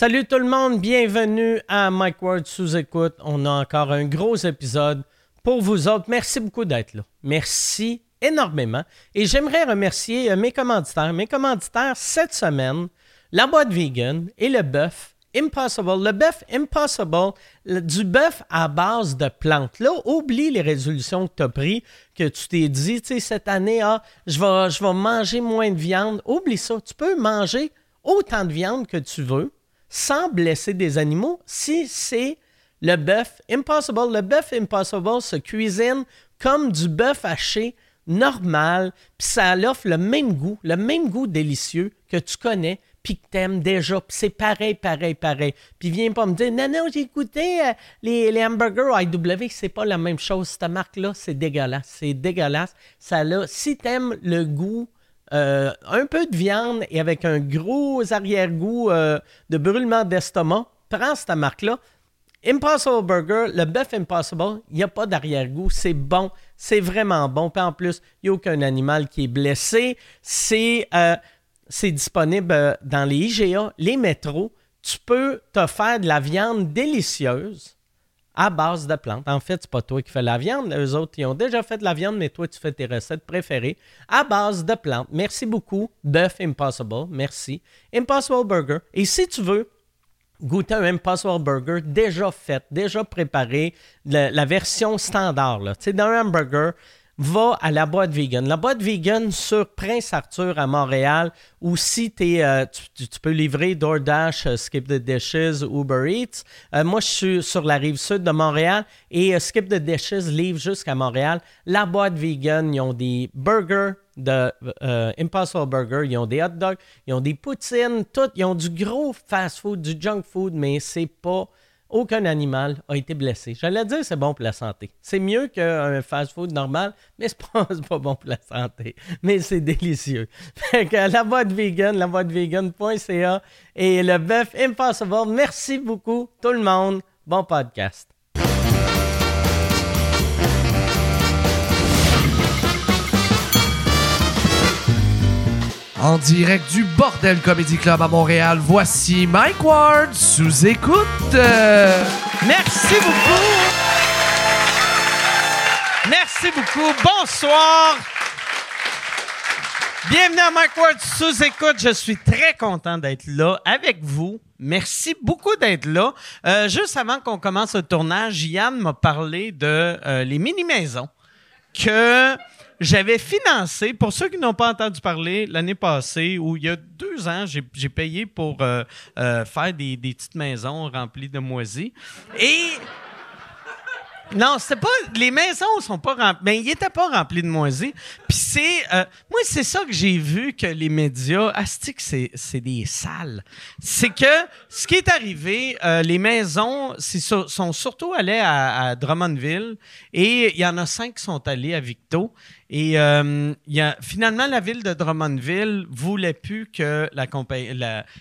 Salut tout le monde, bienvenue à Mike Ward sous écoute. On a encore un gros épisode pour vous autres. Merci beaucoup d'être là. Merci énormément. Et j'aimerais remercier euh, mes commanditaires. Mes commanditaires cette semaine, la boîte vegan et le bœuf Impossible. Le bœuf Impossible, le- du bœuf à base de plantes. Là, oublie les résolutions que tu as prises, que tu t'es dit, tu cette année, ah, je vais, je vais manger moins de viande. Oublie ça. Tu peux manger autant de viande que tu veux sans blesser des animaux si c'est le bœuf Impossible. Le bœuf Impossible se cuisine comme du bœuf haché normal, puis ça offre le même goût, le même goût délicieux que tu connais, puis que t'aimes déjà, c'est pareil, pareil, pareil. Puis viens pas me dire, non, non, j'ai goûté euh, les, les hamburgers IW, c'est pas la même chose. Cette marque-là, c'est dégueulasse, c'est dégueulasse. Ça là, si t'aimes le goût euh, un peu de viande et avec un gros arrière-goût euh, de brûlement d'estomac, prends cette marque-là. Impossible Burger, le bœuf Impossible, il n'y a pas d'arrière-goût. C'est bon. C'est vraiment bon. Puis en plus, il n'y a aucun animal qui est blessé. C'est euh, disponible dans les IGA, les métros. Tu peux te faire de la viande délicieuse à base de plantes. En fait, c'est pas toi qui fais la viande. Eux autres, ils ont déjà fait de la viande, mais toi, tu fais tes recettes préférées à base de plantes. Merci beaucoup, Bœuf Impossible. Merci. Impossible Burger. Et si tu veux goûter un Impossible Burger déjà fait, déjà préparé, la, la version standard, tu sais, d'un hamburger, va à la boîte vegan. La boîte vegan sur Prince Arthur à Montréal, ou si euh, tu, peux livrer DoorDash, euh, Skip the Dishes, Uber Eats. Euh, moi, je suis sur la rive sud de Montréal et Skip the Dishes livre jusqu'à Montréal. La boîte vegan, ils ont des burgers de Impossible Burger, ils ont des hot dogs, ils ont des poutines, tout, ils ont du gros fast food, du junk food, mais c'est pas aucun animal a été blessé. J'allais dire c'est bon pour la santé. C'est mieux qu'un fast food normal, mais c'est pas, bon pour la santé. Mais c'est délicieux. La boîte vegan, la boîte vegan.ca et le bœuf Impossible. Merci beaucoup tout le monde. Bon podcast. En direct du Bordel Comedy Club à Montréal, voici Mike Ward sous écoute. Merci beaucoup. Merci beaucoup. Bonsoir. Bienvenue à Mike Ward sous écoute. Je suis très content d'être là avec vous. Merci beaucoup d'être là. Euh, juste avant qu'on commence le tournage, Yann m'a parlé de euh, les mini-maisons que j'avais financé, pour ceux qui n'ont pas entendu parler, l'année passée, où il y a deux ans, j'ai payé pour euh, euh, faire des, petites maisons remplies de moisies. Et. Non, c'était pas. Les maisons sont pas remplies. Mais ils étaient pas remplis de moisies. Puis c'est. euh, moi, c'est ça que j'ai vu que les médias. Asti que c'est c'est des salles. C'est que ce qui est arrivé, les maisons sur- sont surtout allées à, à Drummondville et il y en a cinq qui sont allés à Victo. Et euh, a, finalement, la ville de Drummondville voulait plus que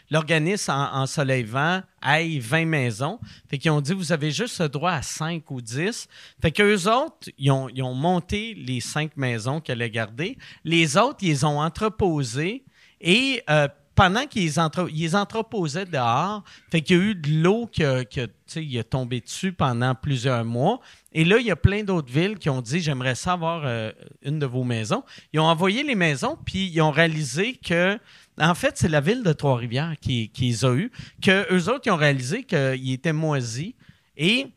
l'organisme en, en soleil-vent aille 20 maisons. Fait qu'ils ont dit, vous avez juste le droit à 5 ou 10. Fait qu'eux autres, ils ont, monté les 5 maisons qu'elle allaient garder. Les autres, ils les ont entreposées et euh, pendant qu'ils entre- les entreposaient dehors, fait qu'il y a eu de l'eau qui a, qui a, a tombé dessus pendant plusieurs mois. Et là, il y a plein d'autres villes qui ont dit J'aimerais savoir une de vos maisons. Ils ont envoyé les maisons, puis ils ont réalisé que, en fait, c'est la ville de Trois-Rivières qui, qui les a eu, que eux autres, ils ont réalisé qu'ils étaient moisis. Et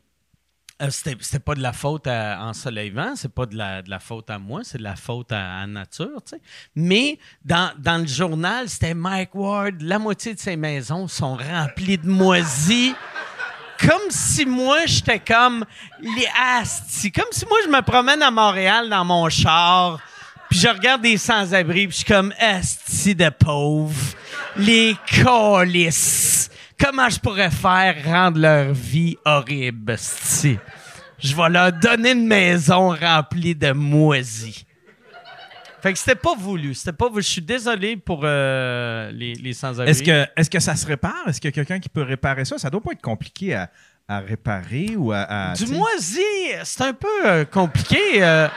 euh, c'était pas de la faute à ensoleillement, c'est pas de la, de la faute à moi, c'est de la faute à, nature, tu sais. Mais dans, dans le journal, c'était Mike Ward, la moitié de ses maisons sont remplies de moisis. Comme si moi, j'étais comme les astis. Comme si moi, je me promène à Montréal dans mon char, puis je regarde des sans-abri, puis je suis comme asti de pauvres. Les colis. Comment je pourrais faire rendre leur vie horrible, asti? Je vais leur donner une maison remplie de moisis. Fait que c'était pas voulu. C'était pas voulu. Je suis désolé pour euh, les, les sans-abri. Est-ce que, est que ça se répare? Est-ce qu'il y a quelqu'un qui peut réparer ça? Ça doit pas être compliqué à, à réparer ou à. à- Du moisi, c'est un peu euh, compliqué. euh.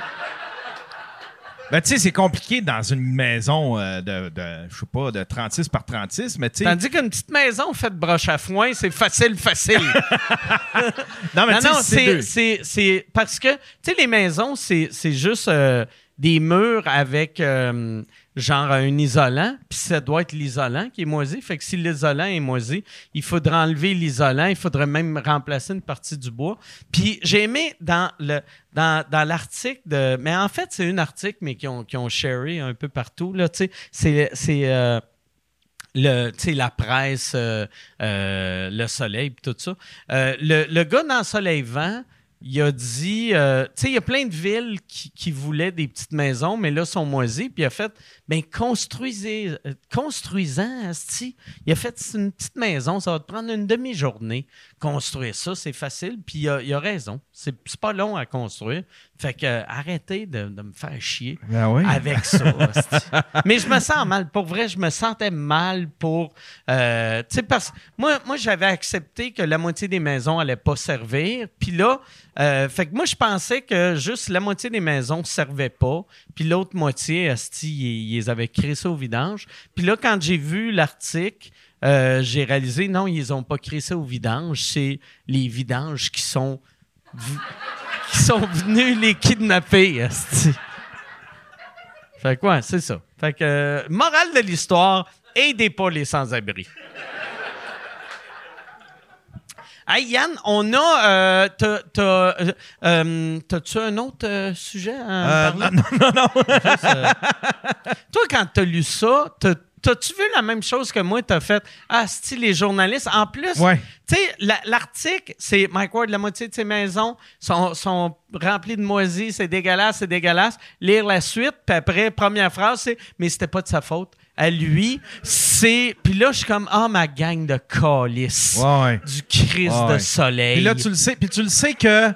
Ben, tu sais, c'est compliqué dans une maison euh, de, de, je sais pas, de 36 par 36, mais tu sais. Tandis qu'une petite maison faite de broche à foin, c'est facile, facile. Non, mais tu sais, c'est parce que, tu sais, les maisons, c'est, c'est juste euh, des murs avec euh, genre un isolant, puis ça doit être l'isolant qui est moisi. Fait que si l'isolant est moisi, il faudra enlever l'isolant, il faudrait même remplacer une partie du bois. Puis j'ai aimé dans le dans, l'article de. Mais en fait, c'est un article, mais qui ont, qui un peu partout. Là, tu sais, c'est. c'est euh, la presse, euh, le soleil, tout ça. Le, le gars dans Soleil Vent, il a dit, euh, tu sais, il y a plein de villes qui, qui voulaient des petites maisons, mais là, sont moisies. Puis il a fait, ben construisez, euh, construisant, asti. Il a fait une petite maison, ça va te prendre une demi-journée. Construire ça, c'est facile. Puis il a, il a raison. C'est pas long à construire. Fait que euh, arrêtez de, de me faire chier Ben oui. avec ça. Mais je me sens mal. Pour vrai, je me sentais mal pour. euh, tu sais, parce que moi, moi j'avais accepté que la moitié des maisons allaient pas servir. Puis là, euh, fait que moi, je pensais que juste la moitié des maisons servaient pas. Puis l'autre moitié, asti, ils, ils avaient crissées au vidange. Puis là, quand j'ai vu l'article, euh, j'ai réalisé, non, ils ont pas crissé au vidange. C'est les vidanges qui sont. qui sont venus les kidnapper, asti. Fait que ouais, c'est ça. Fait que, euh, morale de l'histoire, aidez pas les sans-abri. Hey Yann, on a. Euh, t'as- euh, euh, T'as-tu un autre euh, sujet à parler? non, non, non. Juste, Toi, quand t'as lu ça, t'as- t'as-tu vu la même chose que moi? T'as fait Ah, style les journalistes? En plus, Ouais. tu sais, la- l'article, c'est Mike Ward, la moitié de ses maisons sont, sont remplies de moisies, c'est dégueulasse, c'est dégueulasse. Lire la suite, puis après, première phrase, c'est Mais c'était pas de sa faute. À lui, c'est. Puis là, je suis comme Ah, ma gang de. Ouais, ouais. Du Christ Ouais, de soleil. Puis là, tu le sais, puis tu le sais que.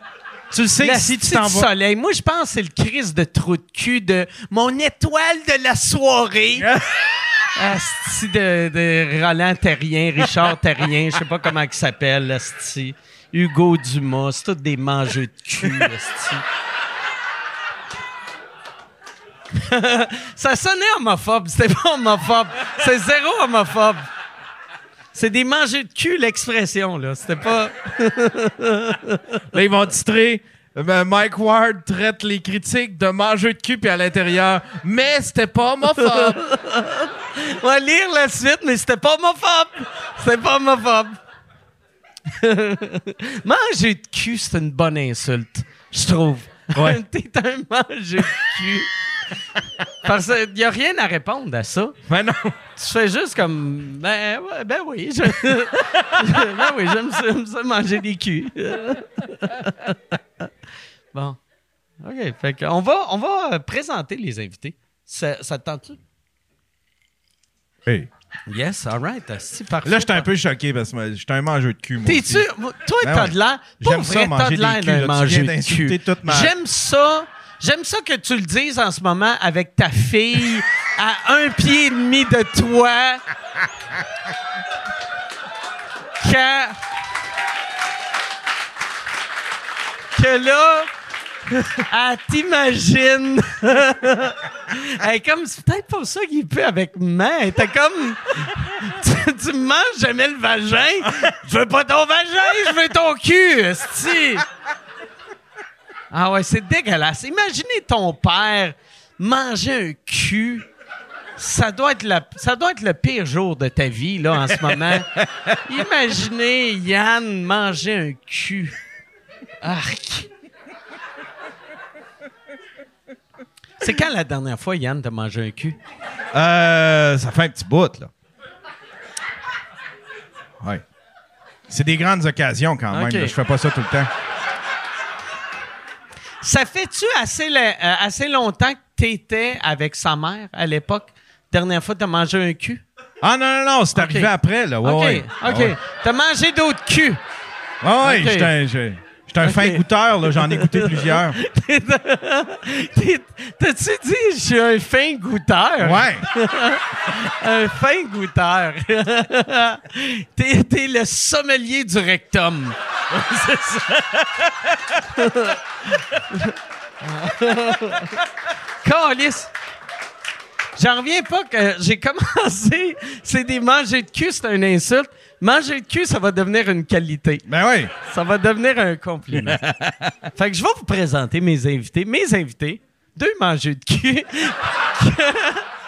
Tu le sais que La si tu t'en vas. soleil. Moi, je pense que c'est le Christ de trou de cul de mon étoile de la soirée. Asti de, de Roland Terrien, Richard Terrien, je sais pas comment il s'appelle, asti. Hugo Dumas, c'est tous des mangeux de cul, asti. Ça sonnait homophobe, c'était pas homophobe. C'est zéro homophobe. C'est des mangeux de cul, l'expression, là. C'était pas... Là, ils vont titrer. euh, Mike Ward traite les critiques de mangeux de cul puis à l'intérieur. Mais c'était pas homophobe. On va lire la suite, mais c'était pas homophobe. C'était pas homophobe. manger de cul, c'est une bonne insulte, je trouve. Ouais. T'es un manger de cul. Parce qu'il n'y a rien à répondre à ça. Ben non. Tu fais juste comme. Ben, ouais, ben oui. je- ben oui, j'aime ça, manger des culs. bon. OK. Fait que on va, on va euh, présenter les invités. Ça, ça te tente-tu? Hey. Yes, all right. C'est parfait. Là, j'étais un peu choqué parce que j'étais un mangeur de cul, moi. T'es-tu. Toi, Ben t'as ouais. de l'air. J'aime ça, vrai, manger de l'air d'un de cul. J'aime ça. J'aime ça que tu le dises en ce moment avec ta fille à un pied et demi de toi. Que là. Elle t'imagine. Elle est comme, c'est peut-être pas ça qu'il peut avec main. Elle était comme, tu, manges jamais le vagin. Je veux pas ton vagin, je veux ton cul, esti. Ah ouais, c'est dégueulasse. Imaginez ton père manger un cul. Ça doit, être la- ça doit être le pire jour de ta vie, là, en ce moment. Imaginez Yann manger un cul. Arc. C'est quand la dernière fois, Yann, t'a mangé un cul? Euh, ça fait un petit bout, là. Ouais. C'est des grandes occasions quand même. Là. Je fais pas ça tout le temps. Ça fait-tu assez, le- euh, assez longtemps que t'étais avec sa mère à l'époque? Dernière fois, t'as mangé un cul? Ah non, non, non, c'est arrivé après, là. Ouais, OK, ouais. OK. Ouais, T'as mangé d'autres culs. ouais, ouais, Ok. j'étais j'étais un fin goûteur, là. J'en ai goûté plusieurs. T'as-tu dit je suis un fin goûteur? Ouais. Un fin goûteur. t'es, t'es le sommelier du rectum. C'est ça. Calice. J'en reviens pas que j'ai commencé. C'est des manger de cul, c'est une insulte. Manger de cul, ça va devenir une qualité. Ben oui. Ça va devenir un compliment. fait que je vais vous présenter mes invités. Mes invités, deux mangeux de cul.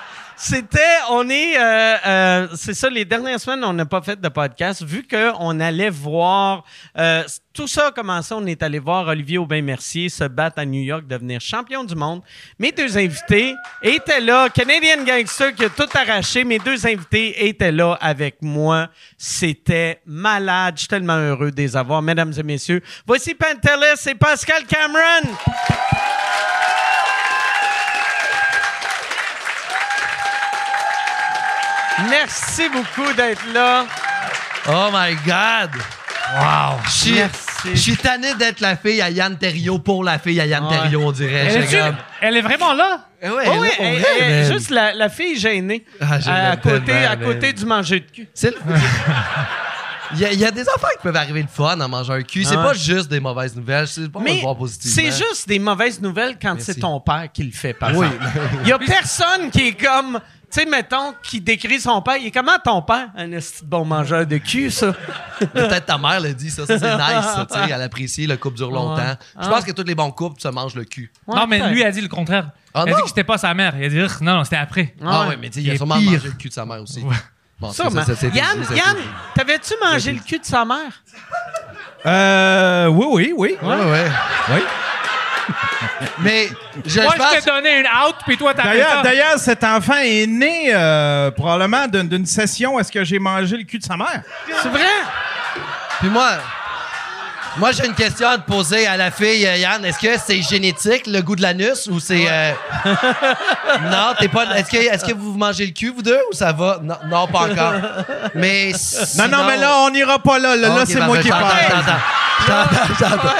C'était, on est, euh, euh, c'est ça, les dernières semaines, on n'a pas fait de podcast, vu qu'on allait voir, euh, tout ça a commencé, on est allé voir Olivier Aubin-Mercier se battre à New York, devenir champion du monde. Mes deux invités étaient là, Canadian Gangster qui a tout arraché, mes deux invités étaient là avec moi. C'était malade, je suis tellement heureux de les avoir, mesdames et messieurs. Voici Pantelis et Pascal Cameron. Merci beaucoup d'être là. Oh my God! Wow! Je suis- Merci. Je suis tanné d'être la fille à Yann Terriot pour la fille à Yann Ouais. Terriot, on dirait. Elle, est vraiment là? Eh ouais, Oh elle oui, est elle- vrai, elle- man. juste la, la fille gênée. Ah, à, l'aime côté, à côté du manger de cul. C'est le- Il y, a, il y a des affaires qui peuvent arriver le fun en mangeant un cul. C'est Ah pas juste des mauvaises nouvelles. C'est pas Mais voir positivement. c'est juste des mauvaises nouvelles quand c'est ton père qui le fait, par Oui. exemple. Il y a personne qui est comme, tu sais, mettons, qui décrit son père. Il est comment ton père? Un bon mangeur de cul, ça. Peut-être ta mère l'a dit, ça. Ça, c'est nice, ça, tu sais. Elle apprécie, le couple dure longtemps. Ouais. Je Ah. pense que tous les bons couples se mangent le cul. non, mais lui a dit le contraire. Ah il a dit que c'était pas sa mère. Il a dit, non, non, c'était après. Ah ouais. ouais, mais tu sais, il a sûrement pire. mangé le cul de sa mère aussi. Bon, ça, Yann, Yann, t'avais-tu mangé le cul de sa mère? Euh, oui, oui, oui. Ouais, ouais. Oui. Mais je, Moi, je je t'ai donné une out, puis toi, t'as D'ailleurs, d'ailleurs, cet enfant est né euh, probablement d'une d'une session. Est-ce que j'ai mangé le cul de sa mère? C'est vrai? Puis moi, moi j'ai une question à te poser à la fille, euh, Yann. Est-ce que c'est génétique, le goût de l'anus, ou c'est... euh, non, t'es pas... Est-ce que, est que vous mangez le cul, vous deux, ou ça va? Non, non pas encore. Mais Non, sinon- non, mais là, on n'ira pas là. Là, là, c'est moi qui parle. j'entends, j'entends, j'entends.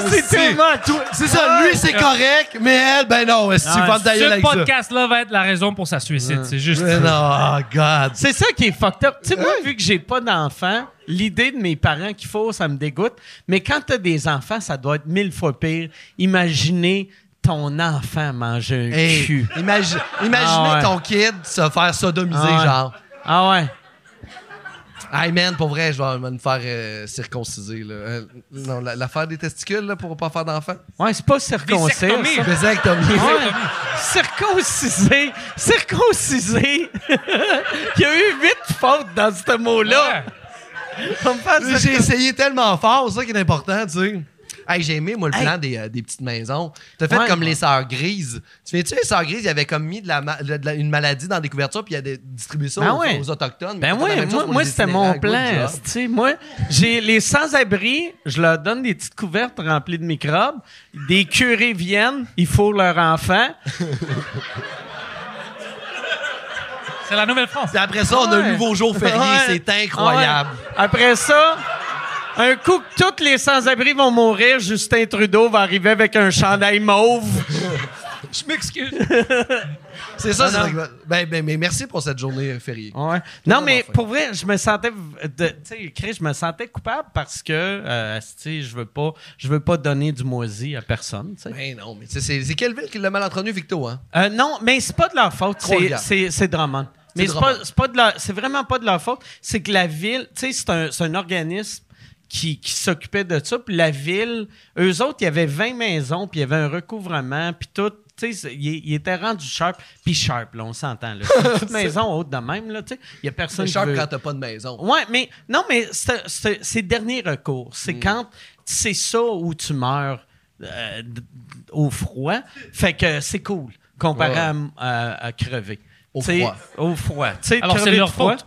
Ça, c'est tellement tout. C'est ça, lui, c'est correct, mais elle, ben non, est-ce que tu vas Ce avec ça? podcast-là va être la raison pour sa suicide. C'est juste. Mais non, oh, God. C'est ça qui est fucked up. Tu sais, moi, vu que j'ai pas d'enfants, l'idée de mes parents qu'il faut, ça me dégoûte. Mais quand t'as des enfants, ça doit être mille fois pire. Imaginez ton enfant manger un Hey, cul. imagi- imaginez Ah ouais. ton kid se faire sodomiser, Ah ouais. genre. Ah ouais. Hey man, pour vrai, je vais me faire euh, circonciser. Là. Euh, non, la- l'affaire des testicules là, pour pas faire d'enfant. Ouais, c'est pas circoncire. Vasectomie. ça. Vasectomie. Ouais. Circoncisé. Circoncisé. Il y a eu huit fautes dans ce mot-là. On me fait J'ai essayé tellement fort, c'est ça qui est important, tu sais. Hey, j'ai aimé, moi, le plan des, euh, des petites maisons. T'as fait Ouais. comme les sœurs grises. Tu fais-tu les sœurs grises, ils avaient comme mis de la, ma- de la- une maladie dans des couvertures, puis ils avaient distribué ça Ben aux, ouais. aux Autochtones. Ben oui, moi, moi c'était mon plan. Tu sais. Moi, j'ai les sans-abri, je leur donne des petites couvertes remplies de microbes. Des curés viennent, ils fourrent leur enfant. C'est la Nouvelle-France. Après ça, on a Ouais. un nouveau jour férié. Ouais. C'est incroyable. Ouais. Après ça, un coup que tous les sans-abri vont mourir, Justin Trudeau va arriver avec un chandail mauve. Je m'excuse. C'est ça, Ah, ben, ben, mais merci pour cette journée euh, fériée. Ouais. Non, mais enfin. pour vrai, je me sentais, tu sais, Chris, je me sentais coupable parce que, euh, tu sais, je veux pas, je veux pas donner du moisi à personne, tu sais. Ben non, mais c'est quelle ville qui l'a mal entretenu, Victo, hein? Euh, non, mais c'est pas de leur faute. C'est, Drummond. Mais c'est, pas, c'est, pas de leur- c'est vraiment pas de leur faute. C'est que la ville, tu sais, c'est un, c'est un organisme qui, qui s'occupait de ça. Puis la ville, eux autres, il y avait 20 maisons, puis il y avait un recouvrement, puis tout. Tu sais, c'est- ils ils étaient rendus sharp. Puis sharp, là, on s'entend. Là. C'est une petite maison haute de même, là, tu sais. Il y a personne C'est qui sharp veut- quand t'as pas de maison. Ouais, mais non, mais c'est- c'est c'est dernier recours. C'est quand c'est ça où tu meurs euh, d- au froid. Fait que c'est cool comparé Ouais. à, à- à crever. Au T'sais, froid. Au froid. T'sais, Alors, c'est leur froid? faute.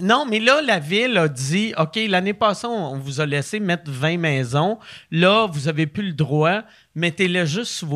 Non, mais là, la ville a dit OK, l'année passée, on, vous a laissé mettre 20 maisons. Là, vous avez plus le droit. Mettez-le juste sur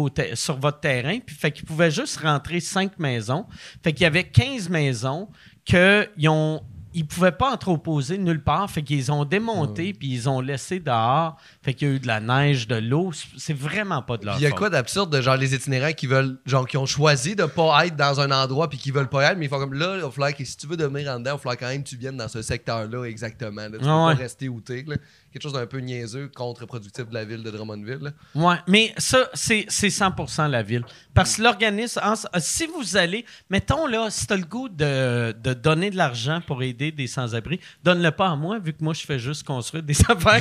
votre terrain. Puis, fait qu'ils pouvaient juste rentrer 5 maisons. Fait qu'il y avait 15 maisons qu'ils ont ils pouvaient pas entreposer nulle part. Fait qu'ils ont démonté, puis ils ont laissé dehors. Fait qu'il y a eu de la neige, de l'eau. C'est vraiment pas de leur il y a faute. quoi d'absurde de genre les itinérants qui veulent, genre qui ont choisi de pas être dans un endroit puis qui veulent pas y être, mais ils font comme là, il va falloir que si tu veux devenir en dedans, il va falloir quand même que tu viennes dans ce secteur-là exactement. là. Tu peux Ah ouais. pas rester où t'es. Quelque chose d'un peu niaiseux, contre-productif de la ville de Drummondville. Ouais, mais ça, c'est c'est 100 la ville. Parce que l'organisme, en- si vous allez, mettons là, si tu as le goût de, de donner de l'argent pour aider des sans-abri, donne-le pas à moi, vu que moi, je fais juste construire des affaires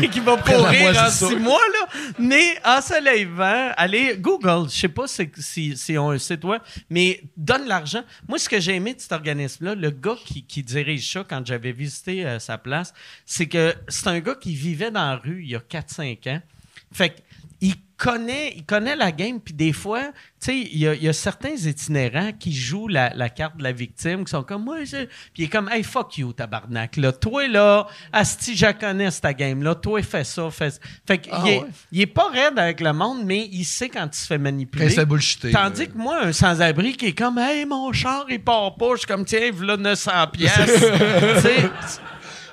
qui, qui vont pourrir moi, en six mois. Là. Mais ensoleillement, allez, Google, je sais pas si, si, si on a un site web, mais donne l'argent. Moi, ce que j'ai aimé de cet organisme-là, le gars qui, qui dirige ça quand j'avais visité euh, sa place, c'est que c'est un gars qui vivait dans la rue il y a 4-5 ans. Fait que, il connaît, il connaît la game, puis des fois, tu sais, il y, a- il y a certains itinérants qui jouent la, la carte de la victime, qui sont comme, moi, je... puis il est comme, hey, fuck you, tabarnak, là. Toi, là, asti, je connais, cette game-là. Toi, fais ça, fais ça. Fait qu'il Ah est, ouais. est pas raide avec le monde, mais il sait quand il se fait manipuler. il. Tandis là. que moi, un sans-abri qui est comme, hey, mon char, il part pas, je suis comme, tiens, voilà 900 pièces. tu sais,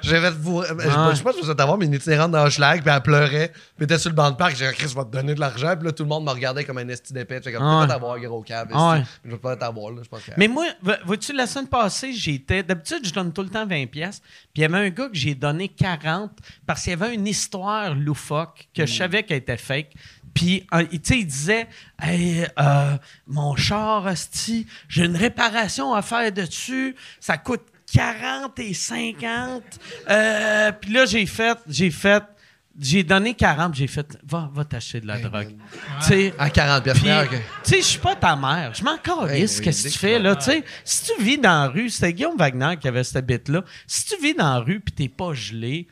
J'avais vous. Je, Ouais. je sais pas si vous êtes à voir, mais une itinérante dans Schlag, puis elle pleurait, puis était sur le banc de parc. J'ai dit, Chris, je vais te donner de l'argent. Puis là, tout le monde me regardait comme un esti d'épée. Fait comme, Ah ouais. peut t'avoir, gros cave. Ah ouais. Je vais pas t'avoir, là. Je pense que. Mais moi, vois-tu, la semaine passée, j'étais. D'habitude, je donne tout le temps 20$. pièces. Puis il y avait un gars que j'ai donné 40 parce qu'il y avait une histoire loufoque que je savais qu'elle était fake. Puis, euh, il- tu sais, il disait Hey, euh, mon char, asti, j'ai une réparation à faire dessus. Ça coûte 40 et 50. Euh, puis là, j'ai fait. J'ai fait. J'ai donné 40, puis j'ai fait, va, va t'acheter de la drogue. Tu sais, À 40 pièces. puis, mais, ok. tu sais, je suis pas ta mère. Je m'en calisse, Hey, qu'est-ce que tu fais, là, tu sais. Si tu vis dans la rue, c'était Guillaume Wagner qui avait cette bête-là. Si tu vis dans la rue puis t'es pas gelé,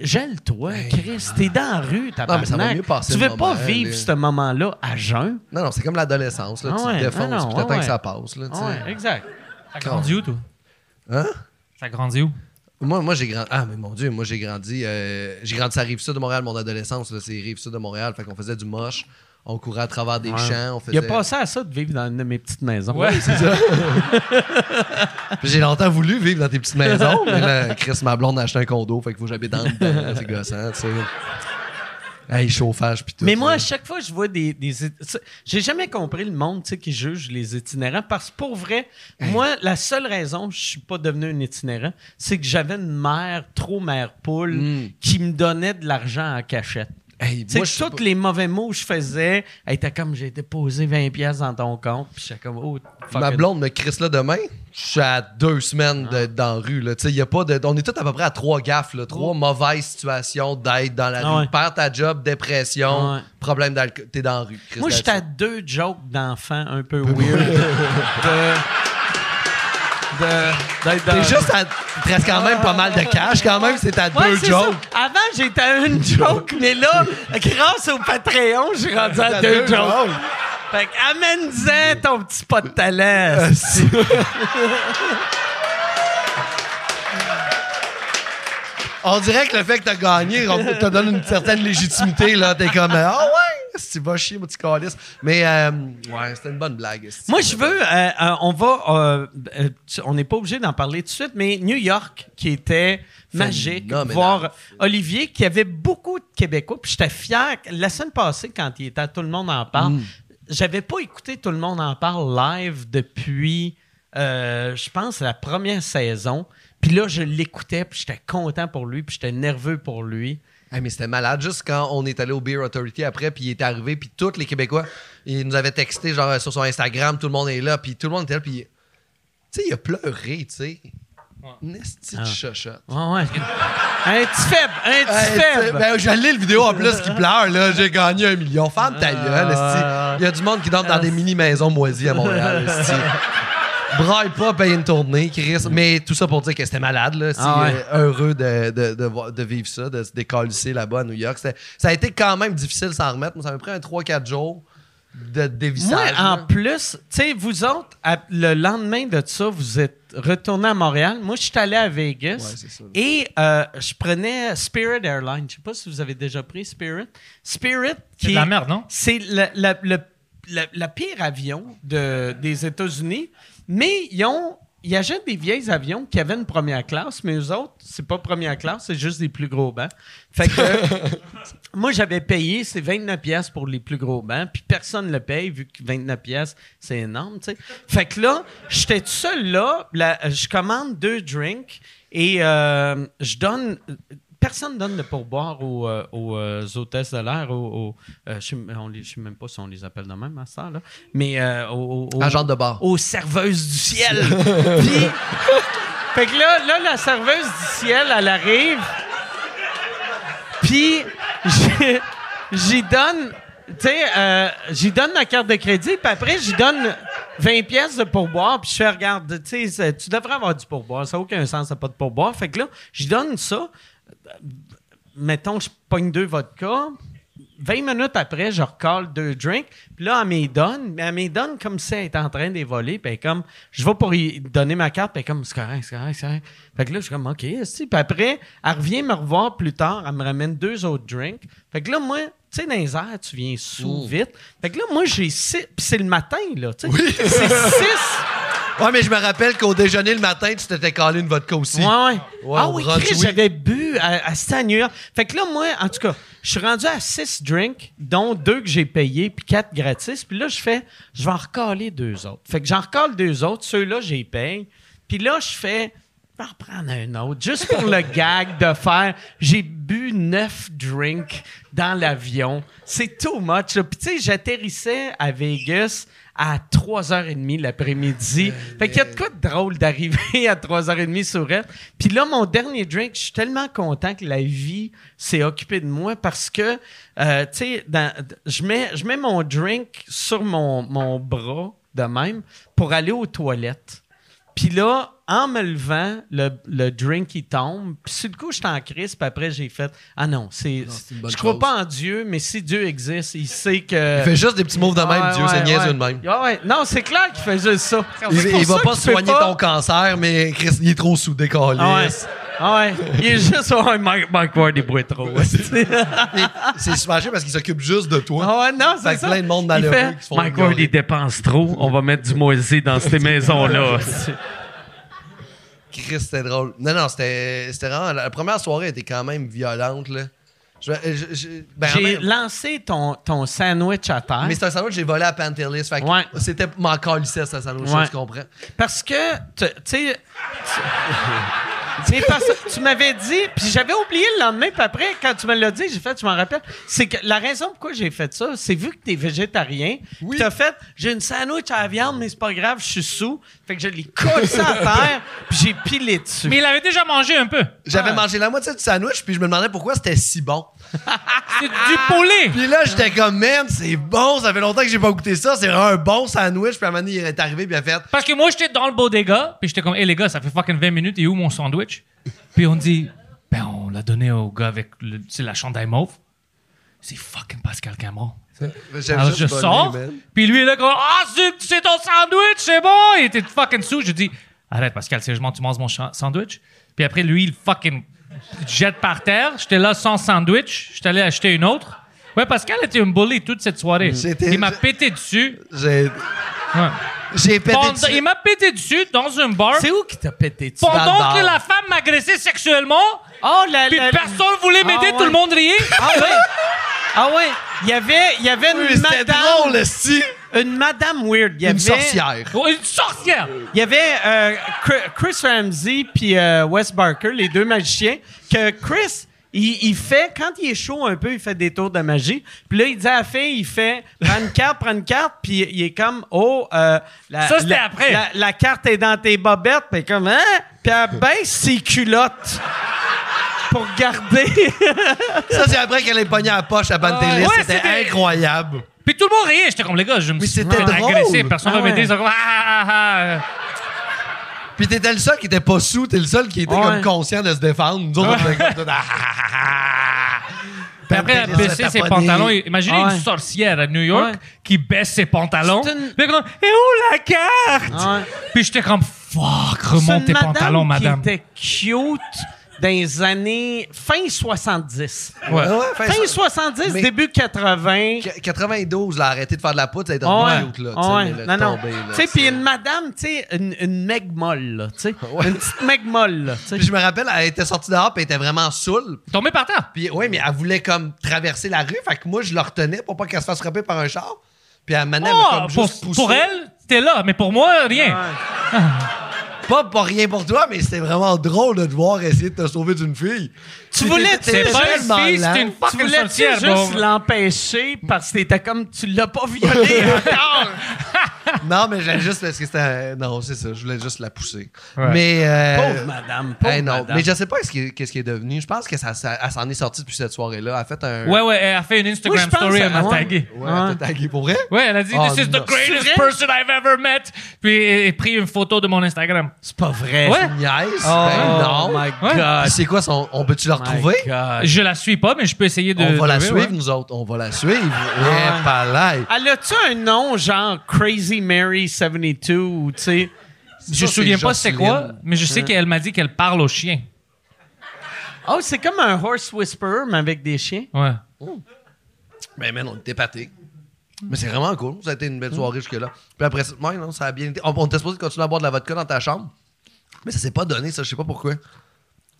gèle-toi, Chris. T'es dans la rue, t'as va mieux passer Tu veux pas moment, vivre ce moment-là à jeun? Non, non, c'est comme l'adolescence, là. Ah tu ouais, te défonces, ah non, puis t'attends ouais, que ça ouais. passe, là. tu. Ouais, exact. Ça grandit où, toi? Hein? Ça grandit où? Moi, moi j'ai grandi. Ah, mais mon Dieu, moi, j'ai grandi. euh, j'ai grandi à Rive-Sud de Montréal, mon adolescence. là, C'est Rive-Sud de Montréal. Fait qu'on faisait du moche. On courait à travers des champs. On faisait... Il a passé à ça de vivre dans une de mes petites maisons. Ouais. C'est ça. Puis j'ai longtemps voulu vivre dans tes petites maisons, mais là, Chris, ma blonde a acheté un condo, fait qu'il faut que j'habite dans dedans. là, C'est gossant, tu sais. Hey, chauffage, puis tout. Mais moi, là. à chaque fois, je vois des. des J'ai jamais compris le monde qui juge les itinérants parce que pour vrai, moi, la seule raison que je suis pas devenu un itinérant, c'est que j'avais une mère trop mère poule Mm. qui me donnait de l'argent en cachette. Hey, moi, je tous les mauvais mots que je faisais, elle était comme j'ai déposé 20$ piastres dans ton compte, puis j'étais comme oh, Ma blonde me crisse là demain. Je suis à deux semaines de- dans la rue. Là. Tu sais, y a pas de, on est tous à peu près à trois gaffes, là, trois mauvaises situations d'être dans la Ah rue. ouais. Perds ta job, dépression, Ouais. problème d'alcool. T'es dans la rue. Moi, j'étais à deux jokes d'enfants un peu weird. de. De- d'être dans- T'es juste à presque quand même pas mal de cash, quand même, c'est à Ouais, deux c'est jokes. ça. Avant, j'étais à une joke, mais là, grâce au Patreon, j'ai rendu à deux, deux jokes. jokes. Fait que amène-en ton petit pas de talent. On dirait que le fait que t'as gagné on te donne une certaine légitimité. là. T'es comme, ah ouais, tu vas chier, mon petit calice. Mais, euh, ouais, c'était une bonne blague. Moi, je veux, euh, euh, on va, on n'est pas obligé d'en parler tout de suite, mais New York, qui était magique, Phénoménal. voir Olivier, qui avait beaucoup de Québécois, puis j'étais fier. La semaine passée, quand il était à Tout le monde en parle, j'avais pas écouté Tout le monde en parle live depuis, je pense, la première saison. Puis là, je l'écoutais, puis j'étais content pour lui, puis j'étais nerveux pour lui. Hey, mais c'était malade. Juste quand on est allé au Beer Authority après, puis il est arrivé, puis tous les Québécois, ils nous avaient texté genre sur son Instagram, tout le monde est là, puis tout le monde était là, puis tu sais, il a pleuré, tu sais. Une Ah. chochotte. Ouais, ouais. un petit faible, un petit faible. ben, j'ai allé le vidéo en plus qui pleure, là. J'ai gagné un million. Femme ta gueule, esti. Il y a du monde qui dort dans des mini-maisons moisies à Montréal. Braille pas, paye une tournée, Chris. Mais tout ça pour dire que c'était malade, là. Ah ouais. euh, heureux de, de, de, voir- de vivre ça, de se décalisser là-bas à New York. Ça a été quand même difficile s'en remettre. Moi, ça m'a pris un 3-4 jours de dévissage. Moi, en là. plus, tu sais, vous autres, à- le lendemain de ça, vous êtes retourné à Montréal. Moi, je suis allé à Vegas. Ouais, c'est ça. Et euh, je prenais Spirit Airlines. Je sais pas si vous avez déjà pris Spirit. Spirit, C'est qui de la merde, non? c'est le- la- la pire avion de, des États-Unis, mais ils ont il achète des vieilles avions qui avaient une première classe, mais eux autres, c'est pas première classe, c'est juste des plus gros bancs. Fait que moi, j'avais payé, c'est 29 pièces pour les plus gros bancs, puis personne ne le paye, vu que 29 pièces c'est énorme, tu sais. Fait que là, j'étais tout seul là, je commande deux drinks, et euh, je donne... Personne donne de pourboire aux, euh, aux, euh, hôtesses de l'air, aux, euh, je je sais même pas si on les appelle de même à ça, là, mais euh, aux, aux- Agent de bar. aux serveuses du ciel. Puis, fait que là, là, la serveuse du ciel, elle arrive. Puis, j'y donne, tu sais, euh, j'y donne ma carte de crédit, puis après, j'y donne 20 pièces de pourboire, puis je fais, regarde, tu sais, tu devrais avoir du pourboire, ça n'a aucun sens, ça n'a pas de pourboire. Fait que là, j'y donne ça. Mettons, je pogne deux vodka. 20 minutes après, je recale deux drinks. Puis là, elle me donne. Mais elle me donne comme si elle était en train de les voler. Puis comme, je vais pour lui donner ma carte. Puis comme, c'est correct, c'est correct, c'est correct. Fait que là, je suis comme, OK. esti. Puis après, elle revient me revoir plus tard. Elle me ramène deux autres drinks. Fait que là, moi, tu sais, dans les airs, tu viens sous vite. Fait que là, moi, j'ai six. Puis c'est le matin, là. tu sais. C'est six. Ouais, mais je me rappelle qu'au déjeuner le matin, tu t'étais calé une vodka aussi. Ouais, ouais. Ouais, ah oui, Chris, oui. j'avais bu à, à. Fait que là, moi, en tout cas, je suis rendu à six drinks, dont deux que j'ai payés, puis quatre gratis. Puis là, je fais, je vais en recaler deux autres. Fait que j'en recale deux autres. Ceux-là, j'ai paye. Puis là, je fais, je vais en reprendre un autre, juste pour le gag de faire, j'ai bu neuf drinks dans l'avion. C'est too much. là. Puis tu sais, j'atterrissais à Vegas à 3h30 l'après-midi. Fait qu'il y a de quoi de drôle d'arriver à 3h30 sur elle. Puis là, mon dernier drink, je suis tellement content que la vie s'est occupée de moi parce que, euh, tu sais, je mets, je mets mon drink sur mon, mon bras de même pour aller aux toilettes. Puis là, en me levant, le, le drink, il tombe. Puis sur le coup, j'étais en crise. Puis après, j'ai fait « Ah non, c'est... Je crois chose. pas en Dieu, mais si Dieu existe, il sait que... Il fait juste des petits moves de même, Dieu, ouais, c'est ouais. de même. Ouais, ouais. Non, c'est clair qu'il fait juste ça. Il, il va ça pas soigner ton cancer, mais Chris, il est trop soudé, câlisse. Ah. Ah ouais? Il est juste... Ouais, Mike, Mike Ward, il boit trop. C'est super parce qu'il s'occupe juste de toi. Ah ouais, non, c'est ça. plein de monde Il malheureux fait, qui se font Mike Ward, il dépense trop. On va mettre du moisi dans ces maisons-là. Chris, c'était drôle. Non, non, c'était c'était vraiment. La première soirée était quand même violente, là. Ben, en J'ai même- lancé ton, ton sandwich à terre. mais c'est un sandwich que j'ai volé à Pantelis. Fait Ouais. c'était m'en calissait, ce sandwich Ouais. tu comprends? Parce que, tu sais. parce que tu m'avais dit, puis j'avais oublié le lendemain, puis après, quand tu me l'as dit, j'ai fait, je m'en rappelle, c'est que la raison pourquoi j'ai fait ça, c'est vu que t'es végétarien, Oui. t'as fait, j'ai une sandwich à la viande, mais c'est pas grave, je suis sous, fait que je l'ai collé ça à terre, puis j'ai pilé dessus. Mais il avait déjà mangé un peu. J'avais Ah. mangé la moitié du sandwich, puis je me demandais pourquoi c'était si bon. C'est du poulet. Puis là, j'étais comme, man, c'est bon, ça fait longtemps que j'ai pas goûté ça, c'est vraiment un bon sandwich. Puis à un moment donné, il est arrivé, puis il a fait, Parce que moi, j'étais dans le bodega, puis j'étais comme, hé les gars, ça fait fucking 20 minutes, et où mon sandwich? Puis on dit, ben on l'a donné au gars avec le, c'est la chandail mauve. C'est fucking Pascal Cameron. j'aime Alors je sors, puis lui il est comme, ah, c'est, c'est ton sandwich, c'est bon! Il était fucking sous. Je dis, arrête Pascal, sérieusement, tu manges mon sandwich? Puis après, lui, il fucking jette par terre. J'étais là sans sandwich. J'étais allé acheter une autre. Ouais, Pascal était un bully toute cette soirée. J'étais- Il m'a pété dessus. J'ai Ouais. j'ai pété Pendant- dessus. il m'a pété dessus dans un bar. C'est où qui t'a pété dessus? dans le Pendant bar. que la femme m'agressait sexuellement, Oh, la, puis la- personne voulait Ah m'aider, ouais. tout le monde riait. Ah ouais. Ah ouais. Il y avait, il y avait Oui, une c'était madame. drôle, esti. Une madame weird. Il y Une avait, sorcière. Oh, une sorcière. Il y avait euh, Chri- Chris Ramsey puis euh, Wes Barker, les deux magiciens, que Chris, il, il fait, quand il est chaud un peu, il fait des tours de magie. Puis là, il dit à la fille, il fait, prends une carte, prends une carte, puis il est comme, oh, euh, la, Ça, c'était la- après. La, la carte est dans tes bobettes, puis comme, hein? Puis elle baisse ses culottes pour garder. Ça, c'est après qu'elle est pognée à la poche à Pantelis. Ouais, c'était c'était- incroyable. Puis tout le monde riait. J'étais comme, les gars, je me Mais suis c'était fait drôle. agresser. Personne Ah va m'aider. Ils sont comme, ah, ah, ah. Puis t'étais le seul qui était pas sous, t'es le seul qui était Ouais. comme conscient de se défendre. Nous autres, on était comme ah, ah, ah, ah. Puis après, elle baissait elle ses taponné. pantalons. Imaginez Ouais. une sorcière à New York Ouais. qui baisse ses pantalons. C'est une- Puis comme, et où la carte? Ouais. Puis j'étais comme, fuck, C'est remonte une tes pantalons, madame. qui était cute, dans les années fin 70. Ouais. Ah ouais, fin- Fin 70, Mais- début 80. Qu- 92, là, arrêté de faire de la poudre, ça a été Ouais. cute, là. Ouais. Non, non. Tu sais, puis une madame, tu sais, une, une meg molle, là, tu sais. Ouais. Une petite meg molle. Puis je me rappelle, elle était sortie dehors, puis elle était vraiment saoule. Tombé par terre. Puis oui, mais elle voulait comme traverser la rue, fait que moi, je la retenais pour pas qu'elle se fasse frapper par un char. Puis elle menait, Oh, comme pour, juste poussé. pour elle, t'es là, mais pour moi, rien. Pas pour rien pour toi, mais c'était vraiment drôle de te voir essayer de te sauver d'une fille. Tu voulais- T'étais C'est pas tellement une fille, lent. c'est une Tu fucking voulais-tu sorcière, juste bon. l'empêcher parce que t'étais comme tu l'as pas violé encore? Non, mais j'allais juste parce que c'était. Non, c'est ça, je voulais juste la pousser. Ouais. Mais. euh, Pauvre madame, pauvre hey, non, madame. mais je sais pas ce qui, qu'est-ce qui est devenu. Je pense que ça, ça- elle s'en est sortie depuis cette soirée-là. Elle a fait un. Ouais, ouais, elle a fait une Instagram Moi, je pense story, elle m'a à- ouais. tagué. Ouais, elle t'a tagué pour vrai? Ouais, elle a dit Oh, This is non. the greatest C'est vrai? person I've ever met. Puis elle a pris une photo de mon Instagram. C'est pas vrai. Ouais. Nice. Oh, ben non. my Ouais. Puis God. c'est quoi son. On peut-tu My retrouver? Je la suis pas, mais je peux essayer de. On va la trouver, suivre, ouais. nous autres. On va la suivre. Eh, pas là. Elle a-tu un nom genre Crazy Mary 72 ou tu sais? Je Ça, me souviens c'est pas c'est quoi, Jocelyne. mais je sais qu'elle m'a dit qu'elle parle aux chiens. Oh, c'est comme un horse whisperer mais avec des chiens. Ouais. Ben, man, on était pâtés. Mais c'est vraiment cool. Ça a été une belle soirée jusque-là. Puis après, ça- ouais, non, ça a bien été. On, on était supposé continuer à boire de la vodka dans ta chambre. Mais ça s'est pas donné, ça. Je sais pas pourquoi.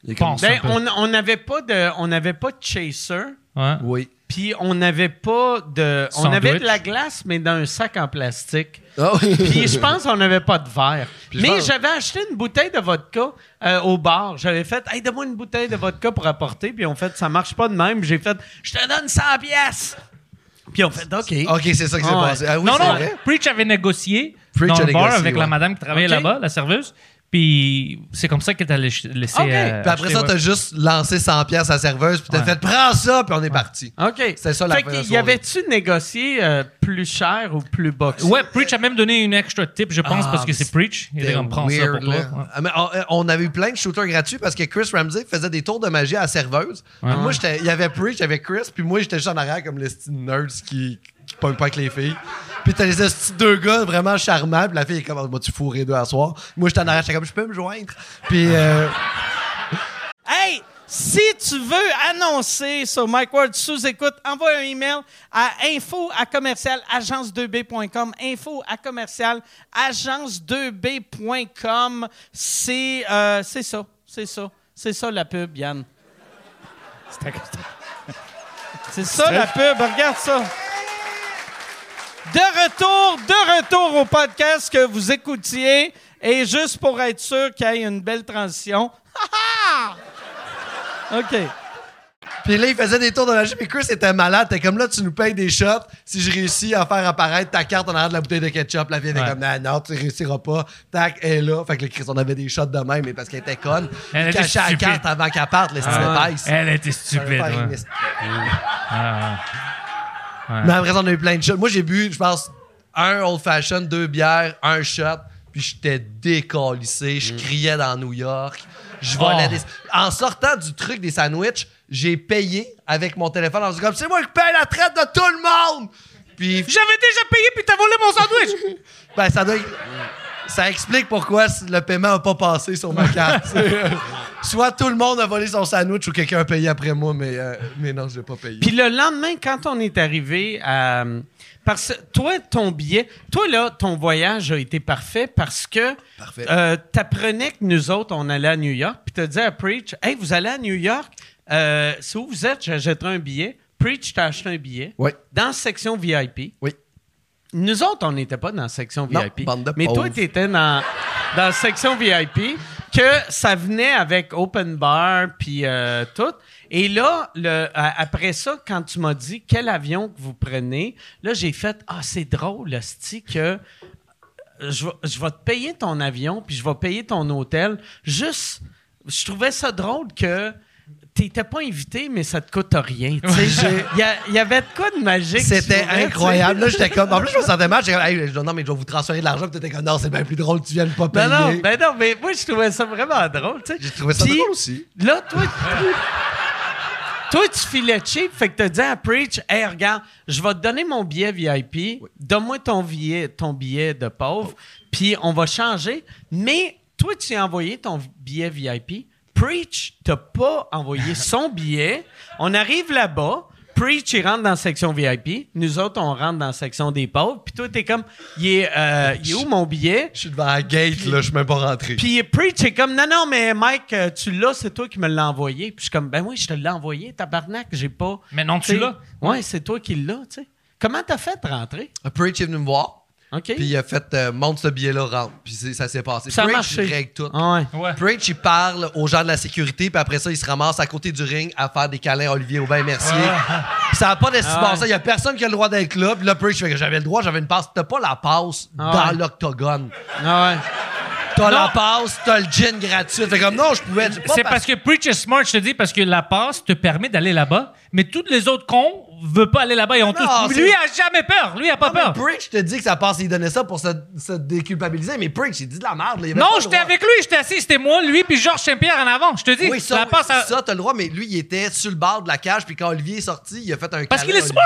Ben, on n'avait pas de on n'avait pas de chaser. Ouais. Oui. Puis on n'avait pas de. On Sandwich. avait de la glace, mais dans un sac en plastique. Ah oui. Puis je pense qu'on n'avait pas de verre. Puis Mais pense- j'avais acheté une bouteille de vodka euh, au bar. J'avais fait, hey, donne-moi une bouteille de vodka pour apporter. Puis on fait, ça marche pas de même. J'ai fait, je te donne 100 pièces. Puis on fait, OK. Ok, c'est ça qui s'est Ah ouais. passé. Ah oui, non, c'est non, vrai? Preach avait négocié Preach dans a le bar négocié, avec ouais. la madame qui travaillait Ok. là-bas, la serveuse. Puis c'est comme ça qu'elle t'a laissé. laissé, Ok. euh, Puis après ça, t'as juste lancé 100 pièces à la serveuse, puis t'as Ouais. fait prends ça, puis on est parti. OK. C'était ça, la Fait qu'il y avait-tu négocié euh, plus cher ou plus bas que? Ouais, Preach a même donné une extra tip, je pense, Ah, parce que c'est Preach. Il comme prends ça pour toi. Ouais. Ah, mais on, on avait eu plein de shooters gratuits parce que Chris Ramsey faisait des tours de magie à la serveuse. Puis Moi, j'étais- il y avait Preach, il y avait Chris, puis moi, j'étais juste en arrière comme les petits nerds qui, qui pognent pas avec les filles. Puis t'as les petits deux gars vraiment charmants, puis la fille est comme, moi, tu fourré deux à soir? Moi, j'étais en arrière, j'étais comme, je peux me joindre? Puis, euh, Hey, si tu veux annoncer sur Mike Ward sous écoute, envoie un email à info à commercial agence2b.com. Info à commercial agence2b.com. C'est euh, c'est ça, c'est ça, c'est ça la pub, Yann. C'est ça la pub, regarde ça. De retour, de retour au podcast que vous écoutiez. Et juste pour être sûr qu'il y ait une belle transition. OK. puis là, il faisait des tours de magie, puis Chris était malade. T'es comme là, tu nous payes des shots si je réussis à faire apparaître ta carte en arrière de la bouteille de ketchup. La fille était Ouais. comme, non, non, tu réussiras pas. Tac, elle est là. Fait que le Chris, on avait des shots de même, mais parce qu'elle était conne. Elle Il était cachait la stupide. carte avant qu'elle parte, les Ah, elle était stupide. ouais. Ah, Mais après on a eu plein de shots. Moi, j'ai bu, je pense, un old fashion, deux bières, un shot, puis j'étais décalissé. Je criais dans New York. Je volais Oh. des. En sortant du truc des sandwichs, j'ai payé avec mon téléphone en disant comme c'est moi qui paye la traite de tout le monde! Puis, J'avais déjà payé, puis t'as volé mon sandwich. ben, ça doit. Ça explique pourquoi le paiement n'a pas passé sur ma carte. Soit tout le monde a volé son sandwich ou quelqu'un a payé après moi, mais, euh, mais non, je l'ai pas payé. Puis le lendemain, quand on est arrivé à. Parce que toi, ton billet, toi là, ton voyage a été parfait parce que Parfait. euh, t'apprenais que nous autres, on allait à New York, puis t'as dit à Preach, hey, vous allez à New York, euh, c'est où vous êtes, j'achèterai un billet. Preach t'a acheté un billet Oui. dans la section VIP. Oui. Nous autres, on n'était pas dans la section Non, VIP. bande de mais toi, tu étais dans, dans la section VIP, que ça venait avec open bar, puis euh, tout. Et là, le, à- après ça, quand tu m'as dit quel avion que vous prenez, là, j'ai fait Ah, c'est drôle, Sti, que je je vais te payer ton avion, puis je vais payer ton hôtel. Juste, je trouvais ça drôle que. T'étais pas invité, mais ça te coûte rien. Il y, avait de quoi de magique. C'était incroyable. Là, j'étais comme. En plus, je me sentais mal. J'étais comme, Hey, non, mais je vais vous transférer de l'argent. Puis t'étais comme, non, c'est bien plus drôle, tu viennes pas payer. Non, non, ben non, mais moi, je trouvais ça vraiment drôle. J'ai trouvé ça Puis, drôle aussi. Là, toi, toi, tu filais cheap, fait que t'as dit à Preach, hey, regarde, je vais te donner mon billet VIP, donne-moi ton billet, ton billet de pauvre, puis on va changer. Mais toi, tu as envoyé ton billet VIP. Preach t'a pas envoyé son billet. On arrive là-bas. Preach, il rentre dans la section VIP. Nous autres, on rentre dans la section des pauvres. Puis toi, t'es comme, il est, euh, il est où mon billet? Je suis devant la gate, là, je suis même pas rentré. Puis Preach est comme, non, non, mais Mike, euh, tu l'as, c'est toi qui me l'as envoyé. Puis je suis comme, ben oui, je te l'ai envoyé, tabarnak, j'ai pas. Mais non, tu l'as. Ouais, c'est toi qui l'as, tu sais. Comment t'as fait de rentrer? Preach est venu me voir, OK. puis il a fait euh, monte ce billet-là, rentre. Puis ça s'est passé. Ça Preach règle tout. Ah ouais. Ouais. Preach, il parle aux gens de la sécurité, puis après ça, il se ramasse à côté du ring à faire des câlins à Olivier Aubin-Mercier. Ça n'a pas d'estime Ah ça. Il y a personne qui a le droit d'être là. Puis là, Preach fait que j'avais le droit, j'avais une passe. T'as pas la passe Ah dans l'octogone. Ah ouais. T'as Non. la passe, t'as le gin gratuit. Fait comme non, je pouvais. C'est parce que Preach est smart, je te dis, parce que la passe te permet d'aller là-bas, mais tous les autres cons veulent pas aller là-bas. Ils ont tous. c'est- Lui a jamais peur. Lui a pas peur. Preach te dit que ça passe, il donnait ça pour se, se déculpabiliser, mais Preach, il dit de la merde. là. Il Non, j'étais avec lui, j'étais assis, c'était moi, lui, puis Georges Saint-Pierre en avant. Je te dis, Oui, ça, la oui, passe à- ça, t'as le droit, mais lui, il était sur le bord de la cage, puis quand Olivier est sorti, il a fait un Parce qu'il est smart.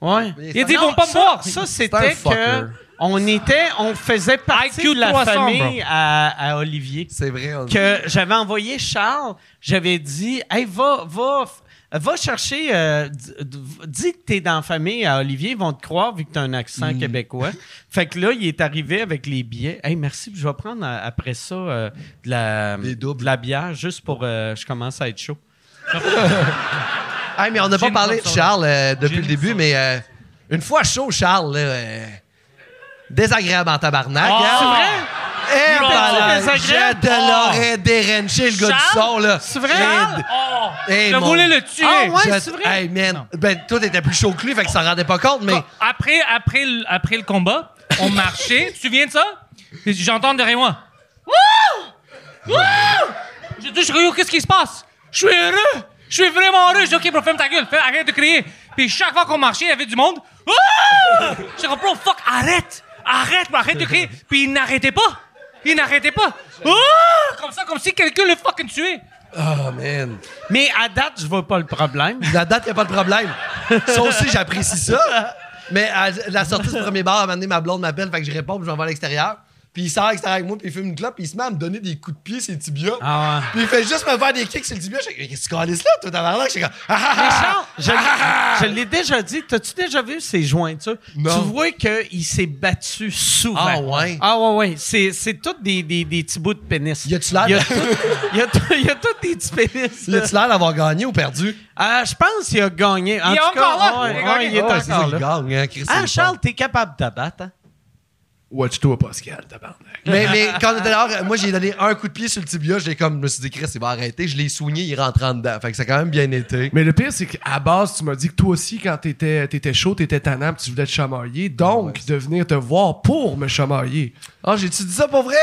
Ouais. Il a dit, ils Non, vont pas me ça- voir. Ça, un c'était fucker. que on était, on faisait partie IQ de la 300, famille à, à Olivier. C'est vrai. on- Que j'avais envoyé Charles, j'avais dit, hey, va, va, va chercher, euh, dis que t'es dans la famille à Olivier, ils vont te croire vu que t'as un accent Mm. québécois. Fait que là, il est arrivé avec les billets. Hey, merci, je vais prendre euh, après ça euh, de, la, Des doubles. de la bière juste pour, euh, je commence à être chaud. Hey, mais on n'a pas parlé de. Charles euh, depuis le début, mais euh, une fois chaud, Charles, là, euh, désagréable en tabarnak. Ah! hein? C'est vrai? Eh, malade, Désagréable? Je te Oh. l'aurais dérenché, le gars du son, là. C'est vrai? Oh, Hey, je mon- voulais le tuer. Ah, ouais? je- c'est vrai? Hey, man. Ben, toi, t'étais plus chaud que lui, fait qu'il s'en rendait pas compte, mais. Après, après, le- après le combat, on marchait. tu te souviens de ça? Puis J'entends derrière moi. Wouh! Wouh! J'ai dit, je dis, qu'est-ce qui se passe? Je suis heureux! Je suis vraiment heureux! Je dis, OK, bro, ferme ta gueule, fais- arrête de crier. Puis chaque fois qu'on marchait, il y avait du monde. Wouh! Je dis, bro, fuck, arrête! Arrête, arrête de crier. Puis il n'arrêtait pas. Il n'arrêtait pas. Wouh! Comme ça, comme si quelqu'un le fucking tuait. Oh, man. Mais à date, je vois pas le problème. La date, y a pas de problème. Ça aussi, j'apprécie ça. Mais à la sortie du premier bar, à un moment donné, ma blonde m'appelle, fait que je réponds, puis je m'en vais à l'extérieur. Puis il sort avec moi, puis il fume une clope, puis il se met à me donner des coups de pied sur le tibia. Ah ouais. Puis il fait juste me faire des kicks sur le tibia. Je qu'est-ce que tu calisses là, toi, t'as l'air J'étais comme, ah, ah, Mais ah, Charles, je, ah, l'ai- je l'ai déjà dit. T'as-tu déjà vu ses jointures? Non. Tu vois qu'il s'est battu souvent. Ah ouais? Ah ouais, ouais. C'est, c'est tous des, des, des petits bouts de pénis. Y a-tu l'air Il y a il y a tout- il y a tous des petits pénis. Y a-tu l'air d'avoir gagné ou perdu? Ah, je pense qu'il a gagné. En Il est tout encore là. ouais, Il a ouais, gagné. il est Ouais, c'est ça, encore il là. gagne, hein, Ah, le Charles, t'es capable de te battre. hein? Watch-toi, Pascal, tabarnak. Mais, mais quand on était dehors, moi, j'ai donné un coup de pied sur le tibia. J'ai comme, je me suis dit, Chris, il va arrêter. Je l'ai soigné, il rentre en dedans. Fait que ça a quand même bien été. Mais le pire, c'est qu'à base, tu m'as dit que toi aussi, quand t'étais étais chaud, t'étais tannant, pis tu voulais te chamailler. Donc, de venir te voir pour me chamailler. Ah, j'ai-tu dit ça pour vrai?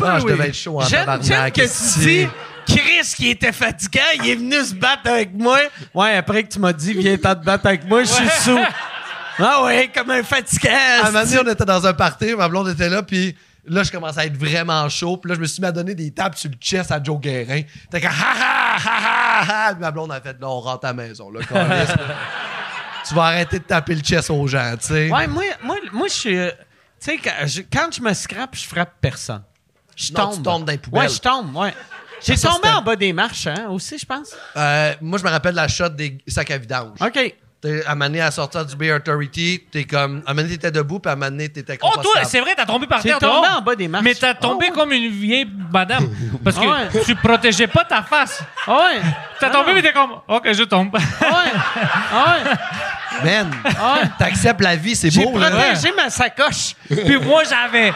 Ah, je oui. devais être chaud en J'aime, tabarnak. que tu dis Chris qui était fatiguant, il est venu se battre avec moi. Ouais, après que tu m'as dit viens t'en te battre avec moi, je suis sous. Ah ouais, comme un fatiguant. À un moment donné, on était dans un party, ma blonde était là, puis là, je commençais à être vraiment chaud. Puis là, je me suis mis à donner des tapes sur le chest à Joe Guérin. T'es comme, ha ha, ha ha, ha. Ma blonde a fait, là, on rentre à la maison, là. Tu vas arrêter de taper le chest aux gens, tu sais. Ouais, moi, moi, moi je suis. euh, Tu sais, quand je, quand je me scrape, je frappe personne. Je Non, tombe. tu tombes dans les poubelles. Ouais, je tombe, ouais. J'ai tombé en bas des marches, hein, aussi, je pense. Euh, moi, je me rappelle la shot des sacs à vidange. OK. T'es- À donné, à sortir du Bay Authority, t'es comme. À donné, t'étais debout, puis à t'étais Oh, toi, c'est vrai, t'as tombé par terre tombé dehors. en bas des marches. Mais t'as tombé Ah ouais. comme une vieille madame. Parce que Ah ouais. tu protégeais pas ta face. Ah ouais. T'as Ah tombé, non. mais t'es comme, OK, je tombe. Ah ouais. Ah ouais. Man, t'acceptes la vie, c'est J'ai beau, là. protégé ma sacoche. Puis moi, j'avais,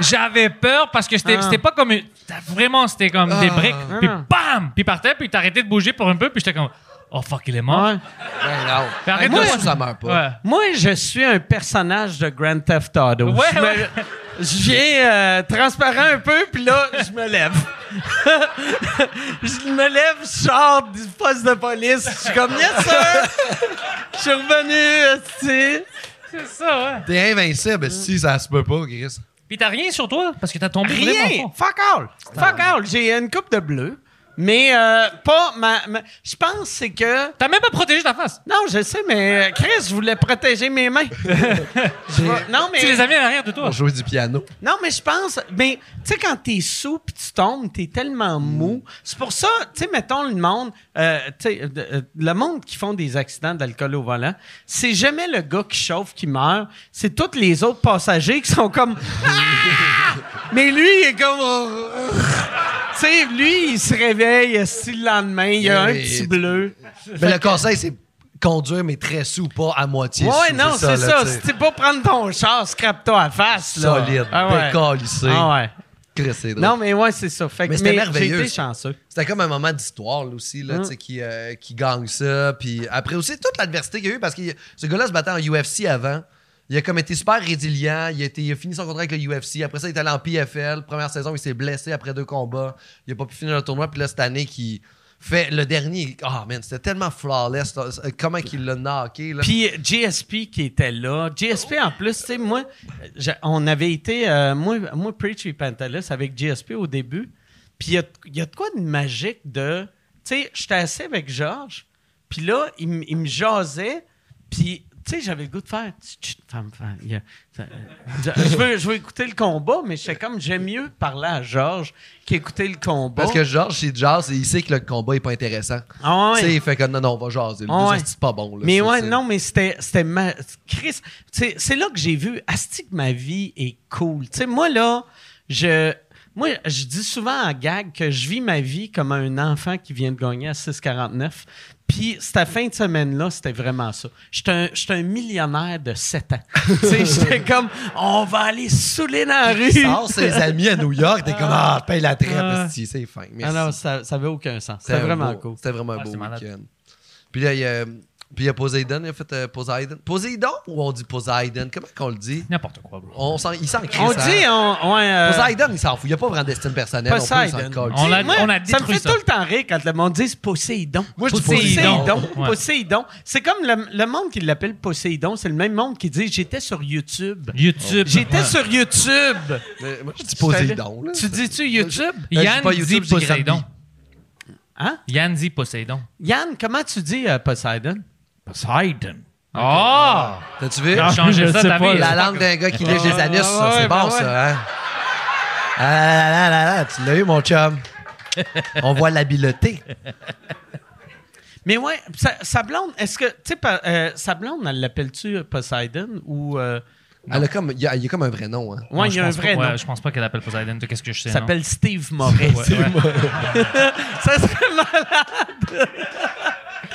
j'avais peur parce que c'était, Ah. c'était pas comme une, vraiment, c'était comme des briques. Ah Puis bam! Puis il partait, puis t'arrêtais de bouger pour un peu, puis j'étais comme, oh fuck, il est mort? Ouais. Ben non. Mais arrête moi, de- ça meurt pas. Ouais. Moi, je suis un personnage de Grand Theft Auto. Ouais, je, me- ouais. je viens euh, transparent un peu, puis là, je me lève. je me lève, je sors du poste de police. Je suis comme, yes, sir! Je suis revenu, tu sais. C'est ça, ouais. T'es invincible, si ça se peut pas, Chris. Puis t'as rien sur toi parce que t'as tombé Rien! Fuck all! Fuck all! J'ai une coupe de bleu. Mais euh, pas ma. ma- je pense c'est que. T'as même pas protégé ta face. Non, je sais, mais euh, Chris, je voulais protéger mes mains. Je vais- non, mais. Tu les as mis en arrière de toi. Pour jouer du piano. Non, mais je pense. Mais, tu sais, quand t'es sous puis tu tombes, t'es tellement mou. C'est pour ça, tu sais, mettons le monde, euh, tu sais, euh, euh, le monde qui font des accidents d'alcool au volant, c'est jamais le gars qui chauffe qui meurt, c'est tous les autres passagers qui sont comme. Ah! Mais lui, il est comme. Sais, lui, il se réveille, esti, le lendemain, il y a un petit bleu. Mais le conseil, c'est conduire, mais très sous, pas à moitié Ouais, sous. non, c'est là, ça. tu sais. C'est pas prendre ton char, scrape-toi à face, là. Solide, Ah ouais. décalissé. Ah ouais. Chris, c'est drôle. Non, mais ouais, c'est ça. Fait que, Mais c'était mais merveilleux, J'ai été ça. chanceux. C'était comme un moment d'histoire là, aussi, là, Hum. tu sais, qui, euh, qui gagne ça. Puis après aussi, toute l'adversité qu'il y a eu, parce que ce gars-là se battait en UFC avant. Il a comme été super résilient. Il a, fini son contrat avec le UFC. Après ça, il est allé en PFL. Première saison, il s'est blessé après deux combats. Il a pas pu finir le tournoi. Puis là, cette année, qui fait le dernier. Ah, man, c'était tellement flawless. là. Comment qu'il l'a knocké. Puis GSP qui était là. GSP, en plus, tu sais, moi, on avait été, euh, moi, moi, Preach et Pantelis avec GSP au début. Puis il y a, y a de quoi de magique de. Tu sais, j'étais assis avec Georges. Puis là, il, il me jasait. Puis, tu sais, j'avais le goût de faire. Il ça- je, veux, je veux écouter le combat, mais j'étais comme, j'aime mieux parler à Georges qu'écouter le combat. Parce que Georges, c'est jazz et il sait que le combat est pas intéressant. Ah ouais. Tu sais, il fait que non, non, on va jaser. Le Ah ouais. c'est pas bon. Là, Mais ouais, c'est- non, mais c'était. c'était ma... Chris, c'est c'est là que j'ai vu. Asti que ma vie est cool. Tu sais, moi, là, je. Moi, je dis souvent à Gag que je vis ma vie comme un enfant qui vient de gagner à 6,49. Puis, cette fin de semaine-là, c'était vraiment ça. J'étais un, j'étais un millionnaire de 7 ans. tu sais, j'étais comme, on va aller saouler dans la Il rue. sort ses amis à New York, t'es comme, ah, je paye la traite, Ah. c'est fin. Ah Merci. non, ça n'avait aucun sens. C'était un vraiment beau- cool. C'était vraiment un Ah, beau week-end. Puis là, il y a, puis il y a Poseidon, il a fait euh, Poseidon. Poseidon ou on dit Poseidon? Comment qu'on le dit? N'importe quoi, bro. On s'en, il s'en crisse, On hein? dit, on. ouais, euh, Poseidon, il s'en fout. Il n'y a pas vraiment d'estime personnelle. Poseidon. colle. On l'a- Moi, on a ça me fait ça. tout le temps rire quand le monde dit Poséidon. Moi, je dis Poséidon. Poséidon. Ouais. Poséidon. C'est comme le, le monde qui l'appelle Poséidon, c'est le même monde qui dit j'étais sur YouTube. YouTube. J'étais Ouais. sur YouTube. Mais Moi, je dis Poseidon. là. Tu dis-tu YouTube? Euh, je Yann pas dit YouTube. Granby. Hein? Yann dit Poséidon. Yann, comment tu dis euh, Poseidon? Poseidon. Oh! T'as-tu vu? Changé je ça, sais ta pas, vie. La langue d'un gars qui lèche des anus, ça, ouais, c'est ben bon, ouais. ça, hein? Ah là là là là, tu l'as eu, mon chum. On voit l'habileté. Mais ouais, sa, sa blonde, est-ce que, tu sais, euh, sa blonde, elle l'appelle-tu Poseidon ou. euh, Elle a comme, il y a, il y a comme un vrai nom, hein. ouais, Non, il y je a un pense vrai pas- nom. ouais, je pense pas qu'elle appelle Poséidon. Toi, Qu'est-ce que je sais? Il non? s'appelle Steve Moret. Ouais, ouais. Ça serait malade.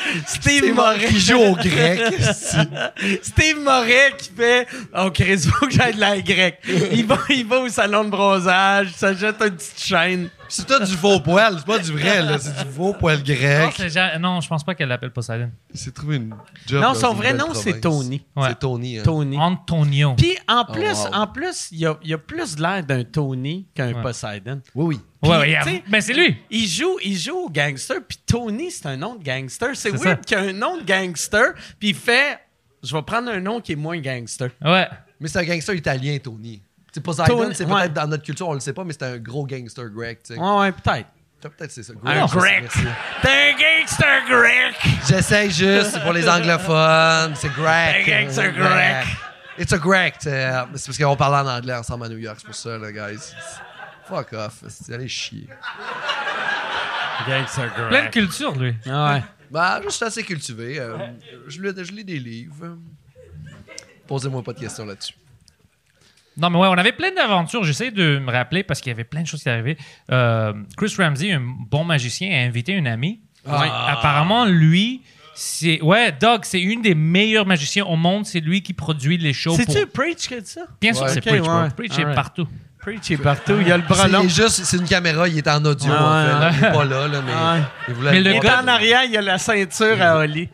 Steve Moret. Qui joue au grec. Steve Moret qui fait Oh, Chris, faut que j'aille de la grecque. Il va, il va au salon de bronzage, s'achète une petite chaîne. C'est tout du faux poil, c'est pas du vrai, là. C'est du faux poil grec. ja- non, je pense pas qu'elle l'appelle Poséidon. Il s'est trouvé une job. Non, son vrai nom, c'est. Tony. Ouais. C'est Tony. Hein. Tony. Antonio. Puis en plus, wow. en plus, il y a, il y a plus l'air d'un Tony qu'un Ouais. Poseidon. Oui, oui. Ouais, ouais, sais, mais c'est lui. Il joue, il joue au gangster, puis Tony, c'est un nom de gangster. C'est weird qu'il y a un nom de gangster, puis il fait Je vais prendre un nom qui est moins gangster. Ouais. Mais c'est un gangster italien, Tony. C'est Poseidon, Tony, c'est ouais. peut-être dans notre culture, on le sait pas, mais c'est un gros gangster grec, tu sais. Ouais, ouais, peut-être. Peut-être c'est ça. Un grec. T'es un gangster grec. J'essaie juste, c'est pour les anglophones. C'est grec. Un gangster grec. It's a grec. C'est parce qu'on parle en anglais ensemble à New York, c'est pour ça, là, guys. Fuck off. C'est allez chier. Gangster Pleine culture, lui. Ouais. Bah, je suis assez cultivé. euh, je, lis, je lis des livres. Posez-moi pas de questions là-dessus. Non, mais ouais, on avait plein d'aventures. J'essaie de me rappeler parce qu'il y avait plein de choses qui arrivaient. Euh, Chris Ramsey, un bon magicien, a invité une amie. Ah. Ouais, apparemment, lui, c'est. Ouais, Doug, c'est une des meilleurs magiciens au monde. C'est lui qui produit les shows. C'est-tu pour- Preach qui a dit ça? Bien sûr, c'est Ok, Preach, ouais. Preach est partout. Preach est partout. Il y a le bras C'est long. il est juste, c'est une caméra, il est en audio, Ouais, en fait. là. Il est pas là, là, mais Ouais. il voulait Mais le Il est gars- en arrière, il y a la ceinture à Oli.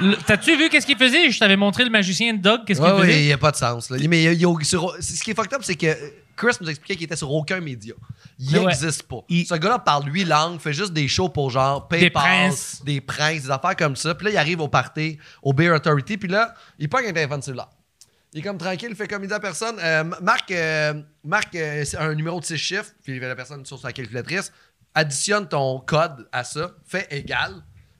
Le- T'as-tu vu qu'est-ce qu'il faisait? Je t'avais montré le magicien de Doug. Qu'est-ce qu'il Ouais, ouais, faisait? il n'y a pas de sens. Là. Mais il y a- il y a- sur- c'est- ce qui est fucked up, c'est que Chris nous expliquait qu'il était sur aucun média. Il Ouais. n'existe pas. Il- Ce gars-là parle huit langues, fait juste des shows pour genre Des PayPal, princes. des princes, des affaires comme ça. Puis là, il arrive au party, au Beer Authority, puis là, il pogne un téléphone cellulaire. Il est comme tranquille, il fait comme il dit à personne. Euh, Marc, euh, Marc euh, c'est un numéro de six chiffres, puis il la personne sur sa calculatrice. additionne ton code à ça, fais égal,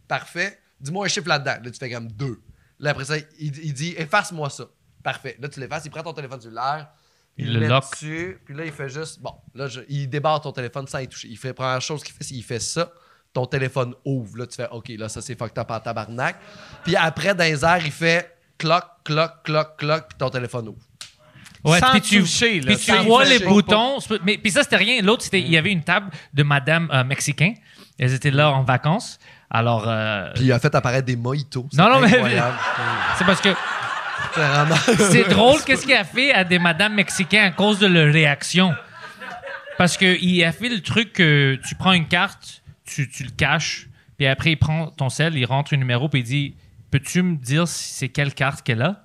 parfait, dis-moi un chiffre là-dedans. Là, tu fais comme 2. Là, après ça, il, il dit efface-moi ça. Parfait. Là, tu l'effaces, il prend ton téléphone cellulaire, Il le met lock. dessus, puis là, il fait juste, bon, là, je- il débarre ton téléphone sans y toucher. Il fait, la première chose qu'il fait, c'est qu'il fait ça, ton téléphone ouvre. Là, tu fais, OK, là, ça, c'est fucked up en tabarnak. Puis après, dans les airs, il fait cloc, cloc, cloc, cloc, puis ton téléphone ouvre. Ouais, Sans puis tu, toucher, là, puis tu sans vois toucher. les boutons. Mais puis ça, c'était rien. L'autre, c'était, il y avait une table de madame euh, mexicain. Elles étaient là en vacances. Alors, euh, Puis il a fait apparaître des mojitos. C'est Non, non, mais- c'est parce que C'est vraiment- c'est drôle qu'est-ce qu'il a fait à des madames mexicains à cause de leur réaction? Parce qu'il a fait le truc que tu prends une carte, tu, tu le caches, puis après il prend ton sel, il rentre un numéro, puis il dit Peux-tu me dire si c'est quelle carte qu'elle a?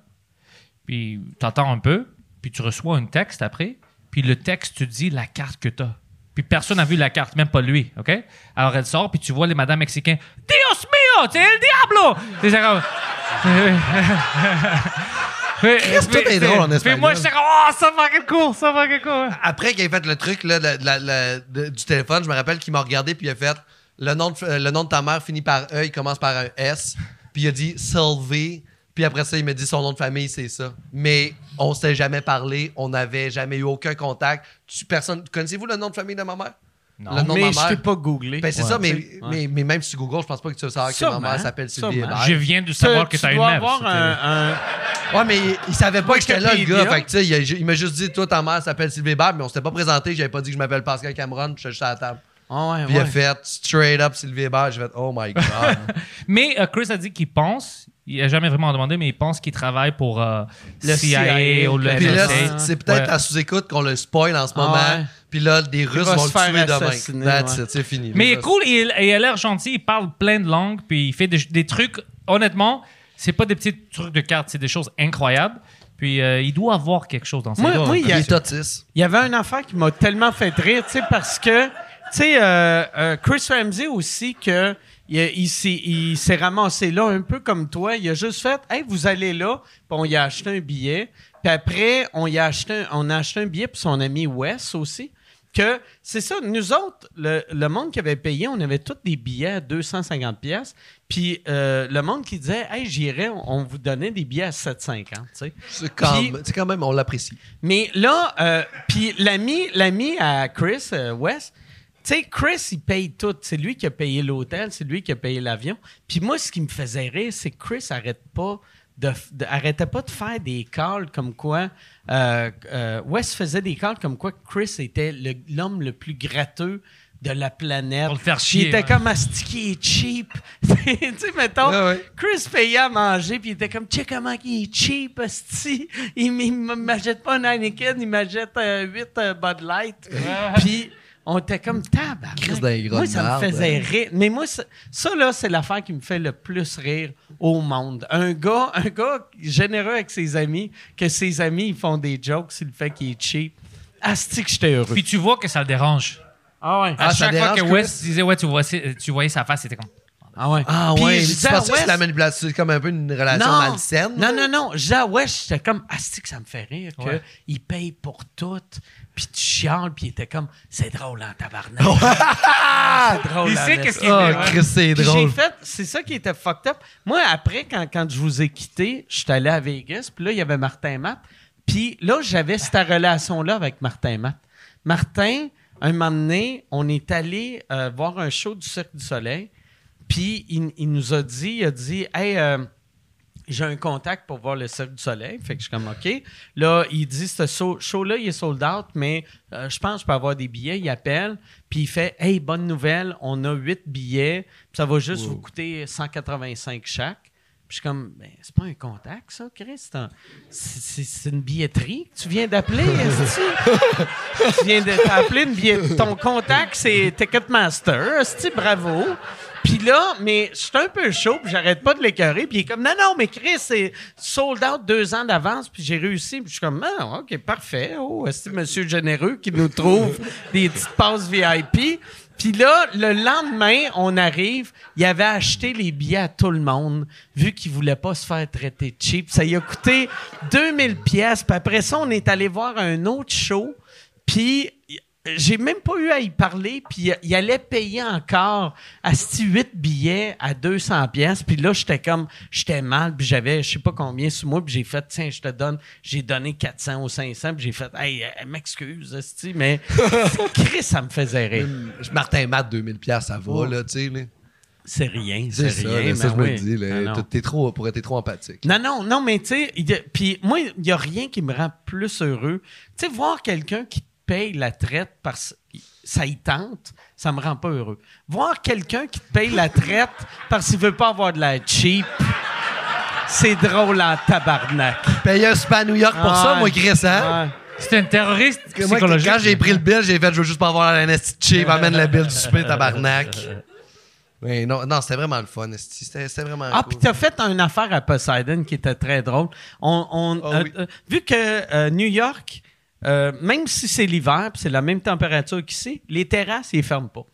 Puis t'entends un peu, puis tu reçois un texte après, puis le texte te dit la carte que t'as. Puis personne n'a vu la carte, même pas lui, OK? Alors elle sort, puis tu vois les madames mexicains Dios mío, c'est el diablo! C'est comme. Chris, tout est drôle en espagnol. moi, j'étais comme, oh, ça fucking cool, ça fucking cool. Après qu'il ait fait le truc là, de- du téléphone, je me rappelle qu'il m'a regardé puis il a fait le nom, de, le nom de ta mère finit par E, il commence par un S. Puis il a dit Sylvie. Puis après ça, il m'a dit son nom de famille, c'est ça. Mais on s'était jamais parlé, on n'avait jamais eu aucun contact. Tu, personne, connaissez-vous le nom de famille de ma mère? Non. Le nom de mais ma je t'ai pas googlé. Ben, c'est Ouais. ça, mais, Ouais. mais, mais même si tu googles, je pense pas que tu vas savoir que ma mère s'appelle Sylvie. Hébert. Je viens de savoir que tu t'as une mère. avoir un, un- Ouais, mais il, il savait pas que j'étais là, le gars. Fait que, il, m'a juste dit, toi, ta mère s'appelle Sylvie Hébert, mais on s'était pas présenté. J'avais pas dit que je m'appelle Pascal Cameron, puis j'étais juste à la table. Ah ouais, Puis il a fait straight up Sylvie Hébert. J'ai fait, oh my god. Mais euh, Chris a dit qu'il pense, il a jamais vraiment demandé, mais il pense qu'il travaille pour euh, Le CIA, CIA, ou le Puis là, NSA. c'est- peut-être Ouais. à sous-écoute qu'on le spoil en ce moment. Ah ouais. Puis là, des Russes vont se le faire tuer demain. That's it, c'est fini. Mais il est cool, et il, il a l'air gentil, il parle plein de langues, puis il fait des, des trucs, honnêtement, c'est pas des petits trucs de cartes, c'est des choses incroyables. Puis euh, il doit avoir quelque chose dans ses Moi- doigts. moi, il y a- Il est autiste. Il y avait une affaire qui m'a tellement fait rire, tu sais, parce que, tu sais, euh, euh, Chris Ramsey aussi, que il, il s'est- il s'est ramassé là un peu comme toi. Il a juste fait, hey, vous allez là, puis on y a acheté un billet. Puis après, on y a acheté un, on a acheté un billet pour son ami Wes aussi. Que c'est ça, nous autres, le, le monde qui avait payé, on avait tous des billets à 250 pièces. Puis euh, le monde qui disait, hey, j'irais, on, on vous donnait des billets à 750, tu sais. C'est quand, quand même, on l'apprécie. Mais là, euh, puis l'ami, l'ami à Chris, West, tu sais, Chris, il paye tout. C'est lui qui a payé l'hôtel, c'est lui qui a payé l'avion. Puis moi, ce qui me faisait rire, c'est que Chris arrête pas de, de- arrêtait pas de faire des calls comme quoi. Euh, euh, West faisait des calls comme quoi Chris était le- l'homme le, plus gratteux de la planète. Pour le faire chier, Il était ouais. comme Asti est cheap? tu sais, mettons, Ouais, ouais. Chris payait à manger, puis il était comme, check comment il est cheap, Asti. Il il m'achète pas un Heineken, il m'achète 8 Bud Light. Puis on était comme tabac. Chris d'ingrat Moi, ça me faisait hein. rire. Mais moi, ça, ça, là, c'est l'affaire qui me fait le plus rire au monde. Un gars, un gars généreux avec ses amis, que ses amis, ils font des jokes sur le fait qu'il est cheap. Asti que j'étais heureux. Puis tu vois que ça le dérange. ah ouais. À Ah, ça chaque fois que? West disait, ouais, tu, vois, tu voyais sa face, c'était comme. Ah ouais. Ah Puis ouais, je penses que c'est la manipulation, c'est comme un peu une relation non, malsaine? Non, non, non. Genre, ouais, j'étais comme, asti que ça me fait rire Ouais. qu'il paye pour tout, puis tu chiales, puis il était comme, c'est drôle en tabarnak. c'est drôle Il sait qu'est-ce qu'il Ah, fait. ouais. Chris, c'est Puis j'ai drôle. fait, c'est ça qui était fucked up. Moi, après, quand, quand je vous ai quitté, je suis allé à Vegas, puis là, il y avait Martin Matt. Puis là, j'avais cette relation-là avec Martin Matt. Martin, un moment donné, on est allé euh, voir un show du Cirque du Soleil, puis il, il nous a dit, il a dit, hey, euh, j'ai un contact pour voir le Cirque du Soleil. Fait que je suis comme, OK. Là, il dit, ce show- show-là, il est sold out, mais euh, je pense que je peux avoir des billets. Il appelle, puis il fait, hey, bonne nouvelle, on a huit billets, puis ça va juste vous coûter 185 chaque. Puis je suis comme, ben, c'est pas un contact, ça, Chris. C'est, un- c'est- c'est- c'est une billetterie que tu viens d'appeler, est-ce Tu viens de t'appeler une billetterie. Ton contact, c'est Ticketmaster, est bravo. Puis là, mais suis un peu chaud, puis j'arrête pas de l'écœurer. Puis il est comme, non, non, mais Chris, c'est sold out deux ans d'avance, puis j'ai réussi. Puis je suis comme, ah, OK, parfait. Oh, c'est monsieur généreux qui nous trouve des petites passes VIP. Puis là, le lendemain, on arrive, il avait acheté les billets à tout le monde, vu qu'il voulait pas se faire traiter de cheap. Ça lui a coûté 2000 pièces. Puis après ça, on est allé voir un autre show. Puis j'ai même pas eu à y parler, puis il allait payer encore à 8 billets à 200 pièces, puis là j'étais comme j'étais mal, puis j'avais je sais pas combien sous moi, puis j'ai fait tiens, je te donne, j'ai donné 400 ou 500, puis j'ai fait hey, euh, m'excuse, mais Chris ça me faisait rire. Martin Matt, 2000 pièces ça va, Oh. là, tu sais. là. C'est rien, c'est C'est ça, rien, ça, mais je me oui. le dis. là. Ah. T'es- trop, pour être trop empathique. Non, non, non, mais tu sais, puis moi, il n'y a rien qui me rend plus heureux. Tu sais, voir quelqu'un qui paye la traite parce que ça y tente, ça me rend pas heureux. Voir quelqu'un qui te paye la traite parce qu'il veut pas avoir de la cheap, c'est drôle en tabarnak. Payer un super à New York pour ça, moi, Chris, hein? C'est un terroriste Moi, psychologique. quand j'ai pris le bill, j'ai fait, je veux juste pas avoir la NST cheap, amène le bill du souper, tabarnak. Oui, non, non c'était vraiment le fun. C'était vraiment Ah, cool. puis t'as fait une affaire à Poseidon qui était très drôle. On, on- Ah euh, oui. euh, vu que euh, New York, euh, même si c'est l'hiver, c'est la même température qu'ici, les terrasses, ils ferment pas.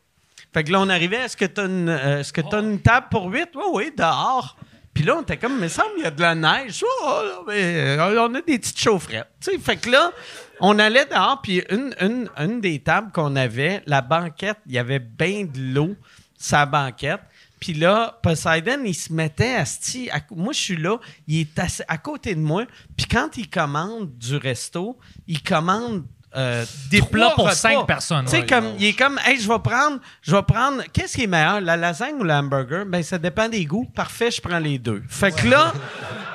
Fait que là, on arrivait, est-ce que t'as une, euh, que t'as une table pour huit? Oui, oui, dehors. Puis là, on était comme, mais ça, il y a de la neige. Oh, oh, mais, euh, on a des petites chaufferettes. Tu fait que là, on allait dehors, puis une, une, une des tables qu'on avait, la banquette, il y avait bien de l'eau, sa banquette. Puis là, Poseidon, il se mettait à Moi, je suis là, il est à côté de moi. Puis quand il commande du resto, il commande euh, Des plats pour cinq personnes. Tu sais, Ouais, comme, il est comme, hey, je vais prendre, je vais prendre, qu'est-ce qui est meilleur, la lasagne ou le hamburger? Ben, ça dépend des goûts. Parfait, je prends les deux. Fait que là,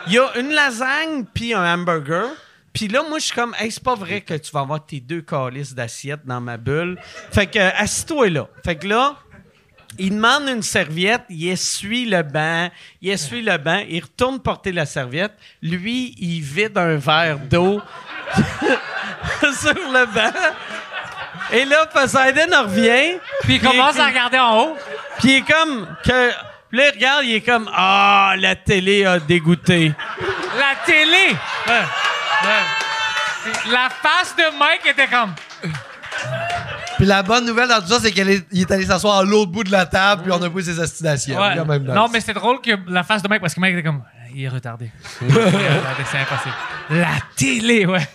il y a une lasagne puis un hamburger. Puis là, moi, je suis comme, hey, c'est pas vrai que tu vas avoir tes deux calices d'assiettes dans ma bulle. Fait que, euh, assis-toi là. Fait que là, il demande une serviette, il essuie le banc, il essuie le banc, il retourne porter la serviette. Lui, il vide un verre d'eau sur le banc. Et là, Poseidon revient. Puis il commence à regarder en haut. Puis il est comme que puis là, il regarde, il est comme ah, la télé a dégoûté. La télé! Ouais. Ouais. La face de Mike était comme. Puis la bonne nouvelle dans tout ça, c'est qu'il est, est allé s'asseoir à l'autre bout de la table, puis on a pris ses ostinations. Ouais. Même. Non, mais c'était drôle que la face de Mike, parce que Mike était comme. Il est retardé. Il est retardé, c'est impossible. La télé, ouais.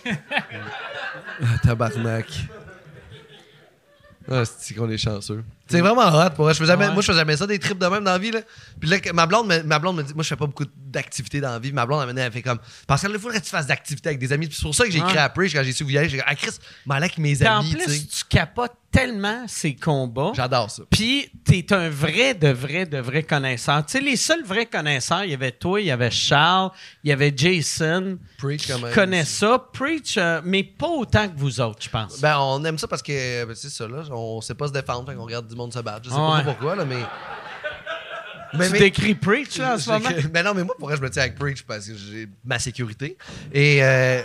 Ah, tabarnak. Ah, c'est qu'on est chanceux. C'est vraiment hot pour vrai. Je fais jamais, Moi, je fais jamais ça, des trips de même dans la vie. Là. Puis là, que ma blonde, me, ma blonde me dit Moi, je fais pas beaucoup d'activités dans la vie. Ma blonde, elle, elle fait comme Pascal, il faudrait que tu fasses d'activités avec des amis. Puis c'est pour ça que j'ai écrit Ouais. à Preach quand j'ai su vous y aller. J'ai dit Ah, Chris, m'en avec mes Puis en amis. sais. plus, tu capotes tellement ces combats. J'adore ça. Puis t'es un vrai, de vrai, de vrai connaisseur. Tu sais, les seuls vrais connaisseurs, il y avait toi, il y avait Charles, il y avait Jason. Preach qui connaissent ça? Preach, euh, mais pas autant que vous autres, je pense. Ben, on aime ça parce que, ben, c'est ça, là. On sait pas se défendre, fait qu'on regarde du monde se battre. Je sais Ouais. pas pourquoi, là, mais. Mais, tu mais- décris Preach, là, en ce moment? je- ben non, mais moi, pour vrai, je me tiens avec Preach parce que j'ai ma sécurité. Et. Euh,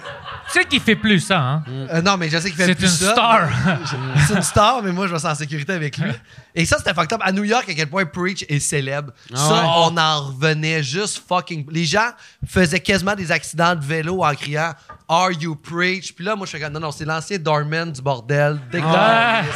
Tu sais qu'il fait plus ça, hein? euh, non, mais je sais qu'il fait C'est plus une ça. star. c'est une star, mais moi, je me sens en sécurité avec lui. Et ça, c'était fucked up. À New York, à quel point Preach est célèbre. ça, ouais. on en revenait juste fucking. Les gens faisaient quasiment des accidents de vélo en criant Are you Preach? Puis là, moi, je fais comme non, non, c'est l'ancien Dorman du bordel. Dégueulasse.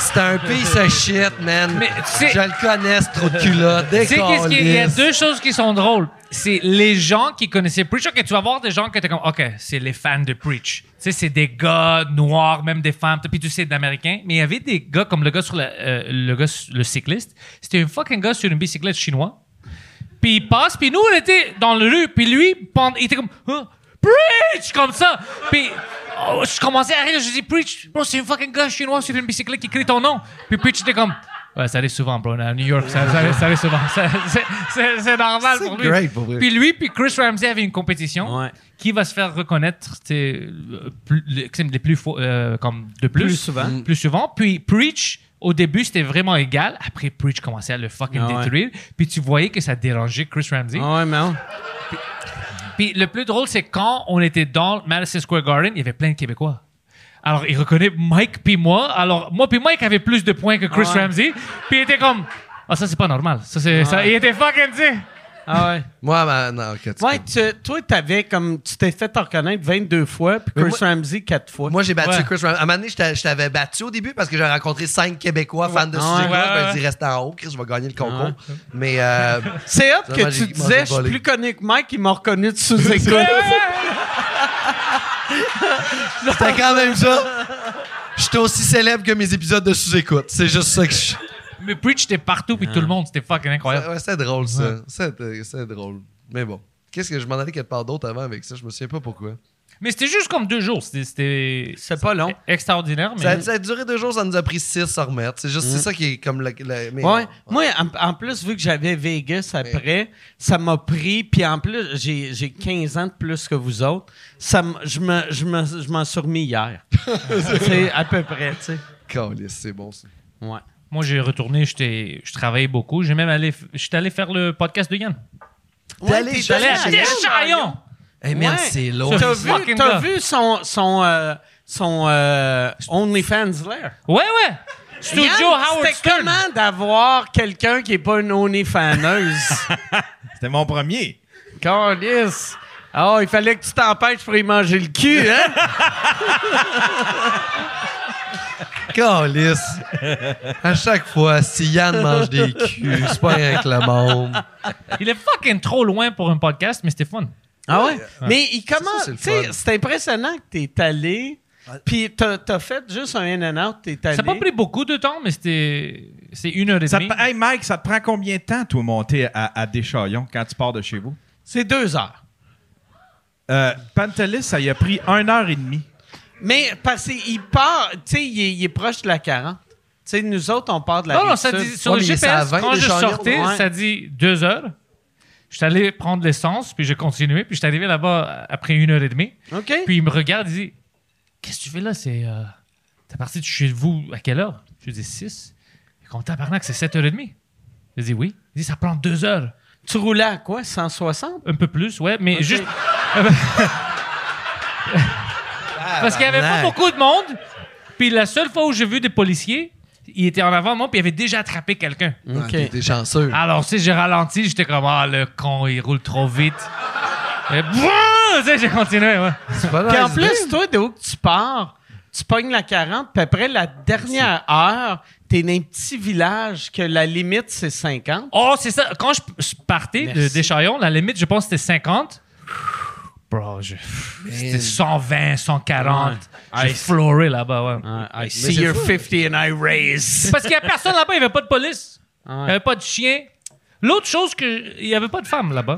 C'est un piece of shit, man. Mais tu sais- je le connais, ce trou de culotte. Tu sais qu'est-ce il y a? Deux choses qui sont drôles. C'est les gens qui connaissaient Preach. Ok, tu vas voir des gens que t'es comme, ok, c'est les fans de Preach. Tu sais, c'est des gars noirs, même des femmes, puis tu sais, d'américains. Mais il y avait des gars comme le gars sur la- euh, le gars, le cycliste. C'était un fucking gars sur une bicyclette chinois. Puis il passe, puis nous, on était dans le rue, puis lui, il était comme, Huh? Preach! Comme ça. Puis oh, je commençais à rire, je dis, Preach, bro, c'est un fucking gars chinois sur une bicyclette qui crie ton nom. Puis Preach était comme, ouais, ça arrive souvent, bro, à New York, ça, ça arrive, ça arrive souvent. C'est- normal pour lui. great, pour vrai. Puis lui, puis Chris Ramsey avait une compétition Ouais. qui va se faire reconnaître tu sais, plus, les, plus euh, comme de plus, Plus souvent. plus souvent. Puis Preach, au début, c'était vraiment égal. Après, Preach commençait à le fucking Ah ouais. détruire. Puis tu voyais que ça dérangeait Chris Ramsey. Ah ouais, mais Puis le plus drôle, c'est quand on était dans Madison Square Garden, il y avait plein de Québécois. Alors, il reconnaît Mike puis moi. Alors, moi puis Mike avait plus de points que Chris ouais. Ramsey. Puis il était comme, ah, ça, c'est pas normal. Ça, c'est, ça, il était fucking, tu sais. Ah ouais. Moi, man, non, ok, tu Ouais, tu- toi, t'avais comme. Tu t'es fait te reconnaître 22 fois, puis Mais Chris moi- Ramsey 4 fois. Moi, j'ai battu Ouais. Chris Ramsey. À un moment donné, je t'a- je t'avais battu au début parce que j'avais rencontré cinq Québécois fans de Ouais. ce jeu-là. Ouais, Je me ouais. dis, reste en haut, Chris, je vais gagner le concours. Mais, euh, c'est hot que tu j'ai- moi, disais, j'ai je suis volé. plus connu que Mike, il m'a reconnu de sous-écoute. c'était quand même ça. J'étais aussi célèbre que mes épisodes de sous-écoute. C'est juste ça que je. Mais Preach, était partout, puis tout le monde, c'était fucking incroyable. Ouais, c'est drôle, ça. C'est c'est drôle. Mais bon. Qu'est-ce que je m'en allais quelque part d'autre avant avec ça? Je me souviens pas pourquoi. Mais c'était juste comme deux jours. C'était- C'était C'est pas long. extraordinaire. Mais... Ça, ça a duré deux jours, ça nous a pris six à remettre. C'est juste c'est ça qui est comme la. la- mais Ouais. Moi, en, en plus, vu que j'avais Vegas après, ça m'a pris. Puis en plus, j'ai j'ai 15 ans de plus que vous autres. Ça je me- je me- je m'en suis remis hier. C'est à peu près, tu sais. C'est bon ça. Ouais. Moi, j'ai retourné, j'étais- je travaillais beaucoup. J'ai même allé, j'étais allé faire le podcast de Yann. T'es allé- t'es J'allais allé à à Deschaillons. Hey, man, Ouais. c'est lourd. T'as vu, t'as vu son, son, euh, son euh, OnlyFans l'air? Ouais, ouais. Studio Yann, Howard C'était Stern. comment d'avoir quelqu'un qui est pas une OnlyFaneuse? C'était mon premier. Calice! Oh, il fallait que tu t'empêches pour y manger le cul, hein? Calisse. À chaque fois, si Yann mange des culs, c'est pas rien que le monde. Il est fucking trop loin pour un podcast, mais c'était fun. Ah ouais? Mais il commence. Tu sais, c'est impressionnant que t'es allé, puis t'as t'as fait juste un in and out, t'es allé. Ça n'a pas pris beaucoup de temps, mais c'était c'est une heure et demie. hey Mike, ça te prend combien de temps, toi, monter à, à Deschaillons quand tu pars de chez vous? C'est deux heures. Euh, Pantelis, ça y a pris une heure et demie. Mais parce qu'il part, tu sais, il, est- il est proche de la 40. Tu sais, nous autres, on part de la Non, non, rive ça sud. dit, sur Ouais, le mais GPS, 20 quand je sortais, ouais. ça dit deux heures. Je suis allé prendre l'essence, puis j'ai continué, puis je suis arrivé là-bas après une heure et demie. OK? Puis il me regarde, il dit Qu'est-ce que tu fais là? C'est. Euh, T'es parti de chez vous à quelle heure? Je lui dis 6. Comme tabarnak, c'est 7h30. Il dit Oui. Il dit Ça prend deux heures. tu roulais à quoi? 160? Un peu plus, ouais, mais juste. Parce qu'il n'y avait pas beaucoup de monde. Puis la seule fois où j'ai vu des policiers, il était en avant de moi, puis il avait déjà attrapé quelqu'un. OK. T'es chanceux. Alors, tu sais, j'ai ralenti, j'étais comme, ah, le con, il roule trop vite. Et boum! Tu sais, j'ai continué, ouais. C'est pas Puis en plus, toi, de où que tu pars, tu pognes la 40, puis après la dernière heure, t'es dans un petit village que la limite, c'est 50. Oh, c'est ça. Quand je, partais de Merci. Deschaillons, la limite, je pense que c'était 50. Bro, je- c'était 120, 140. J'ai floré là-bas, ouais. I see your 50 and I raise. Parce qu'il n'y a personne là-bas, il n'y avait pas de police. Il Ouais. n'y avait pas de chien. L'autre chose, que il n'y avait pas de femmes là-bas.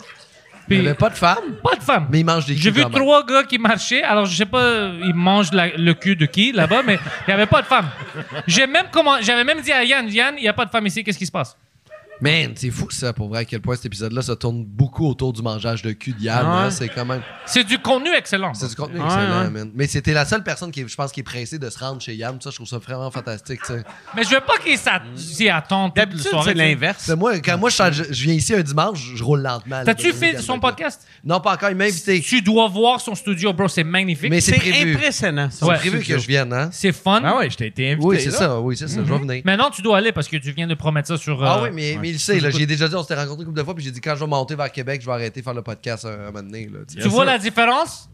Il n'y avait pas de femme, pas de femmes. mais il mange des J'ai vu trois gars qui marchaient. Alors, je sais pas, ils mangent la- le cul de qui là-bas, mais il n'y avait pas de femmes. J'ai même comment, j'avais même dit à Yann, Yann, il n'y a pas de femme ici, qu'est-ce qui se passe? Man, c'est fou ça, pour vrai, à quel point cet épisode-là se tourne beaucoup autour du mangeage de cul de Yann. Ah ouais. hein, C'est quand même. C'est du contenu excellent. C'est du contenu Ouais, excellent, ouais. man. Mais c'était la seule personne qui, je pense, qui est pressée de se rendre chez Yann. Ça, je trouve ça vraiment fantastique. Mais je veux pas qu'ils s'att- s'y attendent toute la D'habitude, soirée. c'est l'inverse. C'est moi, quand moi, je, viens ici un dimanche, je roule lentement. T'as-tu fait son podcast? Non, pas encore. Il m'a invité. Tu dois voir son studio, bro, c'est magnifique. Mais c'est impressionnant. C'est Ouais. prévu que je vienne, hein? c'est fun. Ah ouais, je t'ai été invité. Oui, c'est ça. Oui, c'est ça. Je vais venir. Maintenant, tu dois aller parce que tu viens de promettre ça sur. Ah euh, oui, mais il sait, là, j'ai déjà dit, on s'était rencontrés une couple de fois, puis j'ai dit, quand je vais monter vers Québec, je vais arrêter de faire le podcast un, un moment donné. Là, tu vois la différence?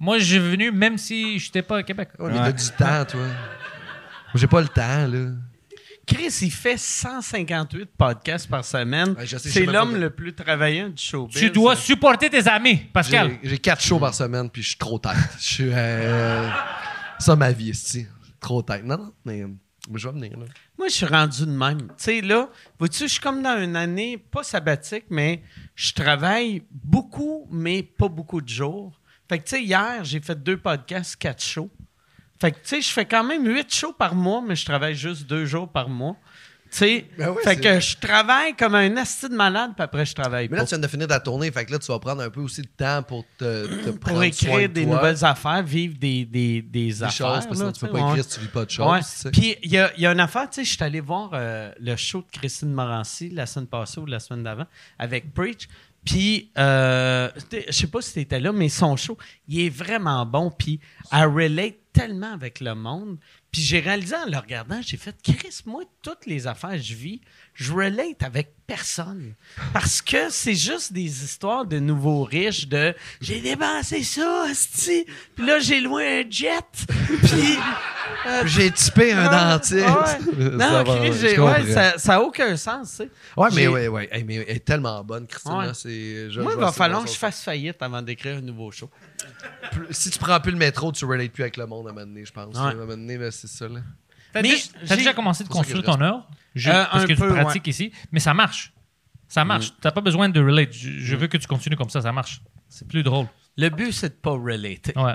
Moi, j'ai venu même si je n'étais pas à Québec. Ouais, mais t'as du temps, toi. Moi, J'ai pas le temps, là. Chris, il fait 158 podcasts par semaine. Ouais, je je c'est l'homme le plus travaillant du showbiz. Tu dois supporter tes amis, Pascal. J'ai- quatre shows par semaine, puis je suis trop tête. Je suis. Euh, ça, ma vie, ici. Trop tête. Non, non, mais, euh, je vais venir. Moi, je suis rendu de même. Tu sais, je suis comme dans une année, pas sabbatique, mais je travaille beaucoup, mais pas beaucoup de jours. Fait que, tu sais, hier, j'ai fait deux podcasts, quatre shows. Fait que, tu sais, je fais quand même huit shows par mois, mais je travaille juste deux jours par mois. Tu sais, Ben ouais, fait que je travaille comme un asti de malade, puis après, je travaille Mais pas. là, tu viens de finir ta tournée, fait que là, tu vas prendre un peu aussi de temps pour te, te pour prendre soin écrire de des toi, nouvelles affaires, vivre des, des, des, des affaires. choses, parce que tu peux pas ouais. écrire si tu vis pas de choses. Ouais. Puis il y a, il y a une affaire, tu sais, je suis allé voir euh, le show de Christine Morancy la semaine passée ou la semaine d'avant avec Preach. Puis, euh, je sais pas si tu étais là, mais son show, il est vraiment bon. Puis, elle relate tellement avec le monde. Puis, j'ai réalisé en le regardant, j'ai fait, Chris, moi, toutes les affaires que je vis, je relate avec personne. Parce que c'est juste des histoires de nouveaux riches, de j'ai dépensé ça, asti. Puis là, j'ai loué un jet. Puis. euh, J'ai typé un dentiste. ouais. Non, Chris, ouais, ça ça a aucun sens, tu sais. Ouais, mais ouais, ouais. Hey, mais elle est tellement bonne. Ouais. je- Moi, il va falloir que je fasse faillite avant d'écrire un nouveau show. Si tu prends plus le métro, tu relates plus avec le monde à un moment donné, je pense. À un moment donné, là, c'est ça, là. T'as Mais déjà, t'as j'ai- déjà commencé de pour ça que construire je ton œuvre? Je- Euh, parce un que peu, tu pratiques ici, mais ça marche. Ça marche. T'as pas besoin de relate. Je, je veux que tu continues comme ça, ça marche. C'est plus drôle. Le but, c'est de pas relater. Ouais.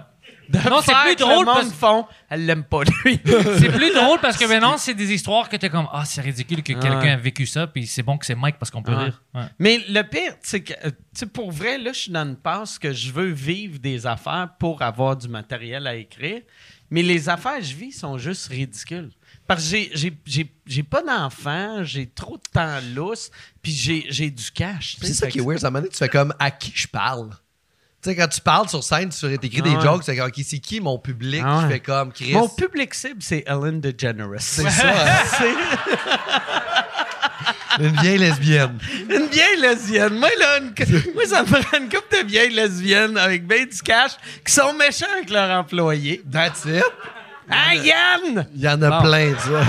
De Non, c'est faire plus que drôle Le monde parce- font, elle l'aime pas, lui. C'est plus drôle parce que maintenant, c'est des histoires que t'es comme, ah, c'est ridicule que quelqu'un a vécu ça, puis c'est bon que c'est Mike parce qu'on peut Ouais. rire. Ouais. Mais le pire, c'est que, euh, tu sais, pour vrai, là, je suis dans une passe que je veux vivre des affaires pour avoir du matériel à écrire. Mais les affaires que je vis sont juste ridicules. Parce que j'ai- pas d'enfants, j'ai trop de temps lousse, puis j'ai du cash. tu. C'est ça qui est weird. À un moment donné, tu fais comme à qui je parle? Tu sais, quand tu parles sur scène, tu t'écris Ah des ouais. jokes, c'est comme, OK, c'est qui mon public? Ah ouais. Je fais comme Chris. Mon public cible, c'est Ellen DeGeneres. C'est ça. hein? Une vieille lesbienne. Une vieille lesbienne. Moi, là, une- moi, ça me prend une couple de vieilles lesbiennes avec bien du cash qui sont méchants avec leurs employés. That's it. Ah, Yann! Il y en a Bon. plein, de ça.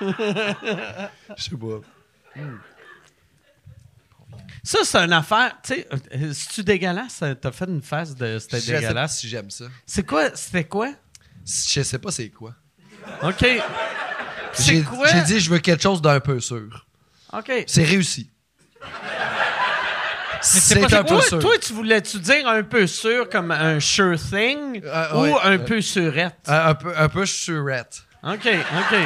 Je sais pas. Ça, c'est une affaire. Tu sais, euh, c'est-tu dégueulasse? T'as fait une face de c'était Je sais pas dégueulasse. si j'aime ça. C'est quoi? C'était quoi? Je sais pas c'est quoi. OK. C'est J'ai quoi? j'ai dit, je veux quelque chose d'un peu sûr. OK. C'est réussi. c'est un Toi, peu sûr. toi, tu voulais-tu dire un peu sûr comme un sure thing Euh, ou ouais. un peu surette? Un, un peu, un peu surette. OK, OK.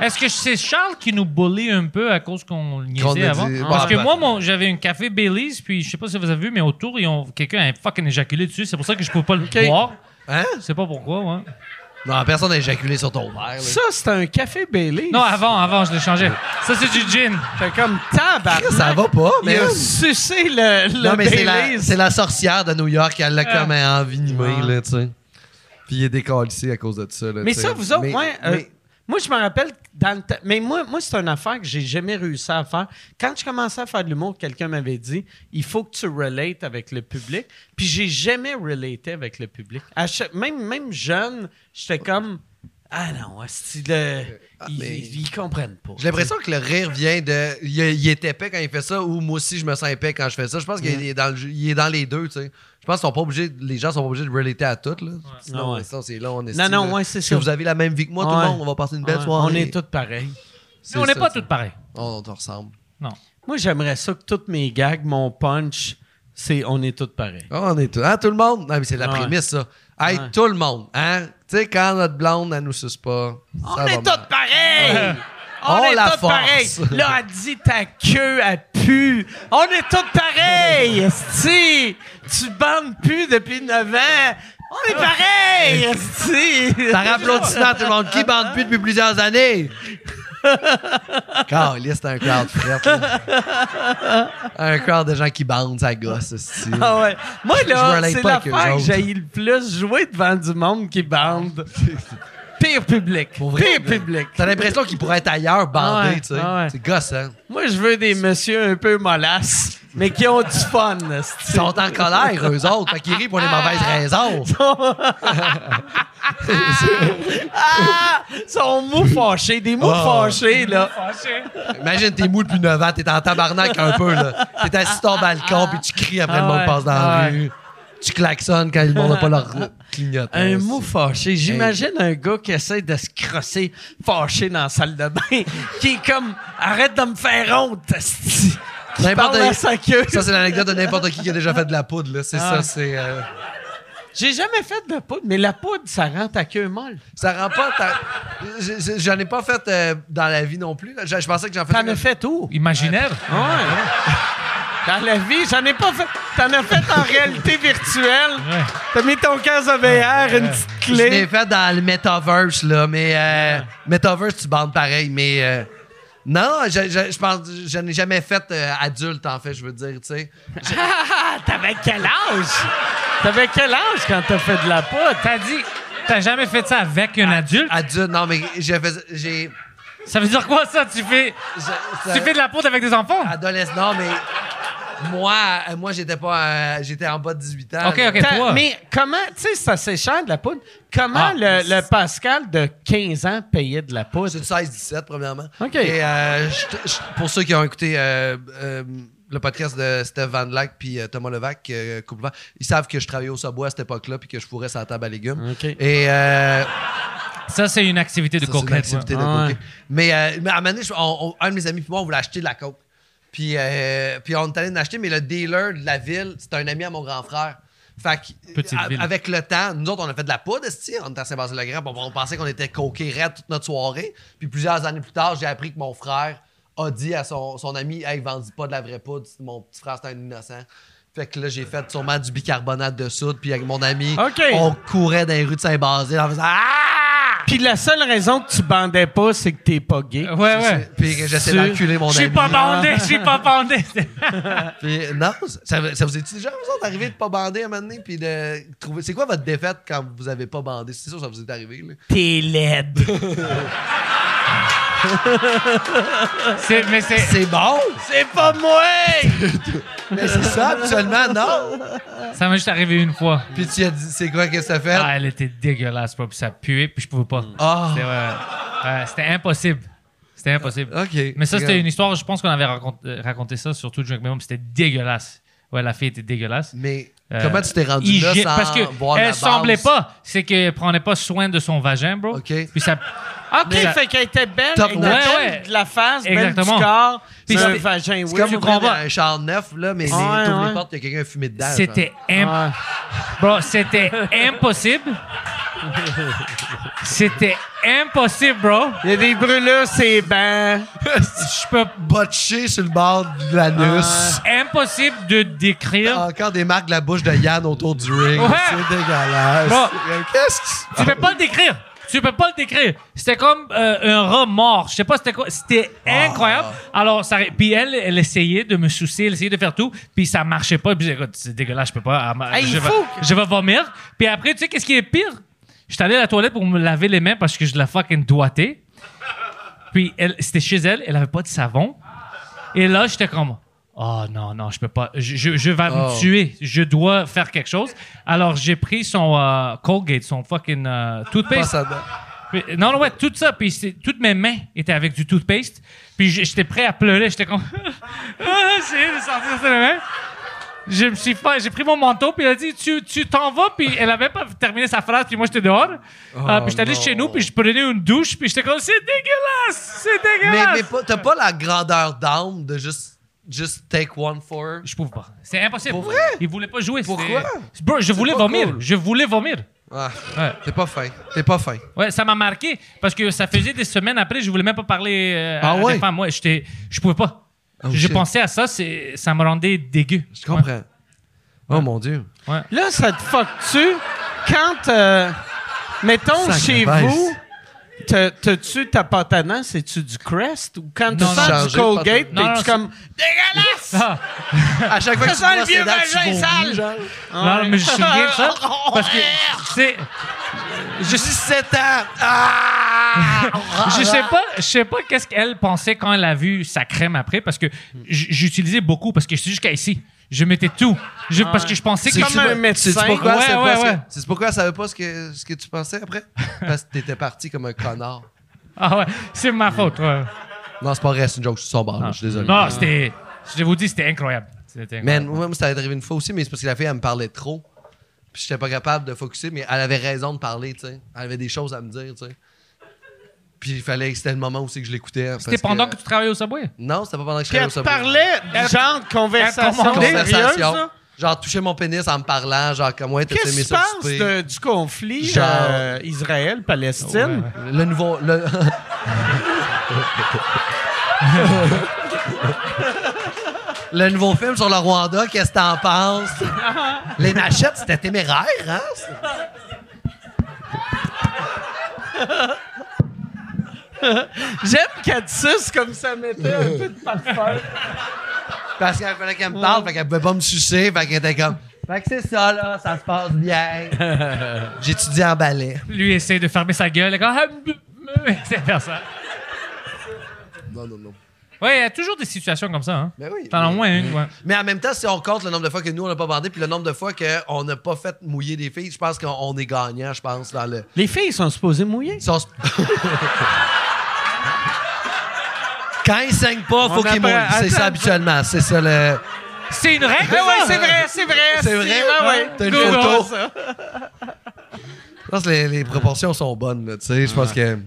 Est-ce que c'est Charles qui nous bully un peu à cause qu'on niaisait a avant? dit- Parce Bah, que bah. moi, j'avais un café Baileys, puis je sais pas si vous avez vu, mais autour, ils ont, quelqu'un a fucking éjaculé dessus. C'est pour ça que je pouvais pas le Ok. boire. Hein? Je sais pas pourquoi, ouais. Non, personne n'a éjaculé sur ton verre. là. Ça, c'est un café Bailey. Non, avant, avant, je l'ai changé. Ça, c'est du gin. Fait comme tabarnak. Ça va pas, Il mais. a sucé le, le Non, mais c'est la, Baileys. c'est la sorcière de New York. Elle l'a Ah. comme envenimé, Ah. là, tu sais. Puis il est décalissé à cause de ça. Là, Mais tu ça, vous autres, Mais- ouais, euh, mais- moi, je me rappelle, dans le mais moi, moi c'est une affaire que j'ai jamais réussi à faire. Quand je commençais à faire de l'humour, quelqu'un m'avait dit il faut que tu relates avec le public. Puis j'ai jamais relaté avec le public. Même, même jeune, j'étais comme Ah non, le- ils, mais- ils- ils comprennent pas. J'ai l'impression que le rire vient de. Il, il est épais quand il fait ça, ou moi aussi je me sens épais quand je fais ça. Je pense qu'il est dans, le jeu- il est dans les deux, tu sais. Je pense qu'ils sont pas obligés, les gens sont pas obligés de relater à tout, là. Sinon, Ah ouais. sinon, c'est là, on est Non, non, ouais, c'est ça. que vous avez la même vie que moi, tout le monde? On va passer une belle Ouais, soirée. on est tous pareils. On n'est pas tous pareils. On, on te ressemble. Non. Moi, j'aimerais ça que toutes mes gags, mon punch, c'est on est tous pareils. Ah, on est tous. Hein, tout le monde? Non, mais c'est la Ouais. prémisse, ça. Hey, tout le monde, hein? Tu sais, quand notre blonde, elle nous suce pas. On ça est tous pareils! On, est tous pareils! Là, elle dit ta queue, elle pue. On est tous pareils! esti. Tu bandes plus depuis 9 ans. On est pareils! esti. Par applaudissement, tout le monde. Qui bande plus depuis plusieurs années? Caliste, c'est un crowd fret. là. Un crowd de gens qui bandent, ça gosse, esti. Ah ouais. Moi, là, c'est l'affaire que j'ai le plus jouer devant du monde qui bande. Pire public. vrai, Pire public. T'as l'impression qu'ils pourraient être ailleurs Ouais, tu sais. ouais. C'est gossant. Moi, je veux des messieurs un peu mollasses, mais qui ont du fun. Ils sont en colère, eux autres. Fait qu'ils rient pour les mauvaises raisons. Ah! Ils sont mous fâchés, des mous Ah. fâchés, là. Imagine, t'es mou depuis 9 ans, t'es en tabarnak un peu, là. T'es assis sur ton balcon, puis tu cries après Ah le monde ouais, passe dans la ouais. rue. Tu klaxonnes quand le monde n'a pas leur clignotant. Un mou fâché. J'imagine un gars qui essaie de se crosser fâché dans la salle de bain, qui est comme « Arrête de me faire honte, esti. » Qui N'importe- parle à sa queue. Ça, c'est l'anecdote de n'importe qui qui a déjà fait de la poudre, là. C'est Ah. ça, c'est... euh, J'ai jamais fait de poudre, mais la poudre, ça rend ta queue molle. Ça rend pas... ta- J'en ai pas fait euh, dans la vie non plus. Je je pensais que j'en faisais... T'en as fait où? Imaginaire. Ouais. Dans la vie, j'en ai pas fait. T'en as fait en réalité virtuelle. Ouais. T'as mis ton casque VR, une petite Je l'ai clé. fait dans le Metaverse, là, mais... Euh, Metaverse, tu bandes pareil, mais... non, je, je, je pense... Je n'ai jamais fait euh, adulte, en fait, je veux dire, tu sais. T'avais quel âge? T'avais quel âge quand t'as fait de la poudre? T'as dit, t'as jamais fait ça avec un adulte? Adulte, non, mais j'ai fait... J'ai... Ça veut dire quoi, ça? Tu fais, je- tu fais de la poudre avec des enfants? Adolescent, non, mais... Moi, euh, moi j'étais pas... euh, j'étais en bas de 18 ans. OK. OK, toi. Mais comment, tu sais, ça c'est cher de la poudre. Comment Ah, le, le Pascal de 15 ans payait de la poudre? C'est du 16-17, premièrement. OK. Et euh, pour ceux qui ont écouté euh, euh, le podcast de Steph Van Lack puis euh, Thomas Levac, euh, Couple ils savent que je travaillais au Subway à cette époque-là puis que je fourrais sa table à légumes. OK. Et euh, Ça, c'est une activité de c'est une de Ah ouais. Mais, euh, mais à un moment donné, je- on- on- un de mes amis puis moi, on voulait acheter de la coke. Puis, euh, puis on est allé en acheter, mais le dealer de la ville, c'était un ami à mon grand frère. Fait que, avec le temps, nous autres, on a fait de la poudre, on était à Saint-Basile-le-Grand, on pensait qu'on était coqués raides toute notre soirée. Puis plusieurs années plus tard, j'ai appris que mon frère a dit à son, son ami Hey, vendis pas de la vraie poudre, mon petit frère, c'est un innocent. Fait que là, j'ai fait sûrement du bicarbonate de soude, puis avec mon ami, on courait dans les rues de Saint-Basile en faisant Ah! Puis la seule raison que tu bandais pas, c'est que t'es pas gay. Ouais, ouais. Puis que j'essaie d'enculer mon Je ami. suis pas bandé, je suis pas bandé. Puis, non, ça, ça vous est déjà vous autres arrivé de pas bander à un moment donné puis de trouver. C'est quoi votre défaite quand vous avez pas bandé? C'est sûr que ça vous est arrivé. Là. T'es laide. C'est- mais c'est. C'est bon, c'est pas moi! mais c'est ça habituellement, non? Ça m'est juste arrivé une fois. Puis tu as dit, c'est quoi que ça fait? Ah, elle était dégueulasse, bro, puis ça puait, puis je pouvais pas. Ah, C'était impossible. C'était impossible. ok. Mais ça, c'était une histoire, je pense qu'on avait raconté, euh, raconté ça sur tout Drink Minimum, c'était dégueulasse. Ouais, la fille était dégueulasse. Mais Euh, comment tu t'es rendu là sans parce que voir elle semblait pas, c'est qu'elle prenait pas soin de son vagin, bro. OK. Puis ça OK, Ça- fait qu'elle était belle, Top elle était ouais, belle de la face, belle Exactement. du corps, Puis puis un c'était- vagin, C'est oui. comme un char neuf, là, mais les, Ouais, ouais. les portes, il y a quelqu'un qui a fumé dedans. c'était imp- Ouais. bro, c'était impossible. C'était impossible, bro. Il y a des brûlures, c'est ben. Je peux. Botché sur le bord de l'anus. impossible de décrire. Encore des marques de la bouche de Yann autour du ring. Ouais. C'est dégueulasse. Bon. Qu'est-ce qui se Tu peux pas le décrire. Tu peux pas le décrire. C'était comme euh, un rat mort. Je sais pas c'était quoi. C'était incroyable. Alors, ça, puis elle, elle essayait de me soucier, elle essayait de faire tout, puis ça marchait pas. Puis j'ai dit, écoute, c'est dégueulasse, je peux pas. Ah, il je, vais, faut je vais vomir. Puis après, tu sais, qu'est-ce qui est pire? J'étais allé à la toilette pour me laver les mains parce que je la fucking doigtais. Puis elle, c'était chez elle, elle avait pas de savon. Et là, j'étais comme, oh non, non, je peux pas. Je, je, je vais Oh. me tuer. Je dois faire quelque chose. Alors, j'ai pris son euh, Colgate, son fucking euh, toothpaste. non, non, ouais, tout ça. Puis toutes mes mains étaient avec du toothpaste. Puis j'étais prêt à pleurer. J'étais comme, ah, j'ai de sortir ses mains. Je me suis fait, j'ai pris mon manteau, puis elle a dit, tu tu t'en vas, puis elle avait pas terminé sa phrase, puis moi j'étais dehors. Ah, puis j'étais allé chez nous, puis je prenais une douche, puis j'étais comme, c'est dégueulasse, c'est Mais, dégueulasse. mais pas- t'as pas la grandeur d'âme de juste, just take one for? Je pouvais pas. C'est impossible. Pour vrai? Il voulait pas jouer. Pourquoi? Bro, je voulais vomir. cool. Je voulais vomir. Ah, Ouais. t'es pas fin. T'es pas fin. Ouais, ça m'a marqué parce que ça faisait des semaines après, je voulais même pas parler euh, Ah à ouais? des femmes. Ouais, j'étais, je pouvais pas. Oh, je shit. pensais à ça, c'est, ça me rendait dégueu. Je comprends. Oh mon Dieu. Là, ça te fuck-tu? Quand, euh, mettons, Sacré chez baisse. vous, t'as-tu ta dents, c'est-tu du Crest? Ou quand tu sens du Colgate, t'es-tu comme dégueulasse? À chaque fois que tu sent le vieux vagin sale. non, mais je souviens de ça parce que c'est, Je suis 7 ans. Ah! je sais pas, je sais pas qu'est-ce qu'elle pensait quand elle a vu sa crème après parce que j'utilisais beaucoup parce que je suis jusqu'à ici. Je mettais tout. Je- parce que je pensais que comme un médecin. C'est pourquoi, Ouais, c'est ouais, que- pourquoi elle savait pas ce que, ce que tu pensais après? Parce que t'étais parti comme un connard. Ah ouais, c'est ma faute. ouais. Non, c'est pas vrai, c'est une joke, je suis sombre, je suis désolé. Non, c'était, je vous dis, c'était incroyable. C'était Man, incroyable. moi, ça m'est arrivé une fois aussi, mais c'est parce que la fille, elle me parlait trop. Puis j'étais pas capable de focuser, mais elle avait raison de parler, tu sais. Elle avait des choses à me dire, tu sais. Puis il fallait que c'était le moment aussi que je l'écoutais. C'était pendant que... tu travaillais au Subway? Non, c'était pas pendant que je travaillais au Subway. parlait du genre de conversation sérieuse, Conversation. là? Genre, toucher mon pénis en me parlant, genre, comme, ouais, t'as Qu'est-ce aimé que tu ça penses souper? de- du conflit Genre- euh, Israël-Palestine? Le nouveau. Le... le nouveau film sur le Rwanda, qu'est-ce que t'en penses? Les machettes, c'était téméraire, hein? J'aime qu'elle suce comme ça mettait un peu de parfum. Parce qu'elle fallait qu'elle me parle, fait qu'elle pouvait pas me sucer, fait qu'elle était comme. Fait que c'est ça, là, ça se passe bien. J'étudie en ballet. Lui essaie de fermer sa gueule. Ah, C'est faire ça. Non, non, non. Ouais, il y a toujours des situations comme ça. Hein. Mais oui. T'en as au moins une, ouais. Mais en même temps, si on compte le nombre de fois que nous, on n'a pas bandé, puis le nombre de fois qu'on n'a pas fait mouiller des filles, je pense qu'on on est gagnant, je pense, dans le. Les filles sont supposées mouiller. Quand il saigne pas, faut qu'il mouille. C'est ça habituellement. C'est ça le. C'est une règle, ouais, ça? c'est vrai, c'est vrai. C'est vrai? Ben ouais. T'as une photo? Je pense que les, les proportions sont bonnes, tu sais. Je pense que.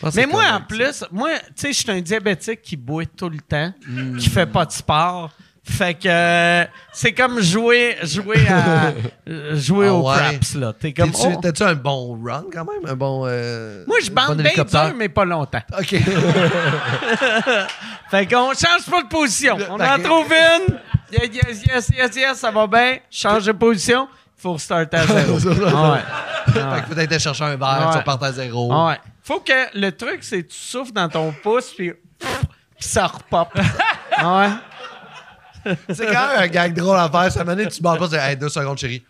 pense que Mais moi, en plus, moi, tu sais, je suis un diabétique qui boit tout le temps, Hmm. qui fait pas de sport. Fait que euh, c'est comme jouer, jouer à jouer Ah au ouais. craps là. T'es comme T'es-tu- oh. T'as-tu un bon run quand même? Un bon. euh, Moi, je bon bande bien dur, mais pas longtemps. OK. Fait qu'on change pas de position. On en trouve une. Yes, yes, yes, yes, yes, ça va bien. Change de position. Faut restarter à zéro. Ah ouais. fait que faut peut-être chercher un verre, Ouais. tu repartes à zéro. Ah ouais. Faut que le truc, c'est que tu souffles dans ton pouce, puis puis ça repop. Ah ouais. C'est quand même un gag drôle à faire. Ça m'a donné, tu bandes pas, c'est hey, deux secondes, chérie.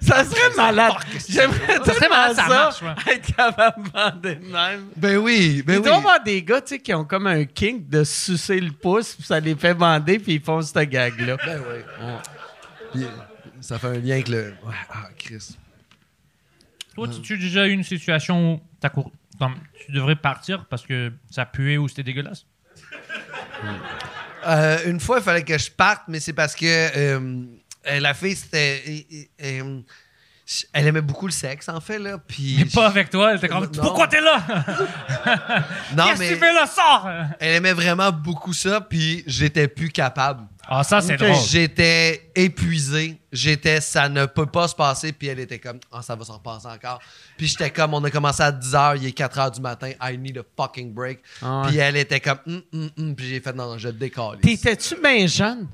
Ça serait malade. J'aimerais Ça serait malade, ça marche, ouais. être capable de bander de même. Ben oui, ben Il oui. doit y avoir des gars, tu sais, qui ont comme un kink de sucer le pouce, puis ça les fait bander, puis ils font ce gag-là. Ben oui. Puis, ça fait un lien avec le. Ouais, ah, Chris. Toi, tu tu as déjà eu une situation où t'as cour- comme, tu devrais partir parce que ça puait ou c'était dégueulasse? Euh, une fois, il fallait que je parte, mais c'est parce que euh, euh, la fille, c'était. Elle aimait beaucoup le sexe, en fait, là. Puis. Mais pas avec toi, elle était comme Non. Pourquoi t'es là? Non, Qu'est-ce que mais tu fais là? Sors! elle aimait vraiment beaucoup ça, puis j'étais plus capable. Ah, ça, c'est drôle. J'étais épuisé. J'étais, ça ne peut pas se passer. Puis elle était comme, ah, ça va s'en repasser encore. Puis j'étais comme, on a commencé à 10 h, il est 4 h du matin. I need a fucking break. Ah ouais. Puis elle était comme, hum, hum, hum. Puis j'ai fait, non, je décolle. T'étais-tu bien jeune?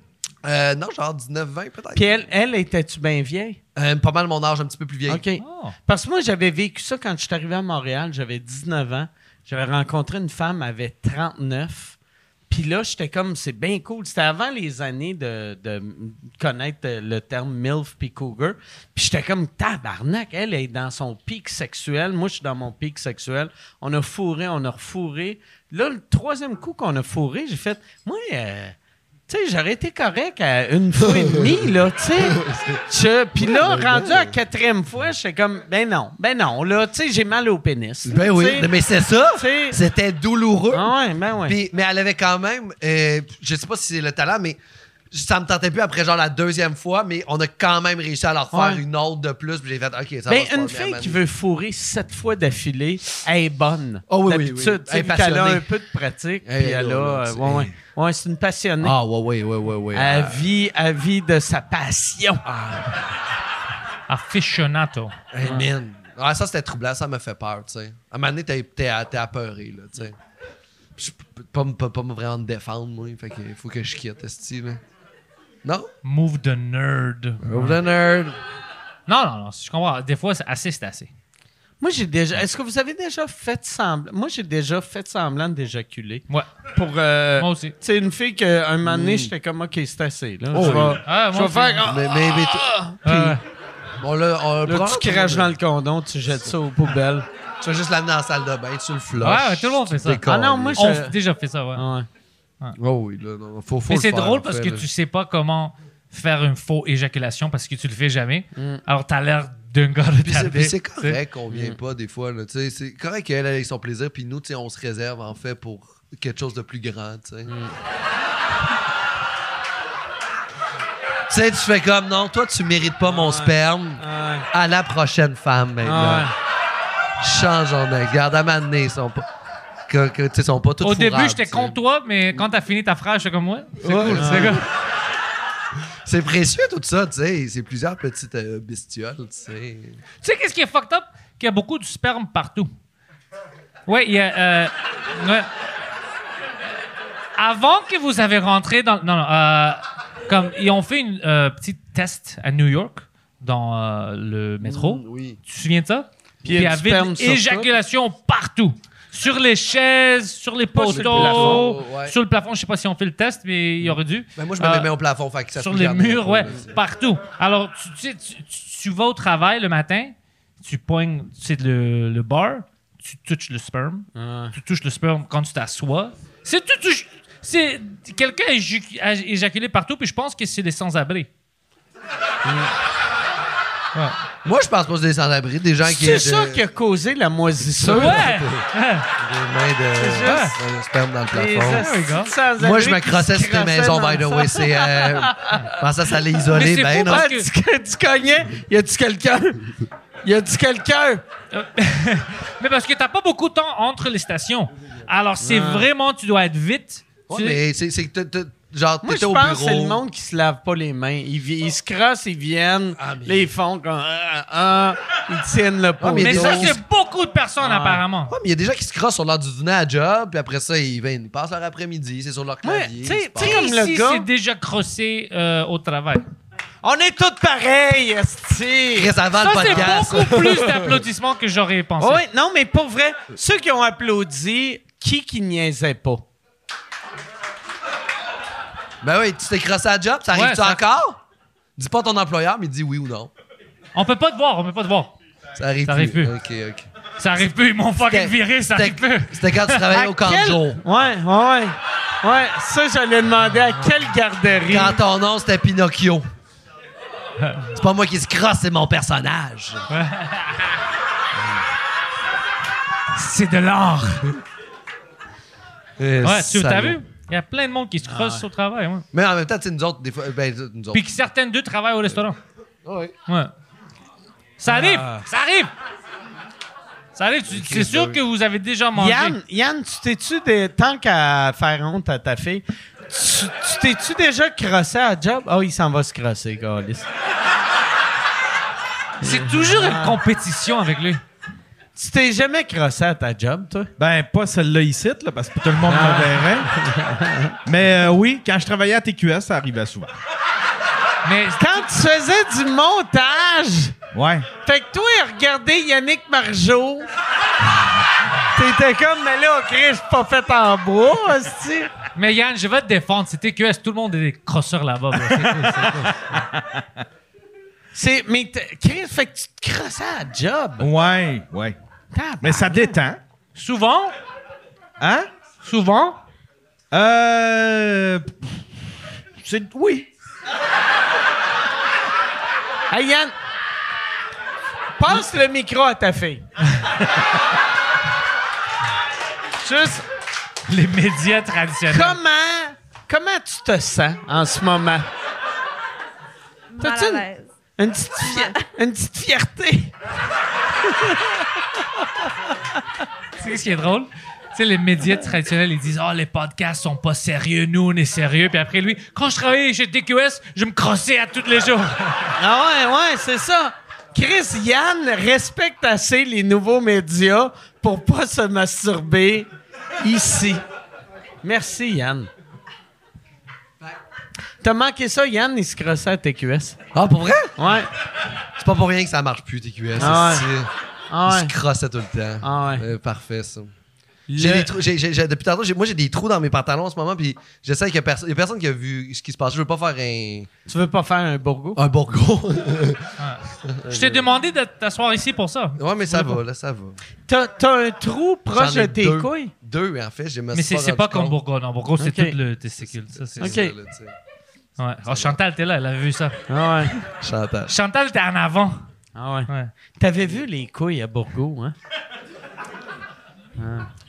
Euh, non, genre 19, 20 peut-être. Puis elle, elle était-tu bien vieille? Euh, pas mal mon âge, un petit peu plus vieille. OK. Oh. Parce que moi, j'avais vécu ça quand je suis arrivé à Montréal. J'avais 19 ans. J'avais rencontré une femme, elle avait 39. Puis là, j'étais comme, c'est bien cool. C'était avant les années de, de connaître le terme MILF puis Cougar. Puis j'étais comme, tabarnak, elle est dans son pic sexuel. Moi, je suis dans mon pic sexuel. On a fourré, on a refourré. Là, le troisième coup qu'on a fourré, j'ai fait, moi, euh, tu sais, j'aurais été correct à une fois et demie, là, tu sais. Je- Puis là, rendu à quatrième fois, j'étais comme, ben non, ben non, là, tu sais, j'ai mal au pénis. là, Ben oui, mais c'est ça. C'était douloureux. Ah ouais, ben ouais. Mais elle avait quand même, euh, je sais pas si c'est le talent, mais ça me tentait plus après genre la deuxième fois, mais on a quand même réussi à leur faire Ouais. une autre de plus. Puis j'ai fait, OK, ça Ben, va une fille qui veut fourrer sept fois d'affilée, elle est bonne. Oh oui, oui, D'habitude, oui. Elle a un peu de pratique, Elle puis est elle là, a... euh, c'est- ouais, ouais. Ouais, c'est une passionnée. Ah, ouais, ouais, ouais, ouais, ouais. Elle Ah, vit, elle vit de sa passion. Aficionato. hey, man. Ah, ça, c'était troublant. Ça m'a fait peur, tu sais. À un moment donné, t'es, t'es, t'es apeuré, là, tu sais. Je peux pas, me- pas, pas me vraiment me défendre, moi. Fait qu'il faut que je quitte, là. Non? Move the nerd. Over the nerd. Non, non, non. Je comprends. Des fois, c'est assez, c'est assez. Moi, j'ai déjà... Est-ce que vous avez déjà fait semblant... Moi, j'ai déjà fait semblant d'éjaculer. Ouais. Pour... euh, Moi aussi. Tu sais, une fille qu'à un moment donné, j'étais comme, OK, c'est assez. Là. Oh, je oui. vais, Ah, je vais faire... Mais, mais, mais t- Euh, on l'a, on Là, prend- tu craches dans le condom, tu jettes ça aux poubelles. Tu vas juste l'amener dans la salle de bain, tu le flushes. Ouais, ouais, tout le monde fait ça. Décolle. Ah non, moi, je- a déjà fait ça, ouais. Ah ouais. Oh oui, là, non, faut, faut Mais c'est drôle en parce fait, que là. tu sais pas comment faire une faux éjaculation parce que tu le fais jamais. Mm. Alors, t'as l'air d'un gars Puis c'est, puis retardé. c'est correct qu'on vient pas des fois. Là, tu sais, c'est correct qu'elle ait son plaisir, puis nous, tu sais, on se réserve en fait pour quelque chose de plus grand. Tu sais, Tu sais, tu fais comme non, toi, tu mérites pas mon sperme. Ah. À la prochaine femme maintenant. Ah Changeons de garde à m'amener, ils sont pas. Que, que, tu sais, ils sont pas tous Au début, j'étais contre toi, mais quand t'as fini ta phrase, j'étais comme moi. C'est Ouais. cool. c'est cool. C'est précieux tout ça, tu sais. C'est plusieurs petites euh, bestioles, tu sais. Tu sais, qu'est-ce qui est fucked up? Qu'il y a beaucoup de sperme partout. Ouais, il y a. euh, ouais. Avant que vous avez rentré dans. Non, non. euh, comme, ils ont fait une euh, petite test à New York, dans euh, le métro. Mm, oui. Tu te souviens de ça? Puis il y avait éjaculation partout. Sur les chaises, sur les Pas poteaux, sur le plafond, ouais. sur le plafond. Je sais pas si on fait le test, mais il aurait dû. Ben, moi, je me Euh, mets au plafond, fait que ça sur les murs, ouais, là, partout. Alors, tu, tu, tu, vas au travail le matin, tu pognes c'est le, le bar, tu touches le sperme, Ah. tu touches le sperme quand tu t'assois. C'est touches. C'est quelqu'un éjaculé partout, puis je pense que c'est les sans-abri. Moi, je pense pas que c'est des sans-abri, des gens qui. C'est de- ça qui a causé la moisissure. Ouais! Des mains de, juste- de sperme dans le plafond. Moi, je me crossais sur tes maisons, by the way. C'est. Euh, je pensais que ça allait isoler. Mais c'est Ben fou non? parce que- tu, cognais. Y a-tu quelqu'un? Y a-tu quelqu'un? Mais parce que t'as pas beaucoup de temps entre les stations. Alors, c'est vraiment, tu dois être vite. Ouais, Tu- mais c'est c'est que genre, Moi, je au pense bureau. que c'est le monde qui se lave pas les mains. Ils, se crossent, ils viennent, Ah, mais- là, ils font comme... ah, ah, ils tiennent le pot. mais Mais ça, c'est beaucoup de personnes, apparemment. Ouais, mais il y a des gens qui se crossent sur l'heure du dîner à job, puis après ça, ils, viennent, ils passent leur après-midi, c'est sur leur clavier. tu sais- comme le Ici, gars- c'est déjà crossé euh, au travail. On est tous pareils, esti. Avant Ça, le c'est podcast. beaucoup plus d'applaudissements que j'aurais pensé. Oui, non, mais pour vrai, ceux qui ont applaudi, qui qui niaisait pas? Ben oui, tu t'es crossé à job, ça Ouais, arrive-tu ça- encore? Dis pas ton employeur, mais dis oui ou non. On peut pas te voir, on peut pas te voir. Ça arrive Ça arrive plus. Ok, ok. Ça arrive plus, ils m'ont fucking viré, ça arrive C'était plus. c'était quand tu travaillais au camp de quel- jour. Ouais, ouais, ouais. Ouais, ça, j'allais demander à quelle garderie? Quand ton nom, c'était Pinocchio. C'est pas moi qui se crosse, c'est mon personnage. C'est de l'art. Euh, Ouais, tu t'as vu? Il y a plein de monde qui se crosse au travail. Ouais. Mais en même temps, tu sais, nous autres, des fois, ben, nous autres. Puis que certaines d'eux travaillent au restaurant. Ouais. Ouais. Ça arrive, ça arrive. Ça arrive. tu- C'est sûr que vous avez déjà mangé. Yann, Yann, tu t'es-tu, des- tant qu'à faire honte à ta fille, tu tu t'es-tu déjà crossé à job? Oh, il s'en va se crosser, Gaulis. C'est toujours une compétition avec lui. Tu t'es jamais crossé à ta job, toi? Ben, pas celle-là ici, là, parce que tout le monde me verrait. Mais euh, oui, quand je travaillais à TQS, ça arrivait souvent. Mais Quand tu faisais du montage, Ouais. fait que toi, regarder Yannick Margeau, t'étais comme, mais là, Chris, je suis pas fait en bois, hostie. Mais Yann, je vais te défendre. C'était TQS, tout le monde est des crosseurs là-bas. bro. C'est cool, c'est cool. C'est, mais Chris, fait que tu te crossais à la job. Ouais, ouais. Mais ça détend. Souvent, Hein? souvent, Euh. C'est. Oui. Hey, Yann, passe le micro à ta fille. Juste, les médias traditionnels. comment, comment tu te sens en ce moment? Mal T'as-tu à une- l'aise. Une petite, fi- une petite fierté? Tu sais ce qui est drôle? Tu sais, les médias traditionnels, ils disent « Oh, les podcasts sont pas sérieux, nous, on est sérieux. » Puis après, lui, quand je travaillais chez TQS, je me crossais à tous les jours. Ah ouais, ouais, c'est ça. Chris, Yann respecte assez les nouveaux médias pour pas se masturber ici. Merci, Yann. T'as manqué ça, Yann, il se crossait à TQS. Ah, pour vrai? Ouais. C'est pas pour rien que ça marche plus, TQS. Ah ouais. C'est- Ah Il ouais. se crossait tout le temps. Ah ouais. Euh, parfait, ça. J'ai des trous, j'ai- j'ai- j'ai- depuis tantôt, j'ai- moi j'ai des trous dans mes pantalons en ce moment, puis j'essaie qu'il y a personne, il y a personne qui a vu ce qui se passe. Je veux pas faire un, Tu veux pas faire un bourgo? un bourgo. Je t'ai demandé de t'asseoir ici pour ça. ouais, mais ça va, là, ça va. T'as, t'as un trou proche J'en de tes deux. couilles? Deux, en fait, j'ai me Mais c'est pas comme. Bourgogne. Non, Bourgogne, c'est tout le testicule. Ça, c'est Ok. Ça, là, tu sais. Ouais. Oh, Chantal, t'es là, elle avait vu ça. Ah ouais. Chantal. Chantal, t'es en avant. Ah ouais. Ouais. T'avais vu les couilles à Bourgo, hein?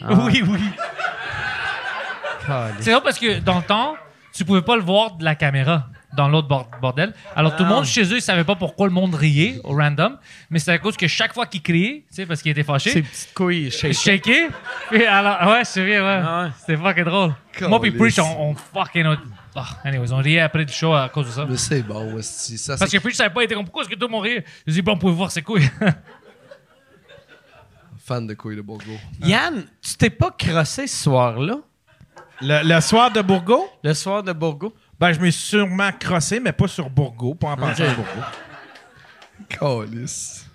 Oui, oui. C'est vrai parce que dans le temps, tu pouvais pas le voir de la caméra dans l'autre bord- bordel. Alors tout le monde chez eux, ils savaient pas pourquoi le monde riait au random, mais c'est à cause que chaque fois qu'ils criaient, tu sais, parce qu'ils étaient Ces fâchés, petites couilles shaké. alors, ouais, c'est vrai, ouais. Ah ouais. C'était fucking drôle. Moi puis. Preach, on, on fucking. Ah, anyways, on riait après le show à cause de ça. Mais c'est bon, aussi. Ça, Parce que Preach savait pas, il était comme pourquoi est-ce que tout le monde riait? Je dis, bon, on pouvait voir ses couilles. fan de couilles de bourgo. Yann, tu t'es pas crossé ce soir-là? Le, le soir de Bourgo, Le soir de Bourgo? ben, je me suis sûrement crossé, mais pas sur Bourgo, pas en pensant à Bourgo. Calice.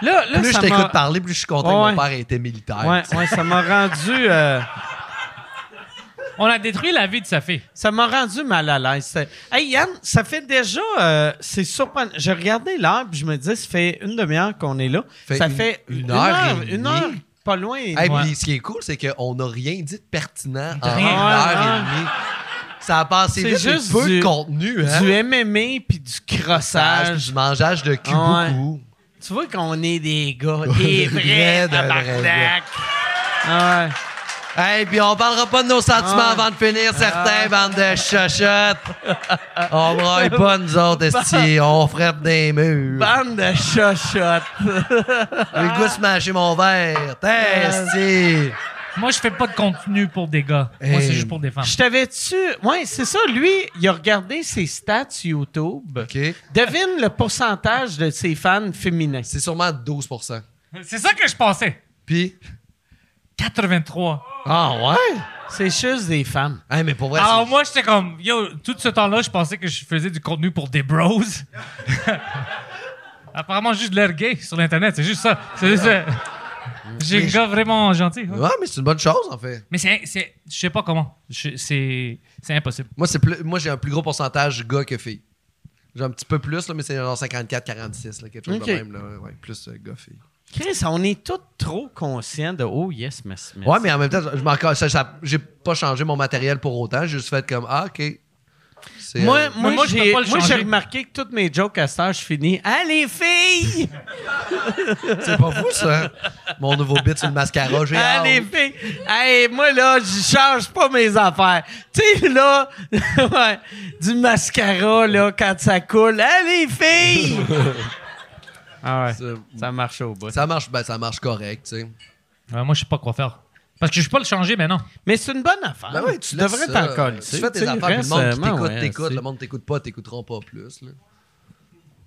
Là, là Plus je m'a... t'écoute parler, plus je suis content Ouais. que mon père était militaire. Ouais, ouais, ça m'a rendu... euh, on a détruit la vie de sa fille. ça m'a rendu mal à l'aise. Hey, Yann, ça fait déjà... euh, c'est surprenant. J'ai regardé l'heure, puis je me dis, ça fait une demi-heure qu'on est là. Fait ça une- fait une heure et Une demie. heure, pas loin. Hey, Ouais. puis ce qui est cool, c'est qu'on n'a rien dit de pertinent en rien. une heure et demie. Ça a passé C'est vite, juste peu du- de contenu, hein? Du MMA puis du crossage. du mangeage de cul Ah ouais. beaucoup. Tu vois qu'on est des gars, des vrais Vrais de vrais tabarnak. Ouais. Hey, puis on parlera pas de nos sentiments Ah. avant de finir, certains, bande de chochottes. on braille pas, nous autres, esti. On frette des murs. Bande de chochottes. J'ai le goût de smasher mon verre. T'es, esti. Moi, je fais pas de contenu pour des gars. Moi, c'est juste pour des femmes. Je t'avais-tu? Ouais, c'est ça. Lui, il a regardé ses stats YouTube. OK. Devine le pourcentage de ses fans féminins. C'est sûrement 12% C'est ça que je pensais. Puis? 83. Ah, ouais? C'est juste des femmes. Hey, mais pour vrai, Alors, c'est- moi, j'étais comme, yo, tout ce temps-là, je pensais que je faisais du contenu pour des bros. Apparemment, juste de l'air gay sur l'Internet. C'est juste ça. C'est juste ça. J'ai un gars vraiment gentil. ouais. Ouais, mais c'est une bonne chose, en fait. Mais c'est, c'est, je sais pas comment. Je- C'est, c'est impossible. Moi, c'est plus, moi j'ai un plus gros pourcentage gars que filles. J'ai un petit peu plus, là, mais c'est genre 54-46, là, quelque chose Ok. de même. Là, ouais, plus euh, gars-filles. Chris, on est tous trop conscients de oh yes, merci. merci. Ouais, mais en même temps, je m'en ça- ça- j'ai pas changé mon matériel pour autant. J'ai juste fait comme, ah, OK. Moi, euh, moi, j'ai, moi, j'ai remarqué que toutes mes jokes à heure, je finis. Ah, les filles! c'est pas fou, ça. Mon nouveau bit sur le mascara, j'ai Ah, hâte. les filles! Hey, moi, là, je change pas mes affaires. Tu sais, là, ouais, du mascara, là, quand ça coule. Ah, les filles! Ah ouais, Ça, ça marche au bout. ça marche, ben, ça marche correct, tu sais. Ouais, moi, je sais pas quoi faire. Parce que je peux pas le changer maintenant. Mais c'est une bonne affaire. Ben ouais, tu devrais t'en coller. Tu fais tes affaires, le monde qui t'écoute, t'écoute. Le monde t'écoute pas, t'écouteront pas plus, là.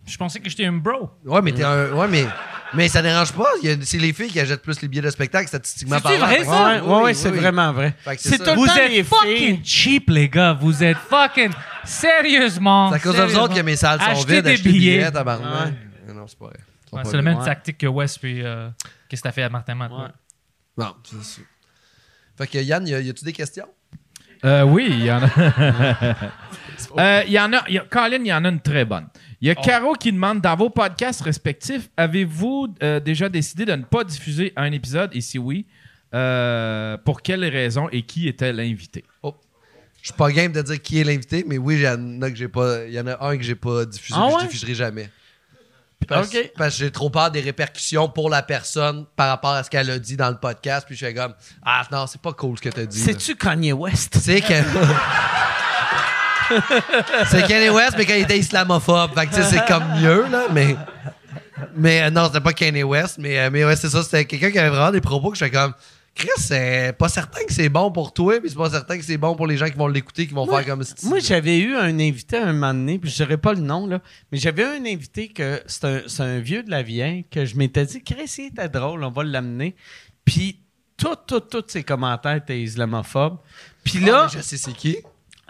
Je pensais que j'étais un bro. Ouais, mais t'es un. Ouais, mais. Mais ça dérange pas. Il y a- C'est les filles qui achètent plus les billets de spectacle, statistiquement parlant. vrai, Fait que- ça? Ouais, ouais, Oui, ouais, oui, c'est oui. vraiment vrai. C'est C'est tout le Vous temps êtes les fucking filles. cheap, les gars. Vous êtes fucking... Sérieusement. C'est à cause de vous autres que mes salles sont vides. des Achetez des billets. billets, tabarnak. Non, c'est pas vrai. Ils sont Ouais, pas c'est la même Ouais. tactique que West puis euh, qu'est-ce que t'as fait à Martin Matt. Ouais. Non, c'est sûr. Fait que Yann, y a- y a-tu des questions? Euh, oui, il y en a. Euh, Il y en a. y a- Colin, il y en a une très bonne. Il y a Caro qui demande dans vos podcasts respectifs, avez-vous euh, déjà décidé de ne pas diffuser un épisode? Et si oui, euh, pour quelles raisons et qui était l'invité? Je suis pas game de dire qui est l'invité, mais oui, il y en a que j'ai pas. Il y en a un que j'ai pas diffusé, Ah que ouais? je diffuserai jamais. Parce, parce que j'ai trop peur des répercussions pour la personne par rapport à ce qu'elle a dit dans le podcast. Puis je fais comme Ah non, c'est pas cool ce que t'as dit. C'est-tu Kanye West? C'est que. c'est Kanye West, mais quand il était islamophobe. Fait que, tu sais, c'est comme mieux, là, mais. Mais euh, non, c'était pas Kanye West, mais, euh, mais ouais, c'est ça. C'était quelqu'un qui avait vraiment des propos que je fais comme. Chris, c'est pas certain que c'est bon pour toi, puis c'est pas certain que c'est bon pour les gens qui vont l'écouter, qui vont Moi- faire comme si. Moi, j'avais eu un invité à un moment donné, puis je dirais pas le nom, là, mais j'avais eu un invité que c'est un, vieux de la vieille que je m'étais dit, Chris, il était drôle, on va l'amener. Puis, tout, tout, tous ses commentaires étaient islamophobes. Puis Ah, là, je sais c'est qui.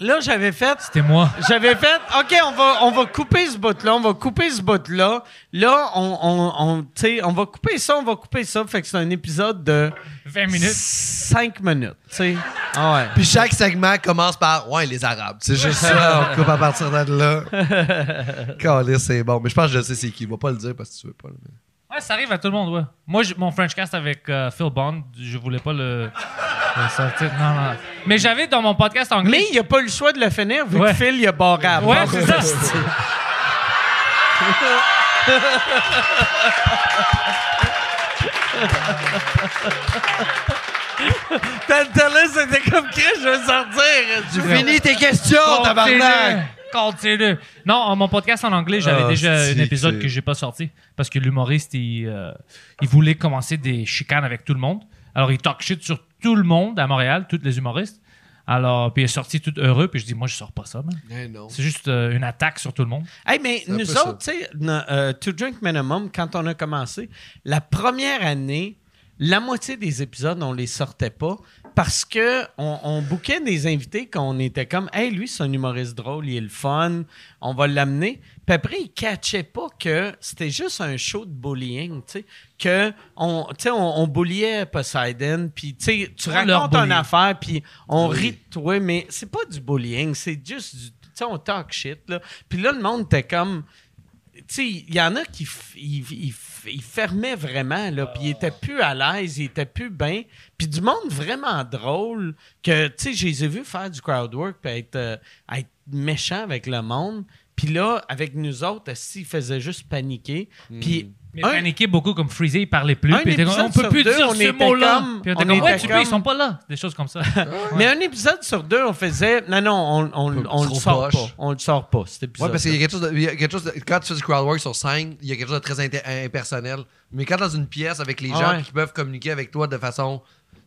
Là, j'avais fait, C'était moi. j'avais fait, OK, on va, on va couper ce bout-là, on va couper ce bout-là. Là, on, on, on, tu sais, on va couper ça, on va couper ça. Fait que c'est un épisode de 20 minutes. 5 minutes, tu sais. Ah ouais. Puis chaque segment commence par Ouais, les Arabes. C'est juste ça, on coupe à partir de là. Calisse, c'est bon. Mais je pense que je sais c'est qui. Va pas le dire parce que tu veux pas. mais- Ouais, ça arrive à tout le monde, ouais. Moi, j'ai- mon Frenchcast avec euh, Phil Bond, je voulais pas le, le sortir. Non, non. Mais j'avais dans mon podcast anglais. Mais il a pas eu le choix de le finir vu Ouais. que Phil il a barré à Ouais, c'est ça. T'as là, c'était comme Chris, je veux sortir. Tu finis tes questions, tabarnak! Continue. Non, mon podcast en anglais, j'avais Ah, déjà un épisode que- j'ai pas sorti parce que l'humoriste, il, euh, il voulait commencer des chicanes avec tout le monde. Alors, il talk shit sur tout le monde à Montréal, tous les humoristes. Alors, puis il est sorti tout heureux, puis je dis, moi, je sors pas ça, man. Eh. C'est juste euh, une attaque sur tout le monde. Hey, mais nous autres, tu sais, euh, To Drink Minimum, quand on a commencé, la première année, la moitié des épisodes, on les sortait pas parce que on, on bouquait des invités qu'on était comme, hey, lui, c'est un humoriste drôle, il est le fun, on va l'amener. Puis après, ils catchaient pas que c'était juste un show de bullying, tu sais, que on, tu sais, on, on bulliait Poseidon, puis tu racontes une affaire, puis on Oui. rit de toi, mais c'est pas du bullying, c'est juste du, tu sais, on talk shit, là. Puis là, le monde était comme, tu sais, il y en a qui ils, ils il fermait vraiment, là, puis il était plus à l'aise, il était plus bien. Puis du monde vraiment drôle, que, tu sais, je les ai vus faire du crowd work, puis être, euh, être méchant avec le monde. Puis là, avec nous autres, s'il faisait juste paniquer. Puis Mais un- paniqué beaucoup comme Freezy, il parlait plus. Un Puis était comme, épisode on peut sur plus deux, dire on ce était mot-là. Puis on était on comme, ouais, était tu peux, ils sont pas là. Des choses comme ça. Mais un épisode sur deux, on faisait. Non, non, on, on, on le sort poche. pas. On le sort pas, cet épisode. Ouais, parce qu'il y a quelque chose de, il y a quelque chose de- quand tu fais du crowd work sur scène, il y a quelque chose de très impersonnel. Mais quand dans une pièce avec les Ah gens ouais. qui peuvent communiquer avec toi de façon,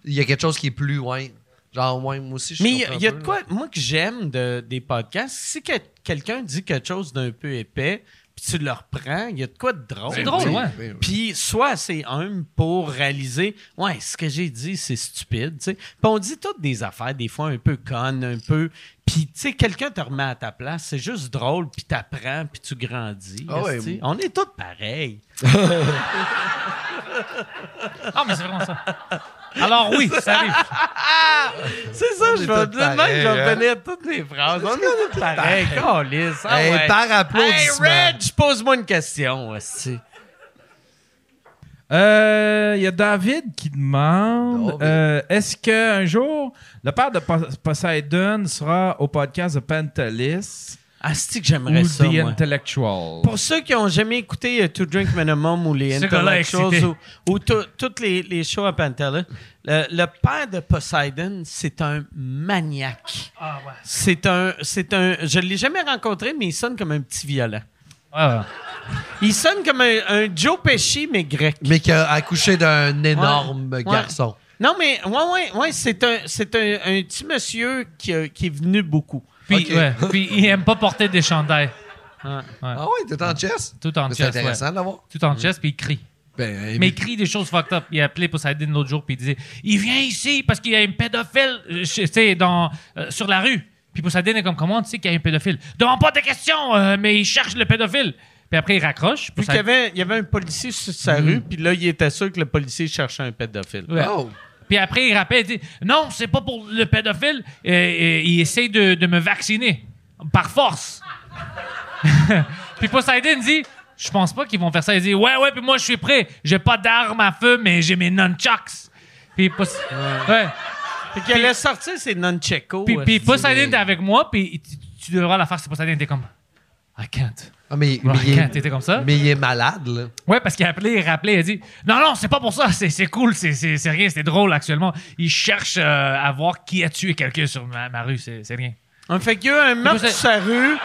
il y a quelque chose qui est plus, ouais. Genre, ouais, moi aussi, je Mais il y a- de quoi, moi, que j'aime de, des podcasts, si que- quelqu'un dit quelque chose d'un peu épais, puis tu le reprends, il y a de quoi de drôle. C'est drôle, Oui, ouais. oui, oui. Puis soit assez humble pour réaliser, ouais, ce que j'ai dit, c'est stupide, tu sais. Puis on dit toutes des affaires, des fois un peu connes, un peu. Puis, tu sais, quelqu'un te remet à ta place, c'est juste drôle, puis t'apprends, puis tu grandis. Ah. On est tous pareils. Ah, mais c'est vraiment ça. Alors oui, ça arrive. C'est ça, je vais dire, même, je vais hein. finir toutes les phrases. On est tous pareils. Ah Hey, par Hey, applaudissement. Reg, pose-moi une question, aussi. Euh, Il y a David qui demande Oh, mais- euh, est-ce qu'un jour, le père de Pos- Poseidon sera au podcast de Pantelis? Ah, c'est que j'aimerais ça, The moi. Intellectual Pour ceux qui ont jamais écouté euh, To Drink Minimum ou les Intellectuals ou, ou tout- toutes les, les shows à Pantella, le, le père de Poseidon, c'est un maniaque. Ah, ouais. C'est un, c'est un, je l'ai jamais rencontré, mais il sonne comme un petit violent. Ouais. Il sonne comme un, un Joe Pesci, mais grec. Mais qui a accouché d'un énorme Ouais. garçon. Non, mais ouais, ouais, ouais, c'est un, c'est un, un petit monsieur qui est venu beaucoup. Puis, ouais, puis il aime pas porter des chandails. Ah ouais, t'es en chess? Tout en C'est chest, ouais. intéressant d'avoir. Tout en chest, puis il crie. Ben, Mais il crie des choses fucked up. Il a appelé Poseidon l'autre jour, puis il disait Il vient ici parce qu'il y a un pédophile euh, tu sais, dans, euh, sur la rue. Puis Poseidon est comme Comment tu sais qu'il y a un pédophile Demande pas de questions, euh, mais il cherche le pédophile. Puis après, il raccroche. Puis qu'il y avait, il y avait un policier sur sa rue, puis là, il était sûr que le policier cherchait un pédophile. Ouais. Oh. Puis après, il rappelle, il dit Non, c'est pas pour le pédophile. Euh, euh, il essaie de, de me vacciner. Par force. puis Poseidon dit Je pense pas qu'ils vont faire ça. Il dit Ouais, ouais, puis moi, je suis prêt. J'ai pas d'arme à feu, mais j'ai mes nunchucks. Puis, Pos- ouais. Fait qu'il allait sortir ses nunchakos. Puis, puis esti. Poseidon était avec moi, puis tu, tu devras la faire. C'est Poseidon était comme I can't. Ah, mais, mais il est, T'étais comme ça? mais il est malade, là. Ouais, parce qu'il a appelé, il rappelait, il a dit Non, non, c'est pas pour ça, c'est, c'est cool, c'est, c'est, c'est rien, c'est drôle actuellement. Il cherche euh, à voir qui a tué quelqu'un sur ma, ma rue, c'est, c'est rien. On fait qu'il y a eu un meurtre sur sa rue,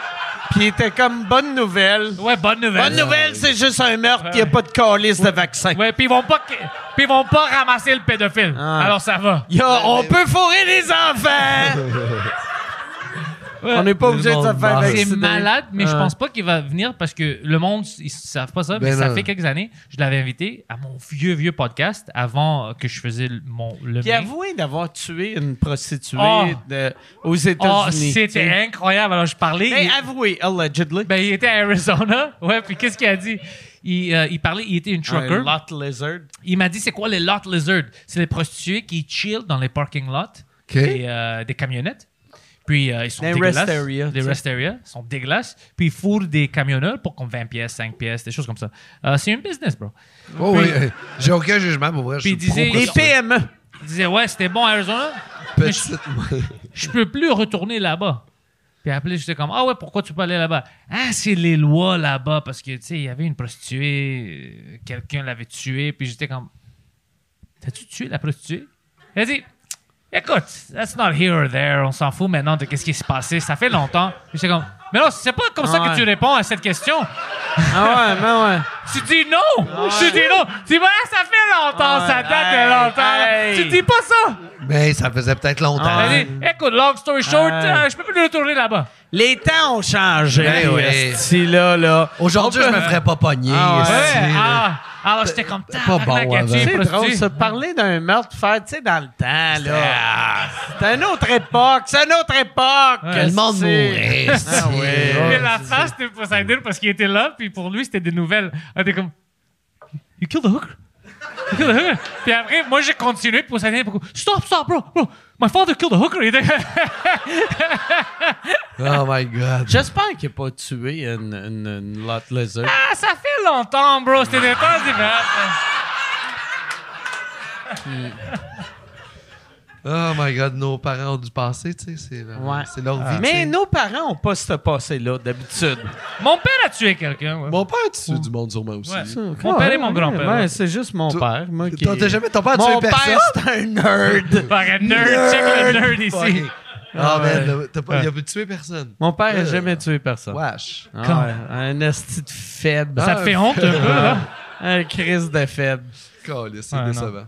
puis il était comme bonne nouvelle. Ouais, bonne nouvelle. Bonne nouvelle, c'est juste un meurtre, puis il n'y a pas de calice de vaccin. Ouais, puis ils vont pas, puis ils vont pas ramasser le pédophile. Ah. Alors ça va. Il y a- on peut fourrer les enfants! On n'est pas obligé de se faire monde C'est vacciner. malade, mais je Ah. pense pas qu'il va venir parce que le monde, ils savent pas ça. Ben mais ça non. fait quelques années, je l'avais invité à mon vieux, vieux podcast avant que je faisais le- mon, le Puis avouez d'avoir tué une prostituée Oh. de- aux Oh, États-Unis. c'était incroyable. Alors je parlais. Mais il- avouez, allegedly. Ben, il était à Arizona. Ouais, puis qu'est-ce qu'il a dit? Il, euh, il parlait, il était une trucker. un lot lizard. Il m'a dit, c'est quoi les lot lizards? C'est les prostituées qui chill dans les parking lots euh, des camionnettes. Puis, euh, ils sont Les dégueulasses. rest area, sais. rest area sont dégueulasses. Puis, ils fourrent des camionneurs pour comme 20 pièces, 5 pièces, des choses comme ça. Euh, c'est un business, bro. Oh, oui. euh, J'ai aucun jugement pour vrai. Puis je il suis disait- Les. PME. Il disait, ouais, c'était bon à Arizona, mais je, je peux plus retourner là-bas. Puis après, j'étais comme, ah ouais, pourquoi tu peux aller là-bas? Ah, c'est les lois là-bas, parce que, tu sais, il y avait une prostituée, euh, quelqu'un l'avait tuée, puis j'étais comme, t'as-tu tué la prostituée? Elle dit, écoute, that's not here or there, on s'en fout maintenant de qu'est-ce qui s'est passé, ça fait longtemps. Puis comme, mais non, c'est pas comme ça Ouais. que tu réponds à cette question. Ah ouais, mais ouais. Tu dis non! Tu dis non! Tu dis, ouais, ça fait longtemps, Ouais. ça date de longtemps. hey. Tu dis pas ça! Mais ça faisait peut-être longtemps. Ah. Dit, écoute, long story short, euh, je peux plus retourner là-bas. Les temps ont changé. Ben oui. là, là. Aujourd'hui, je me ferais pas pogner. Ah ouais. esti, Ouais, là. Ah, alors j'étais comme C'était pas bon avant. une C'est drôle, prostituée? ça. Parler d'un meurtre, faire, tu sais, dans le temps, là. C'est une autre époque. C'est une autre époque. Ouais. Le monde mourait. Ah ouais. Mais la face, c'était Poseidon parce qu'il était là, puis pour lui, c'était des nouvelles. Elle était comme, You killed the hooker? You killed the hooker? Puis après, moi, j'ai continué, puis Poseidon beaucoup, Stop, stop, bro, bro. My father killed a hooker. Il Oh my God. J'espère qu'il n'a pas tué une, une, une lot lizard. ah, ça fait longtemps, bro. C'était des temps différents. Oh my God, nos parents ont dû passer, tu sais, c'est vraiment- Ouais. c'est leur vie. tu Mais nos parents n'ont pas ce passé-là, d'habitude. Mon père a tué quelqu'un. ouais. Mon père a tué du monde sûrement aussi. Ouais. Mon père et mon grand-père. Ouais, ouais. c'est juste mon Toi- père. Moi, qui... Jamais ton père a tué Mon personne? père, c'est un nerd. Fucking nerd. Check le nerd ici. Ah, ouais. man, t'as pas, il a tué personne. Mon père n'a Euh, jamais tué personne. Wesh. Ah un esti de faible. Ça te fait honte un peu, là? Un crise de faible. C'est décevant.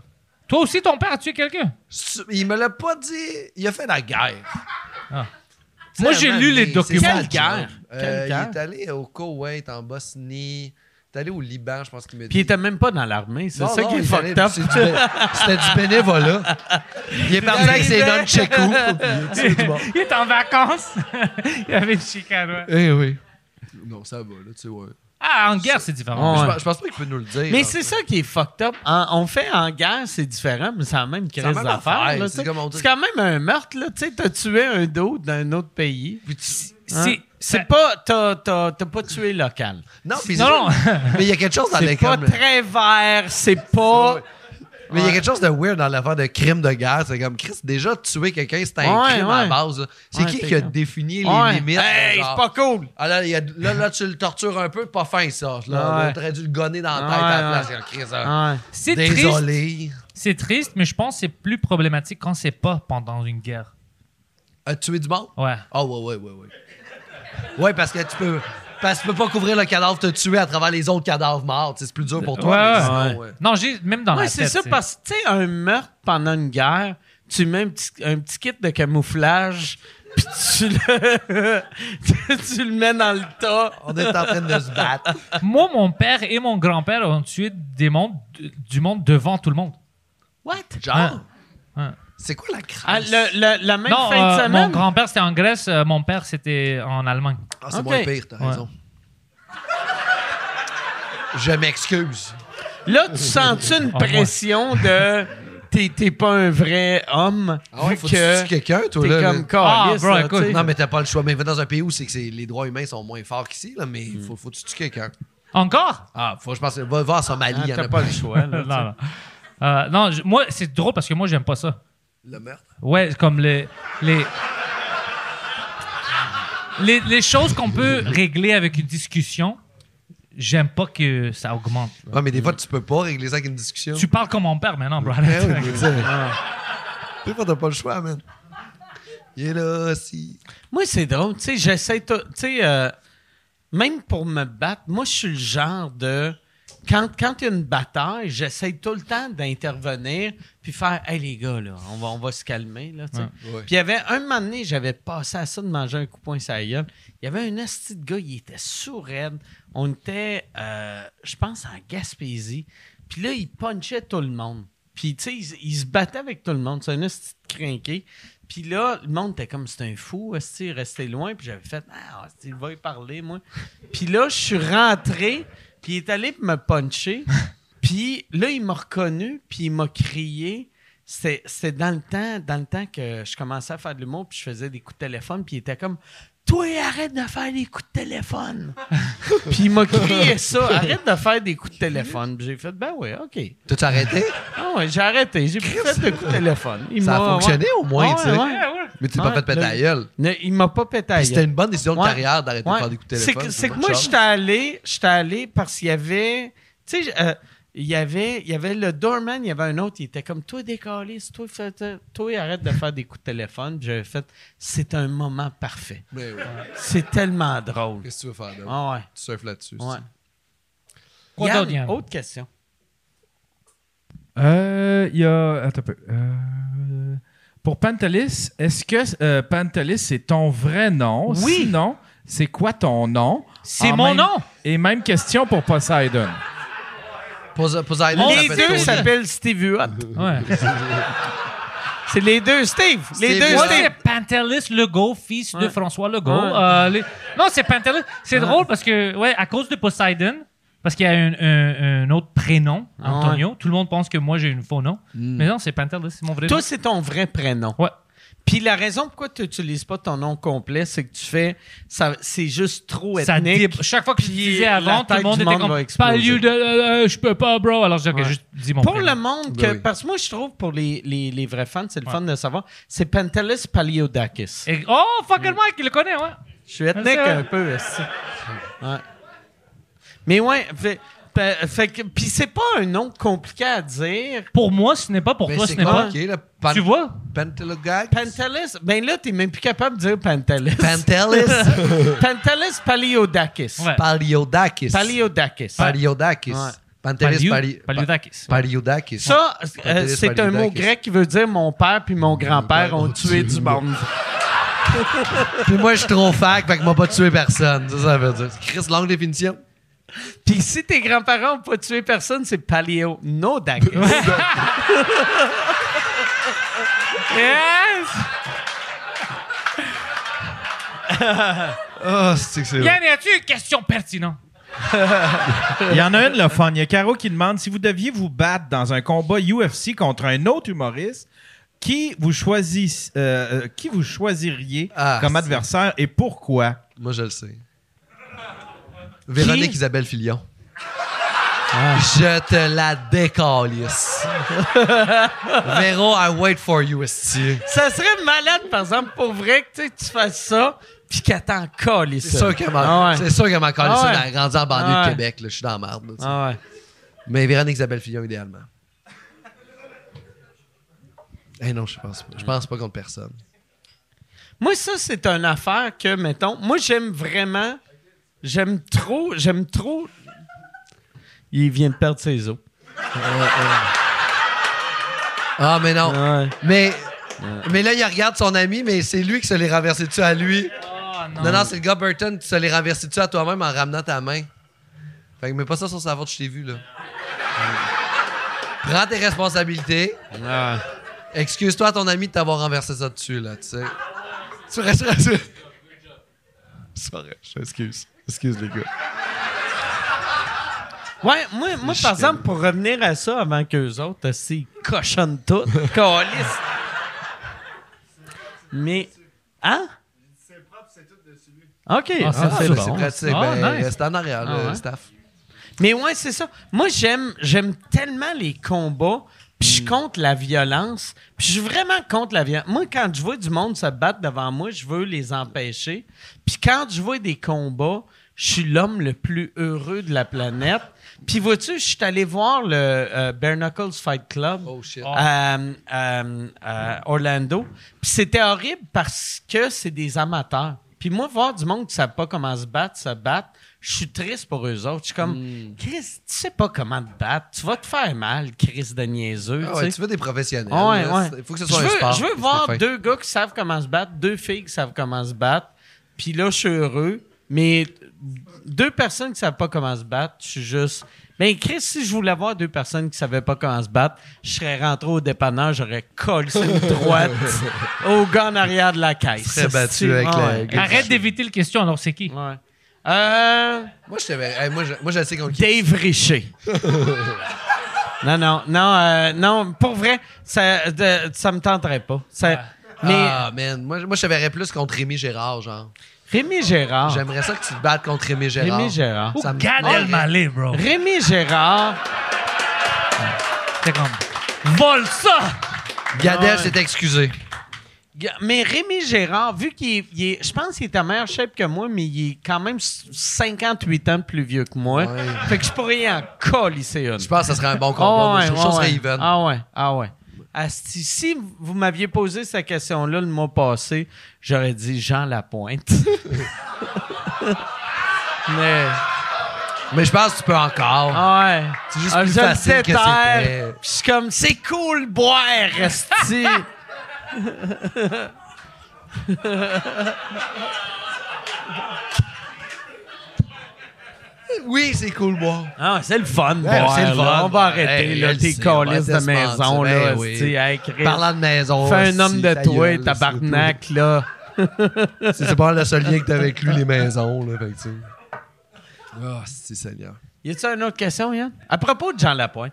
Toi aussi, ton père a tué quelqu'un? Il me l'a pas dit. Il a fait la guerre. Ah. Moi, j'ai lu les documents. Quelle guerre? Euh, guerre? Il est allé au Koweït, en Bosnie. Il est allé au Liban, je pense qu'il m'a dit. Puis il était même pas dans l'armée. C'est ça qui est fucked up. C'était du bénévolat. Il est parti avec ses nunchakus. Il est en vacances. Il avait une chicane, ouais. Eh oui. Non, ça va, là, tu sais, ouais. Ah, en guerre, c'est différent. Ouais. Je, pense- je pense pas qu'il peut nous le dire. Mais c'est ça qui est fucked up. En- on fait en guerre, c'est différent, mais c'est la même crise d'affaires. affaire, là, c'est tu sais. comme on dit. C'est quand même un meurtre, là. Tu sais, t'as tué un dos d'un autre pays. Hein? C'est. C'est pas. T'as t'as- t'as pas tué local. Non, puis Non, c'est- non. Mais il y a quelque chose dans C'est les pas très vert, c'est pas. Mais il y a quelque chose de weird dans l'affaire de crime de guerre. C'est comme, Chris, déjà, tuer quelqu'un, c'est un crime à la base. C'est qui qui a défini les limites? Hey, genre? c'est pas cool. Ah, là, là, tu le tortures un peu, pas fin, ça. Là, t'aurais dû le gonner dans la tête à la place. Chris, hein. C'est triste. Désolé. C'est triste, mais je pense que c'est plus problématique quand c'est pas pendant une guerre. Tué du monde? Ouais. Ah, ouais, ouais, ouais, ouais. Ouais, parce que tu peux. Parce que tu peux pas couvrir le cadavre, te tuer à travers les autres cadavres morts. C'est plus dur pour toi. Ouais, mais sinon, ouais. Non, j'ai même dans Ouais, la c'est tête. ça, c'est- parce que, tu sais, un meurtre pendant une guerre, tu mets un petit, un petit kit de camouflage, puis tu le, tu le mets dans le tas. On est en train de se battre. Moi, mon père et mon grand-père ont tué des mondes, du monde devant tout le monde. What? Genre? Ouais. C'est quoi la crasse? Ah, le- le- la même non, fin euh, de mon semaine? grand-père c'était en Grèce, euh, mon père c'était en Allemagne. Ah, c'est Ok. moins pire, t'as Ouais. raison. Je m'excuse. Là, tu sens-tu une pression de t'es, t'es pas un vrai homme Ah ouais, vu faut que tu tues quelqu'un, toi, t'es là. comme. Ah, calice, bro, là, écoute, tu sais. Non, mais t'as pas le choix. Mais dans un pays où c'est que c'est- les droits humains sont moins forts qu'ici, là, mais il faut, faut que tu tues quelqu'un? Encore? Ah, faut, je pense, va, va en Somalie, Ah, il y en t'as pas pas. le choix. là, non, tu sais. non. Euh, non, je- moi, c'est drôle parce que moi, j'aime pas ça. Le meurtre? Ouais, comme les. Les, les, les choses qu'on peut régler avec une discussion, j'aime pas que ça augmente. là. Ouais, mais des fois, tu peux pas régler ça avec une discussion. Tu parles comme mon père maintenant, bro. Arrête. oui, mais tu sais. Des fois, t'as pas le choix, man. Il est là, si. Moi, c'est drôle. Tu sais, j'essaie. Tu sais, euh, même pour me battre, moi, je suis le genre de. Quand quand il y a une bataille, j'essaie tout le temps d'intervenir puis faire Hey, les gars, là, on va, on va se calmer. Là. Ouais. Puis il y avait un moment donné, j'avais passé à ça de manger un coup de poing sur la gueule. Il y avait un esti de gars, il était sourd. On était, euh, je pense, en Gaspésie. Puis là, il punchait tout le monde. Puis, tu sais, il, il se battait avec tout le monde. C'est un esti de crinqué. Puis là, le monde était comme, c'est un fou, esti, resté loin. Puis j'avais fait, ah, il va y parler, moi. Puis là, je suis rentré, puis il est allé me puncher. Puis là, il m'a reconnu, puis il m'a crié. C'était dans le temps dans le temps que je commençais à faire de l'humour, puis je faisais des coups de téléphone, puis il était comme Toi, arrête de faire des coups de téléphone. puis il m'a crié ça, arrête de faire des coups de téléphone. Puis j'ai fait Ben oui, OK. T'as-tu arrêté? Ah ouais, j'ai arrêté, j'ai plus fait de coups de téléphone. Il Ça a fonctionné au moins, Ouais, tu sais. ouais. Mais tu t'es Ouais, pas fait péter la gueule. Ne- il m'a pas pété la Puis C'était une bonne décision de carrière d'arrêter de faire des coups de téléphone. c'est que moi, j'étais allé, j'étais allé parce qu'il y avait, tu sais, euh, il y avait, il y avait le doorman, il y avait un autre, il était comme, toi, décaliste, toi, toi, arrête de faire des coups de téléphone. J'avais fait, c'est un moment parfait. Mais oui. C'est tellement drôle. Qu'est-ce que tu veux faire, là? Ah ouais. Tu surfes là-dessus. Ouais. Quoi Yann, d'autre, Yann? autre question. Euh, Il y a. Attends un peu. Euh, pour Pantelis, est-ce que euh, Pantelis, c'est ton vrai nom? Oui. Sinon, c'est quoi ton nom? C'est mon même- nom. Et même question pour Poseidon. Poseidon, les s'appelle deux Tony. s'appellent Steve Huot. Ouais. C'est les deux Steve. Les Steve deux. Moi, Steve. c'est Pantelis Legault, fils de. François Legault. Ouais. Euh, les- Non, c'est Pantelis. C'est drôle parce que, ouais, à cause de Poseidon, parce qu'il y a un, un- un autre prénom, Ah Antonio, tout le monde pense que moi j'ai une faux nom. Hmm. Mais non, c'est Pantelis, c'est mon vrai Toi, nom. c'est ton vrai prénom. Ouais. Puis la raison pourquoi tu n'utilises pas ton nom complet, c'est que tu fais. ça C'est juste trop Ça ethnique. dip. Chaque fois que je disais avant, tout le monde était monde comme exploser. pas lieu de euh, euh, je peux pas bro. Alors j'ai Ouais. juste dit mon Pour prénom. le monde, que, Ben oui. parce que moi, je trouve pour les, les, les vrais fans, c'est le fun de savoir, c'est Pentelis Paliodakis. Et- oh fucking Mike, il le connaît ouais. Je suis ethnique un peu, aussi. Ouais. Mais ouais, fait, fait- que, puis c'est pas un nom compliqué à dire. Pour moi, ce n'est pas. Pour Mais toi, c'est ce n'est pas. compliqué, là. Pan- Tu vois? Pentelogag? Pentelis, ben là, t'es même plus capable de dire Pentelis. Pantelis? Pentelis Paliodakis. Ouais. Paliodakis. Paliodakis. Paliodakis. Ouais. Pantelis Paliou- pali- Paliodakis. pa- Paliodakis. Ça, euh, Pantelis c'est un mot Paliodakis. grec qui veut dire mon père puis mon grand-père ont tué du monde. Puis moi, je suis trop fac, fait que m'a pas tué personne. Ça, ça veut dire. Chris, longue définition. Puis si tes grands-parents n'ont pas tué personne, c'est Paliodakis. Yes! Ah, c'est que c'est. Yann, y a-tu une question pertinente? Il y en a une, le fun. Il y a Caro qui demande si vous deviez vous battre dans un combat UFC contre un autre humoriste, qui vous, euh, euh, qui vous choisiriez Ah, comme adversaire et pourquoi? Moi, je le sais. Véronique Isabelle Filion. Ah. Je te la décalisse. Véro, I wait for you, esti. Ça serait malade, par exemple, pour vrai, que tu fasses ça, puis qu'elle t'en colle C'est sûr qu'elle m'a Ah ouais. c'est sûr qu'elle m'a Ah ouais. Elle a grandi en banlieue Ah ouais. de Québec. là. Je suis dans la merde. là. Ah. Mais Véronique Isabelle Fillon, idéalement. Eh non, je pense pas. Je pense pas contre personne. Moi, ça, c'est une affaire que, mettons, moi, j'aime vraiment, j'aime trop, j'aime trop. Il vient de perdre ses os. Ah, mais non. Ouais. Mais, mais là, il regarde son ami, mais c'est lui qui se l'est renversé dessus à lui? non, non, c'est le gars Burton qui se l'est renversé dessus à toi-même en ramenant ta main. Fait que mets pas ça sur sa faute, je t'ai vu, là. Prends tes responsabilités. Excuse-toi à ton ami de t'avoir renversé ça dessus, là, tu sais. Tu restes... C'est vrai, je m'excuse. Excuse, les gars. Ouais, moi, moi par exemple, pour revenir à ça avant qu'eux autres, c'est cochonnent tout. Calice. Mais. Hein? OK. Ah, ah, c'est c'est C'est bon. pratique. Ah, ben, nice. reste en arrière, Ah, le ouais. staff. Mais ouais, c'est ça. Moi, j'aime, j'aime tellement les combats, puis je suis contre la violence, puis je suis vraiment contre la violence. Moi, quand je vois du monde se battre devant moi, je veux les empêcher. Puis quand je vois des combats, je suis l'homme le plus heureux de la planète. Puis vois-tu, je suis allé voir le euh, Bare Knuckles Fight Club Oh shit. à, à- à Orlando. Puis c'était horrible parce que c'est des amateurs. Puis moi, voir du monde qui ne savent pas comment se battre, se battre, je suis triste pour eux autres. Je suis comme, Hmm. Chris, tu sais pas comment te battre. Tu vas te faire mal, Chris de niaiseux. Ah tu ouais, tu veux des professionnels. Ah ouais, là. ouais. Faut que ce Je soit veux, un sport. je veux voir deux gars qui savent comment se battre, deux filles qui savent comment se battre. Puis là, je suis heureux. Mais deux personnes qui savent pas comment se battre, je suis juste. Ben, Chris, si je voulais voir deux personnes qui savaient pas comment se battre, je serais rentré au dépanneur, j'aurais collé sur une droite au gars en arrière de la caisse. serais battu avec Ah la- ouais. Arrête d'éviter le question, alors c'est qui? Ouais. Euh, Moi, je savais. hey, moi, je, moi, je sais qui. Dave Richer. non, non, non, euh, non, pour vrai, ça, de- ça me tenterait pas. Ça- Mais Ah, man. Moi, moi, je te verrais plus contre Rémi Gérard, genre. Rémi Gérard. J'aimerais ça que tu te battes contre Rémi Gérard. Rémi Gérard. Ça me- Gad Ouais. Elmaleh, bro. Rémi Gérard. C'est comme. Vole ça! Gadel s'est excusé. Mais Rémi Gérard, vu qu'il est, je pense qu'il est à meilleure shape que moi, mais il est quand même s- 58 ans plus vieux que moi. Ouais. Fait que je pourrais y en colisser une. Je pense que ce serait un bon combat. Ah ouais, je que ouais, ça serait ouais. even. Ah ouais, ah ouais. Asti, si vous m'aviez posé cette question-là le mois passé, j'aurais dit Jean Lapointe. Mais, Mais je pense que tu peux encore. ah ouais. C'est juste Ah, plus facile que c'était. Je suis comme, c'est cool boire, Esti. Oui, c'est cool, boire. Ah, c'est le fun, Ouais, boire, c'est le là. fun. On va arrêter, Hey, là, tes calices de maison, mentir. là, Ben oui. Hey. Parlant de maison. Fais un homme de toi, tabarnak, là. C'est pas le seul lien que t'as avec lui, les maisons, là. Fait que, sais. Ah, c'est Seigneur. Y a-tu une autre question, Yann? À propos de Jean Lapointe.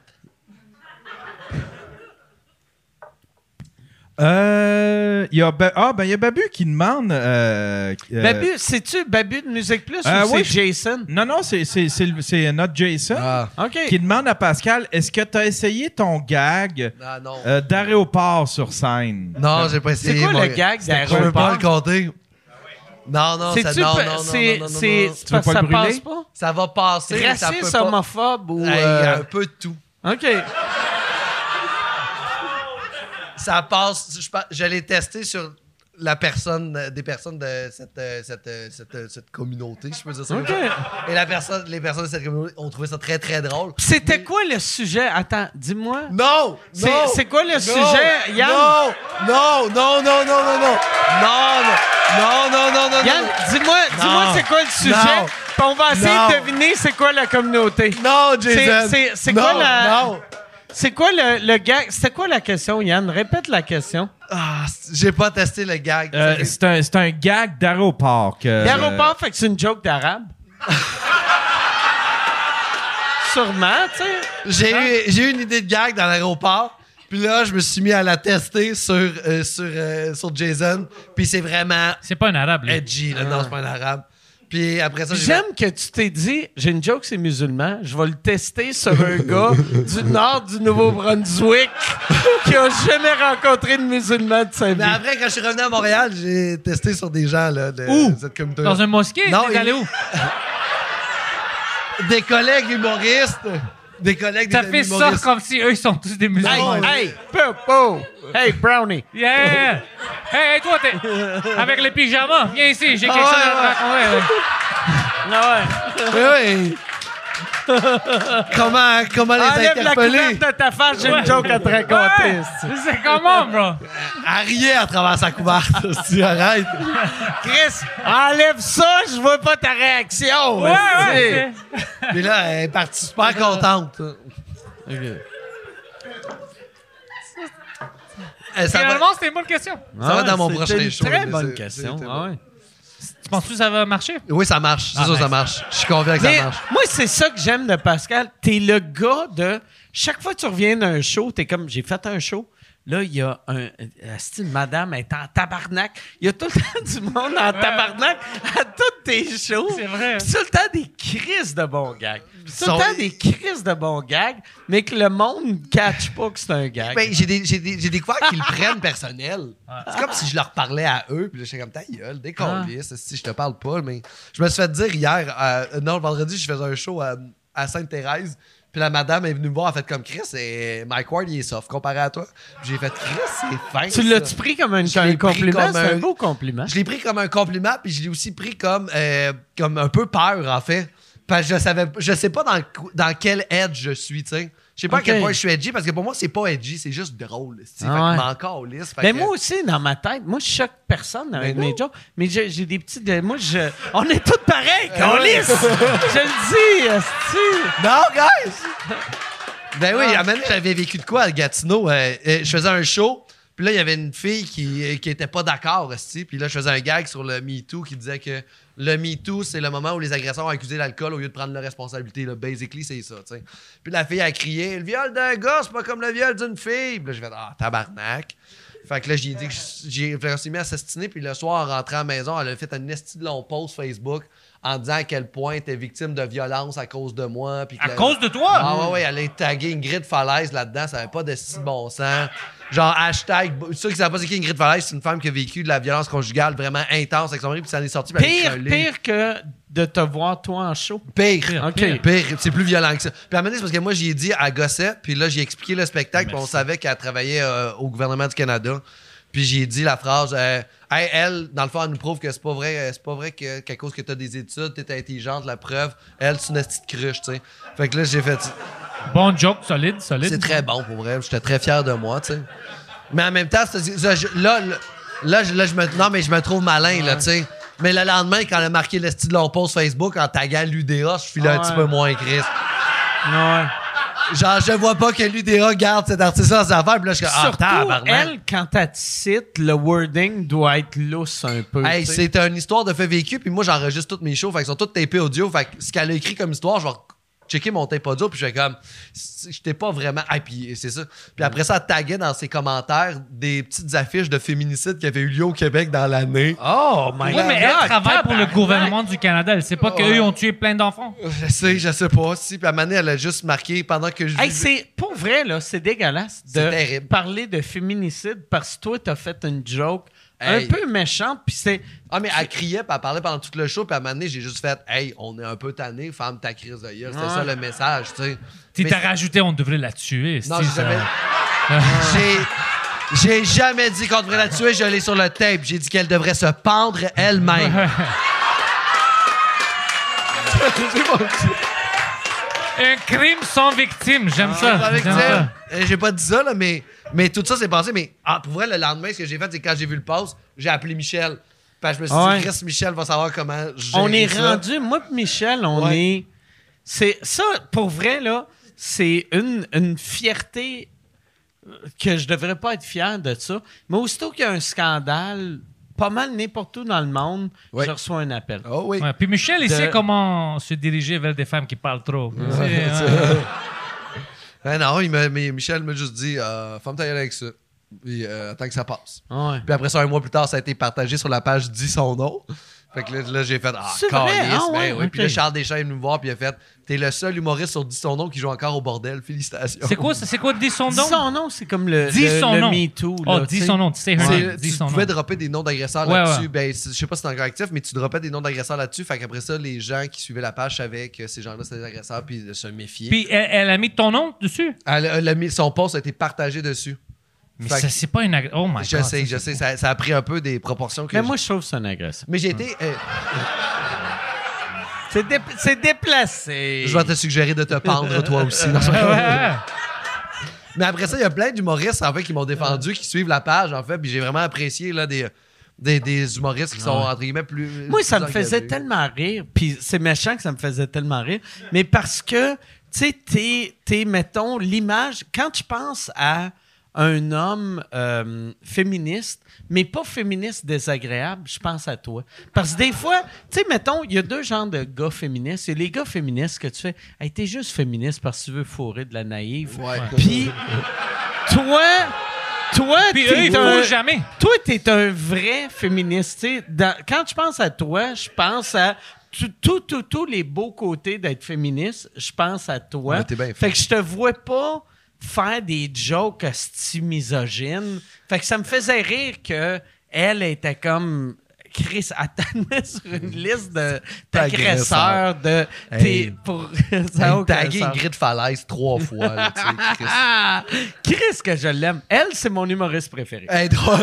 Euh, il y a Ba- ah, ben, il y a Babu qui demande. euh, euh, Babu, c'est-tu Babu de Musique Plus Euh, ou oui, c'est Jason? Non, non, c'est, c'est, c'est, c'est notre Jason Ah. Qui demande à Pascal est-ce que tu as essayé ton gag Ah, euh, d'aéroport sur scène? Non, j'ai pas C'est essayé. quoi mon le gag Je veux pas d'aéroport? le compter. Non, non, ça, non, non, non, c'est- non, non, non, c'est- non. c'est Tu veux parce que pas ça brûler? passe pas? Ça va passer, Raciste, homophobe ou... Hey, Un peu de tout. OK. Ça passe. Je, je l'ai testé sur la personne, euh, des personnes de cette, euh, cette, euh, cette, cette communauté, je peux dire ça. comme OK. ça. Et la personne, les personnes de cette communauté ont trouvé ça très, très drôle. C'était quoi le sujet? Attends, dis-moi. Non! C'est- quoi le non, sujet, Yann? Non! Non, non, non, non, non, non! Non, non, non, non, non, Yann, dis-moi dis-moi c'est quoi le sujet? Non. On va essayer Non. de deviner c'est quoi la communauté. Non, Jason! c'est- quoi la- Non! C'est quoi le, le gag? C'était quoi la question, Yann? Répète la question. Ah, j'ai pas testé le gag. Euh, c'est, un, c'est un gag d'aéroport. Que, L'aéroport, fait que c'est une joke d'arabe. Sûrement, tu sais. J'ai eu, j'ai eu une idée de gag dans l'aéroport. Puis là, je me suis mis à la tester sur, euh, sur, euh, sur Jason. Puis c'est vraiment C'est pas un arabe, lui. edgy. Là. Non, c'est pas un arabe. Puis après ça, j'ai J'aime que tu t'es dit, j'ai une joke, c'est musulman, je vais le tester sur un gars du nord du Nouveau-Brunswick qui a jamais rencontré de musulman de sa vie. Mais après, quand je suis revenu à Montréal, j'ai testé sur des gens là, de Où? cette communauté. Dans un mosquée? Non, T'es allé il- où? Des collègues humoristes. Des collègues Ça des fait ça comme si eux, ils sont tous des musulmans. Hey, hey, Popo! Hey, Brownie! Yeah! Hey, hey, toi, t'es avec les pyjamas, viens ici, j'ai quelque Ah, chose ouais, à te raconter. Ah ouais. Comment, comment les Enlève la couverte de ta face, j'ai une joke à te raconter. Ouais, c'est comment, bro? Rier à travers sa couverte. si arrête. Chris, enlève ça, je vois pas ta réaction. Ouais, ouais. Puis là, elle est partie super contente. Eh, ça va, Finalement, c'était une bonne question. ça va dans mon prochain une show. Très bonne question. ah ouais. Tu penses que ça va marcher? Oui, ça marche. C'est Ah, sûr, ça nice. marche. Je suis convaincu que Mais ça marche. moi, c'est ça que j'aime de Pascal. T'es le gars de. Chaque fois que tu reviens d'un show, t'es comme j'ai fait un show. Là, il y a un. euh, une madame est en tabarnak. Il y a tout le temps du monde en tabarnak à toutes tes shows. C'est vrai. Puis tout le temps des crises de bons gags. Puis Tout le temps des crises de bons gags, mais que le monde ne catch pas que c'est un gag. Ben, j'ai, des- j'ai, des- j'ai découvert qu'ils le prennent personnel. C'est comme si je leur parlais à eux, puis là, j'étais comme ta gueule, décollisse, si je te parle pas. Mais je me suis fait dire hier, euh, non, le vendredi, je faisais un show à, à Sainte-Thérèse, puis la madame est venue me voir, elle a fait comme Chris, et Mike Ward, il est soft comparé à toi. Puis j'ai fait Chris, c'est fin. tu l'as-tu pris comme un, compliment? C'est un un- beau compliment. Je l'ai pris comme un compliment, puis je l'ai aussi pris comme, euh, comme un peu peur, en fait. Parce que je savais, je sais pas dans, dans quel edge je suis, tu sais. Je sais pas à quel point je suis edgy, parce que pour moi, c'est pas edgy, c'est juste drôle. que Ah ouais. Mais que- moi aussi, dans ma tête, moi, je choque personne avec Mais mes jokes. Mais j'ai des petits. de- moi, je. On est tous pareils, Ah ouais. câlisse! Je le dis, esti. Non, guys! ben oui, moment donné, j'avais vécu de quoi à Gatineau? Euh, euh, je faisais un show, puis là, il y avait une fille qui, euh, qui était pas d'accord. Puis là, je faisais un gag sur le MeToo qui disait que le MeToo, c'est le moment où les agresseurs ont accusé l'alcool au lieu de prendre leur responsabilité. Basically, c'est ça, tu sais. Puis la fille a crié « Le viol d'un gars, c'est pas comme le viol d'une fille! » Puis là, j'ai fait « Ah, tabarnak! » Fait que là, j'ai dit que j'ai mis à s'estiner, puis le soir, en rentrant à la maison, elle a fait un esti de long post Facebook en disant à quel point elle était victime de violence à cause de moi. puis À la- cause de toi? Ah ouais, ouais, elle a tagué Ingrid Falaise là-dedans, ça n'avait pas de si bon sens. Genre, hashtag, ceux qui savent pas c'est qui Ingrid Falaise, c'est une femme qui a vécu de la violence conjugale vraiment intense avec son mari, puis ça en est sorti. puis Pire, pire que de te voir, toi, en show. Pire. OK. Pire. C'est plus violent que ça. Puis à un moment donné, c'est parce que moi, j'y ai dit à Gosset, puis là, j'ai expliqué le spectacle, puis on savait qu'elle travaillait euh, au gouvernement du Canada. Puis j'ai dit la phrase euh, Hey, elle, dans le fond, elle nous prouve que c'est pas vrai, euh, c'est pas vrai que, qu'à cause que t'as des études, t'es intelligente, la preuve. Elle, c'est une petite cruche, tu sais. Fait que là, j'ai fait. Bon joke, solide, solide. C'est très bon pour vrai. J'étais très fier de moi, tu sais. Mais en même temps, là, là, là, je- là, je me, non, mais je me trouve malin, là, tu sais. Mais le lendemain, quand elle a marqué le style de long post Facebook en taguant l'UDA, je suis là un Ouais. petit peu moins Chris. Ouais. Genre, je vois pas que l'UDA garde cet artiste dans ses affaires. Puis là, je suis comme, ah, Surtout, elle, quand elle te cite, le wording doit être lousse un peu. Hey, c'est une histoire de fait vécu, puis moi, j'enregistre toutes mes shows. Fait qu'ils sont toutes tapés audio. Fait que ce qu'elle a écrit comme histoire, je vais checker mon tape audio, puis je fais comme, j'étais pas vraiment. Ah, puis c'est ça. Puis après ça, elle taguait dans ses commentaires des petites affiches de féminicide qui avaient eu lieu au Québec dans l'année. Oh my Oui, God. mais elle travaille pour le gouvernement du Canada. Elle sait pas qu'eux ont tué plein d'enfants. Je sais, je sais pas. Si, puis à donné, elle a juste marqué pendant que je. Hey, c'est pour vrai là, c'est dégueulasse de parler de féminicide parce que toi t'as fait une joke Hey. un peu méchante puis c'est Ah, mais elle criait, puis elle parlait pendant tout le show, puis à un moment donné, j'ai juste fait, hey, on est un peu tanné, femme ta crise de gueule. C'était Ouais. ça le message, tu sais. Tu t'as rajouté, on devrait la tuer. Non, j'ai ça- jamais. j'ai. J'ai jamais dit qu'on devrait la tuer, je l'ai sur le tape. J'ai dit qu'elle devrait se pendre elle-même. Un crime sans victime. J'aime ça. J'aime ça, ça. euh, J'ai pas dit ça, là, mais, mais tout ça s'est passé. Mais ah, pour vrai, le lendemain, ce que j'ai fait, c'est quand j'ai vu le post, j'ai appelé Michel. Puis je me suis Ouais. dit, Chris Michel va savoir comment on est ça. rendu moi et Michel on Ouais. est c'est ça pour vrai là c'est une, une fierté euh, que je devrais pas être fier de ça mais aussitôt qu'il y a un scandale pas mal n'importe où dans le monde je reçois un appel Oh oui. Ouais, Puis Michel, il De- sait comment se diriger vers des femmes qui parlent trop. Euh, Ah non, il mais Michel m'a juste dit, euh, femme ta gueule avec ça. Puis euh, attends que ça passe. Ouais. Puis après ça, un mois plus tard, ça a été partagé sur la page Dis son nom. Fait que là, là, j'ai fait Ah, C'est vrai? calice, Ah ben oui. Puis là, Charles Deschamps est venu me voir, puis il a fait T'es le seul humoriste sur Dis son nom qui joue encore au bordel. Félicitations. c'est quoi, ça? c'est quoi, dis son Dis nom? son nom, c'est comme le, Dis le, son le nom. Me Too. Oh, là, dis tu sais. son nom. Tu sais, C'est-. Dis tu son pouvais nom. dropper des noms d'agresseurs Ouais, là-dessus. ouais. Ben, c'est- je sais pas si c'est encore actif, mais tu droppais des noms d'agresseurs là-dessus. Fait qu'après ça, les gens qui suivaient la page savaient que ces gens-là, c'était des agresseurs, puis de se méfier. Puis elle, elle a mis ton nom dessus? Elle, elle a mis- son post a été partagé dessus. Mais Fait ça, c'est pas une agression. Oh my je God. sais, je sais. Ça, ça a pris un peu des proportions que Mais moi, je trouve que c'est une agression. Mais j'ai été. euh, C'est dé- c'est déplacé. je vais te suggérer de te pendre, toi aussi. Mais après ça, il y a plein d'humoristes en fait qui m'ont défendu, qui suivent la page en fait, puis j'ai vraiment apprécié là des, des, des humoristes qui sont entre guillemets plus. Moi, ça me faisait tellement rire. Puis c'est méchant que ça me faisait tellement rire. Mais parce que, tu sais, t'es, t'es, mettons, l'image. Quand tu penses à un homme euh, féministe, mais pas féministe désagréable, je pense à toi. Parce que des fois, tu sais, mettons, il y a deux genres de gars féministes. Il y a les gars féministes que tu fais, hey, t'es juste féministe parce que tu veux fourrer de la naïve. Ouais. Puis, toi, toi, Puis t'es eux, ils un- jamais. toi, t'es un vrai féministe. Dans- quand je pense à toi, je pense à tout- tout- tout- tous les beaux côtés d'être féministe. Je pense à toi. Ouais, t'es bien fait que je te vois pas faire des jokes misogynes. Fait que ça me faisait rire que elle était comme Chris, attends sur une liste de d'agresseurs de Hey. t'es pour ça Hey, tagué. Ingrid Falaise trois fois. Là, Chris. Chris que je l'aime. Elle, c'est mon humoriste préféré. Elle est drôle.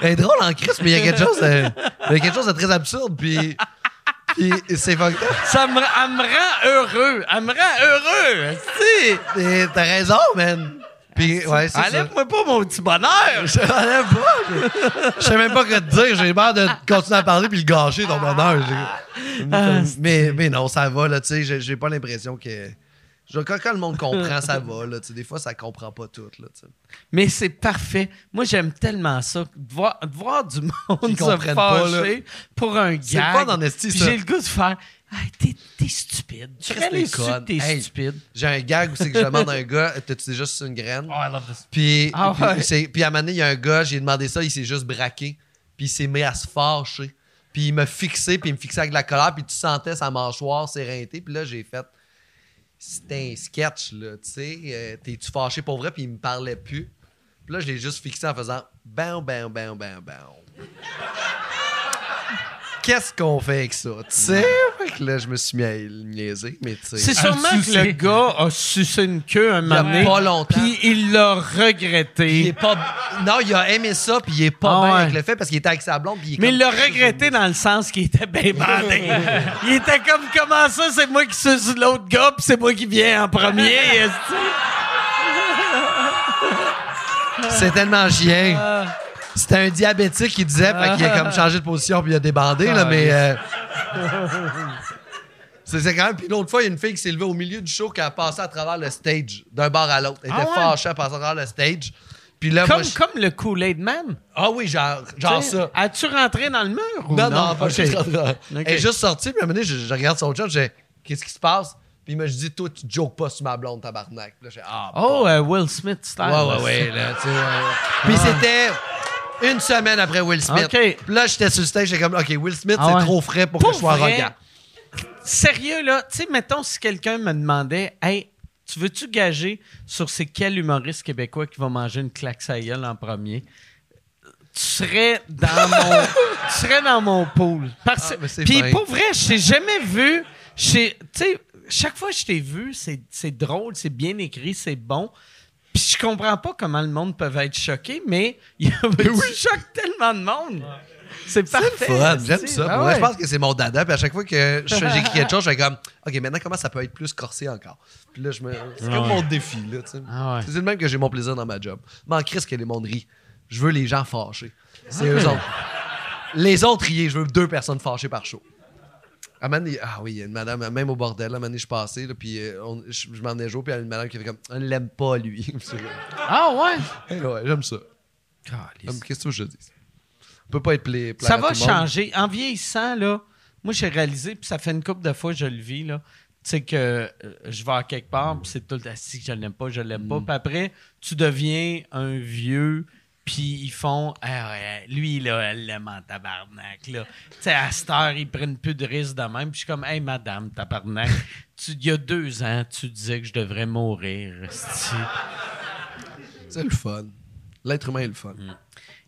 Elle est drôle en Chris, mais il y a quelque chose de, il y a quelque chose de très absurde. Puis, puis c'est fucked up. Ça me, elle me rend heureux. Elle me rend heureux. T'as raison, man. Puis, ouais. Enlève-moi pas mon petit bonheur. Je l'enlève pas. Je je sais même pas quoi te dire. J'ai peur de continuer à parler puis le gâcher, ton bonheur. Ah, mais, mais non, ça va, là, tu sais. J'ai pas l'impression que. Je- Quand, quand le monde comprend, ça va, là. Des fois, ça comprend pas tout, là. Mais c'est parfait. Moi, j'aime tellement ça. De voir, de voir du monde se pas, fâcher pour un gag. C'est. J'ai le goût de faire Hey, t'es, t'es stupide. Tu Chris, t'es réalises que conne. t'es Hey. stupide. J'ai un gag où c'est que je demande à un gars, t'as-tu déjà sucé une graine? Oh, I love this. Puis, Ah puis, ouais. c'est- puis à un moment donné, il y a un gars, j'ai demandé ça, il s'est juste braqué. Puis il s'est mis à se fâcher. Puis il m'a fixé, puis il me fixait avec de la colère, puis tu sentais sa mâchoire s'éreinter. Puis là, j'ai fait. C'était un sketch, là, tu sais. euh, T'es-tu fâché pour vrai? Puis il me parlait plus. Puis là, je l'ai juste fixé en faisant bam, bam, bam, bam, bam. Qu'est-ce qu'on fait avec ça? Tu sais? Que là, je me suis mis à niaiser, mais tu sais. C'est À sûrement que le gars a sucé une queue un moment donné, pas longtemps. Puis il l'a Il est regretté. pas. Non, il a aimé ça, puis il est pas Ah bien ouais. avec le fait parce qu'il était avec sa blonde, puis il est Mais il l'a regretté dans le sens qu'il était bien bandé. il était comme comment ça, c'est moi qui suce l'autre gars, puis c'est moi qui viens en premier. C'est tellement chien. Ah. C'était un diabétique qui disait, fait qu'il a comme changé de position puis il a débandé, là, mais. euh, C'est quand même. Puis l'autre fois, il y a une fille qui s'est levée au milieu du show qui a passé à travers le stage, d'un bar à l'autre. Elle Ah était ouais? fâchée à passer à travers le stage. Puis là, moi, Comme, je- comme le Kool-Aid Man? Ah oui, genre, genre ça. As-tu rentré dans le mur ou Non, non? non, pas Ok. juste. Elle est juste sortie, puis à un moment donné, je, je regarde son job, j'ai qu'est-ce qui se passe? Puis il m'a dit, toi, tu jokes pas sur ma blonde, tabarnak. Puis là, j'ai ah, Oh, euh, Will Smith style. Ouais, ouais, ouais. Là, tu sais, ouais. Puis c'était une semaine après Will Smith. OK. Puis là, j'étais sur le stage, j'étais comme, OK, Will Smith, Ah c'est trop frais pour, Pour que je sois vrai? arrogant. Sérieux, là, tu sais, mettons, si quelqu'un me demandait, hey, tu veux-tu gager sur c'est quel humoriste québécois qui va manger une claque sa gueule en premier? Tu serais dans mon, tu serais dans mon pool. Parce, Ah, mais c'est puis fin. pour vrai, je t'ai jamais vu. je t'ai- Tu sais, chaque fois que je t'ai vu, c'est c'est drôle, c'est bien écrit, c'est bon. Puis je comprends pas comment le monde peut être choqué, mais il tu choques tellement de monde. C'est parfait. Fun, j'aime ça. Ah vrai, ouais. Je pense que c'est mon dada. Puis à chaque fois que je- j'écris quelque chose, je fais comme, OK, maintenant, comment ça peut être plus corsé encore? Puis là, je me. C'est comme mon défi, là. Ah ouais. C'est le même que j'ai mon plaisir dans ma job. Mais en crise que les mondes rient. Je veux les gens fâchés. C'est eux autres. Les autres riés, je veux deux personnes fâchées par show. À ah oui, il y a une madame, même au bordel, à donné, je passais, là, puis euh, on- je, je m'en ai joué, puis il y a une madame qui fait comme, on l'aime pas, lui. Ah ouais? Eh ouais, j'aime ça. Qu'est-ce que je dis? On peut pas être pla- Ça va changer. En vieillissant, là, moi, j'ai réalisé, puis ça fait une couple de fois que je le vis, là, tu sais, que euh, je vais à quelque part, puis c'est tout le temps, si je l'aime pas, je l'aime Mm. pas. Puis après, tu deviens un vieux, puis ils font, Ah ouais, lui, là, elle l'aime en tabarnak, là. Tu sais, à cette heure, ils prennent plus de risques de même. Puis je suis comme, hey, madame, tabarnak, tu- il y a deux ans, tu disais que je devrais mourir. C'est le fun. L'être humain est le fun.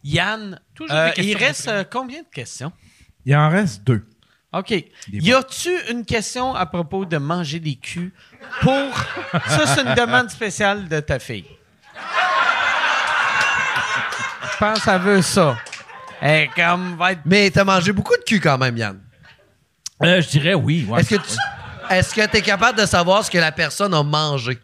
Yann, Toujours euh, il reste euh, combien de questions? Il en reste deux. OK. Y a-tu une question à propos de manger des culs pour. Ça, c'est une demande spéciale de ta fille. Je pense qu'elle veut ça. Elle comme va être. Mais t'as mangé beaucoup de cul quand même, Yann. Euh, je dirais oui. ouais. Est-ce que tu est-ce que t'es capable de savoir ce que la personne a mangé?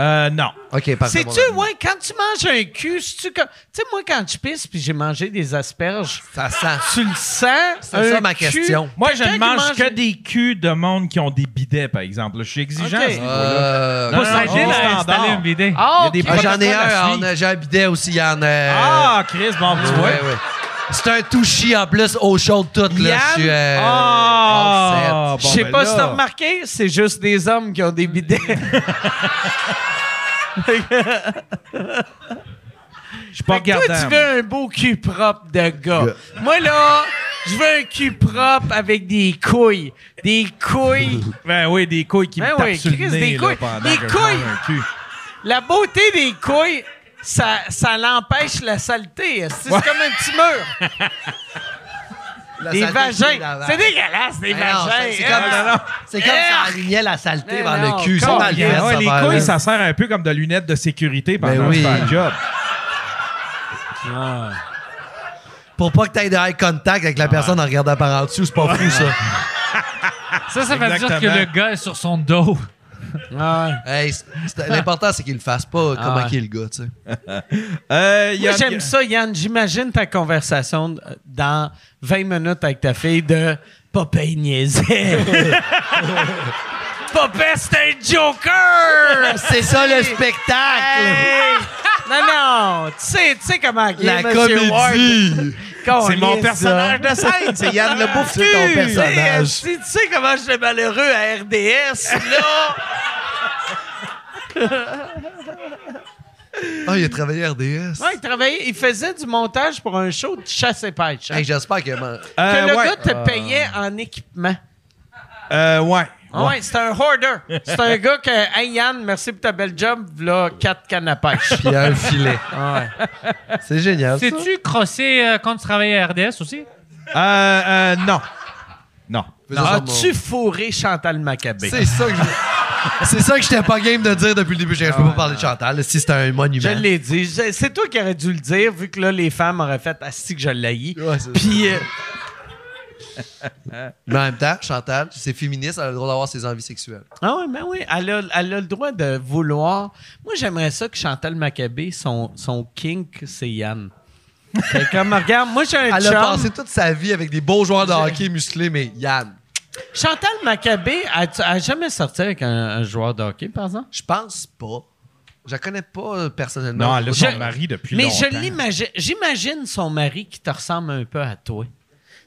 Euh, non. OK, parfait. Sais-tu, ouais, quand tu manges un cul, comme. Tu sais, moi, quand je pisse puis j'ai mangé des asperges, Ça sent. tu le sens? C'est ça ma cul? question. Moi, je ne mange mange- que des culs de monde qui ont des bidets, par exemple. Je suis exigeant Ok. à. Euh, non, s'aider non, à standard. installer un bidet. Ah, Il y a ah, j'en ai un, a- j'ai un bidet aussi, Yann. euh, Ah, Chris, bon, tu vois. ouais, ouais. C'est un touchy en plus, eau chaude toute. Là. Yann? Je suis. euh, Ah, Je sais ben pas là. si t'as remarqué, c'est juste des hommes qui ont des bidets. Je suis pas que toi, regardant. tu veux un beau cul propre de gars. Moi, là, je veux un cul propre avec des couilles. Des couilles. Ben oui, des couilles qui Ben me oui, tapent sur le Chris, nez des là, couilles. pendant Des que couilles. mange un cul. La beauté des couilles, ça, ça l'empêche la saleté. C'est comme un petit mur? La Des saleté, vagins. C'est dégueulasse, des non, vagins. c'est- comme, c'est Eh, ça alignait la saleté vers non, le cul. Ouais, les couilles, ça sert un peu comme de lunettes de sécurité pendant Ben que oui. tu le job. Pour pas que t'aies de eye contact avec la personne en regardant par en dessous, c'est pas fou, ça. Ça, ça veut dire que le gars est sur son dos. C'est- L'important, c'est qu'il le fasse pas comment ouais. qu'il est le gars, tu sais. Euh, Moi, a- j'aime ça, Yann. J'imagine ta conversation dans 20 minutes avec ta fille de Papa niaisait. Papa, c'est un joker! C'est ça le spectacle! Hey! Non, non! Tu sais, tu sais comment La Monsieur Ward. comédie! C'est mon personnage ça. de scène, c'est Yann le bouffe C'est ton personnage. Tu sais, tu sais comment j'étais malheureux à RDS, là? Ah, il a travaillé à RDS. Ouais, il travaillait, il faisait du montage pour un show de chasse et pêche. hein. Hey, J'espère que... man- que Euh, le ouais. gars te payait en équipement. Euh, ouais. Ah ouais, c'est un hoarder. C'est un gars que, hey Yann, merci pour ta belle job, là, quatre cannes à pêche. Puis il y a un filet. C'est génial, ça. Sais-tu crosser euh, quand tu travaillais à RDS aussi? Euh, euh, non. Non. As-tu fourré Chantal Maccabé? C'est ça que je... C'est ça que j'étais pas game de dire depuis le début. Je peux pas parler de Chantal, si c'est un monument. Je l'ai dit. Je- C'est toi qui aurais dû le dire, vu que là, les femmes auraient fait Asti que je l'haïs. Ouais, c'est- Puis, euh, Mais en même temps, Chantal, c'est féministe, elle a le droit d'avoir ses envies sexuelles. ah ouais, ben oui, elle a, elle a le droit de vouloir. Moi, j'aimerais ça que Chantal Maccabé, son, son kink, c'est Yann. Fait comme, regarde, moi, j'ai un Elle chum. a passé toute sa vie avec des beaux joueurs de hockey musclés, mais Yann, Chantal Maccabé, elle a jamais sorti avec un, un joueur de hockey, par exemple? je pense pas. Je la connais pas euh, personnellement. Non, elle a Je- son mari depuis Mais longtemps. je l'imagine, j'imagine son mari qui te ressemble un peu à toi.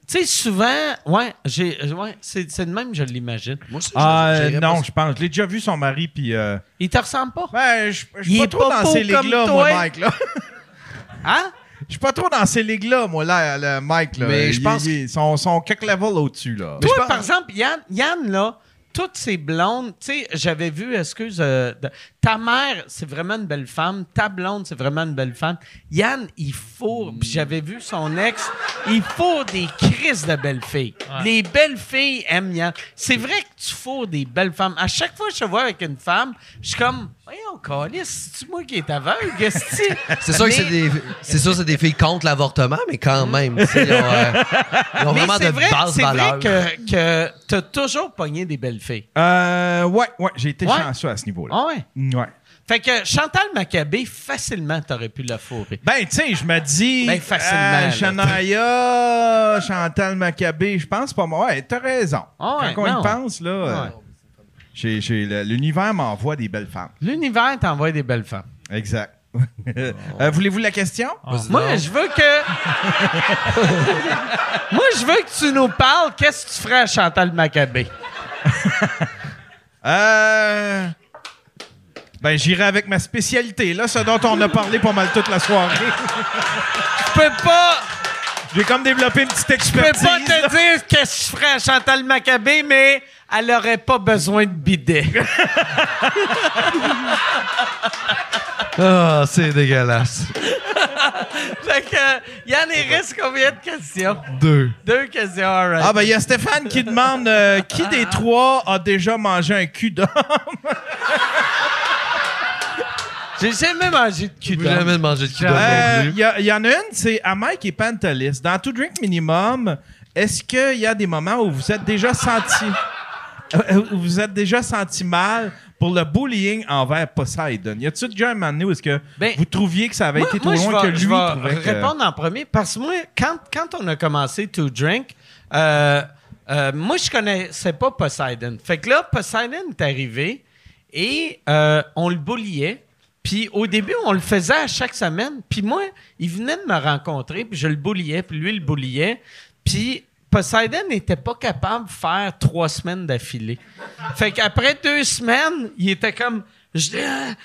Tu sais, souvent, ouais, j'ai, ouais, c'est, c'est de même, je l'imagine. Moi aussi, je- euh, non, pas- je pense. Je l'ai déjà vu, son mari, puis... euh, Il te ressemble pas? Ben, je suis pas trop dans ces ligues-là, moi. Mike, là. Hein? Je suis pas trop dans ces ligues-là, moi, là, le Mike, là. Mais je pense- il- Ils sont, sont quelques levels au-dessus, là. Toi, par exemple, Yann, Yann, là, toutes ces blondes, tu sais, j'avais vu, excuse, euh, de- ta mère, c'est vraiment une belle femme, ta blonde, c'est vraiment une belle femme. Yann, il faut, puis j'avais vu son ex, il faut des crises de belles filles. Les belles filles aiment Yann. C'est vrai que tu faut des belles femmes. À chaque fois que je te vois avec une femme, je suis comme, voyons, Calis, c'est moi qui est aveugle, C'est sûr que c'est des, c'est sûr que c'est des filles contre l'avortement, mais quand même, ils ont, euh, ils ont Mais vraiment c'est de vrai, basses c'est valeurs. vrai que, que t'as toujours pogné des belles filles. Euh, ouais, ouais, j'ai été Ouais? chanceux à ce niveau-là. Ah ouais? Ouais. Fait que Chantal Maccabé, facilement, t'aurais pu la fourrer. Ben, tu sais, je me dis. Ben, facilement, euh. Shania, Chantal Maccabé, je pense pas moi. Ouais, t'as raison. Ah ouais, Quand on non. y pense, là, euh, Ouais. J'ai- j'ai le- l'univers m'envoie des belles femmes. L'univers t'envoie des belles femmes. Exact. Euh, Voulez-vous la question? Moi, je veux que. Moi, je veux que tu nous parles. Qu'est-ce que tu ferais à Chantal Maccabé? Euh. Ben, j'irai avec ma spécialité, là, ce dont on a parlé pas mal toute la soirée. Je peux pas. J'ai comme développé une petite Je peux expertise. pas te là. dire qu'est-ce que je ferais à Chantal Maccabé, mais elle aurait pas besoin de bidet. Ah, c'est dégueulasse. fait que, Yann, il reste combien de questions? Deux. Deux questions, alright. Ah, ben, il y a Stéphane qui demande euh, qui des trois a déjà mangé un cul d'homme? J'ai jamais mangé de cul Vous d'homme. jamais mangé de cul Euh, Il plus. y, y en a une, c'est à Mike et Pantelis. Dans To Drink Minimum, est-ce qu'il y a des moments où vous êtes déjà senti euh, où vous êtes déjà senti mal pour le bullying envers Poseidon? Y a-t-il déjà un moment donné où est-ce que Ben, vous trouviez que ça avait Moi- été trop loin que lui je vais que- répondre en premier parce que moi, quand, quand on a commencé To Drink, euh, euh, moi, je connaissais pas Poseidon. Fait que là, Poseidon est arrivé et euh, on le bulliait. Puis au début, on le faisait à chaque semaine. Puis moi, il venait de me rencontrer, puis je le bulliais, puis lui, il le bulliait. Puis Poseidon n'était pas capable de faire trois semaines d'affilée. Fait qu'après deux semaines, il était comme... Je dis, Ah,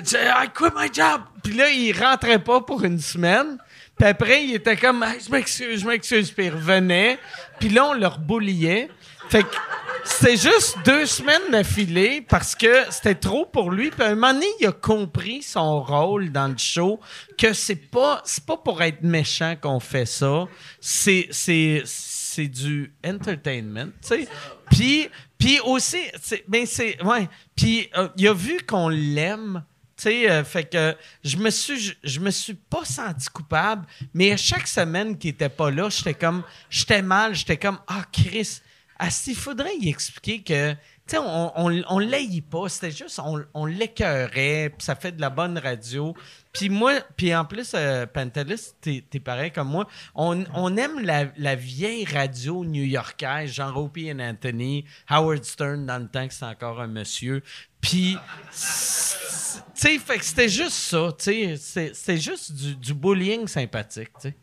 dis, I quit my job. Puis là, il rentrait pas pour une semaine. Puis après, il était comme, Hey, je m'excuse, je m'excuse. Puis il revenait. Puis là, on le rebouliait. Fait que c'était juste deux semaines d'affilée parce que c'était trop pour lui. Puis à un moment donné, il a compris son rôle dans le show, que c'est pas, c'est pas pour être méchant qu'on fait ça. C'est, c'est, c'est du entertainment, tu sais. Puis, puis aussi, c'est, ben c'est, ouais. Puis euh, il a vu qu'on l'aime. Euh, fait que je me suis je me suis pas senti coupable, mais à chaque semaine qu'il était pas là, j'étais comme j'étais mal, j'étais comme ah Chris, s'il faudrait y expliquer que tu sais on on, pas, c'était juste on, on l'écœurait, ça fait de la bonne radio. Puis moi, puis en plus euh, Pantelis, t'es t'es pareil comme moi, on, on aime la, la vieille radio new-yorkaise, genre Opie and Anthony, Howard Stern dans le temps que c'est encore un monsieur. Puis tu sais, fait que c'était juste ça, tu sais, c'était juste du, du bullying sympathique, tu sais.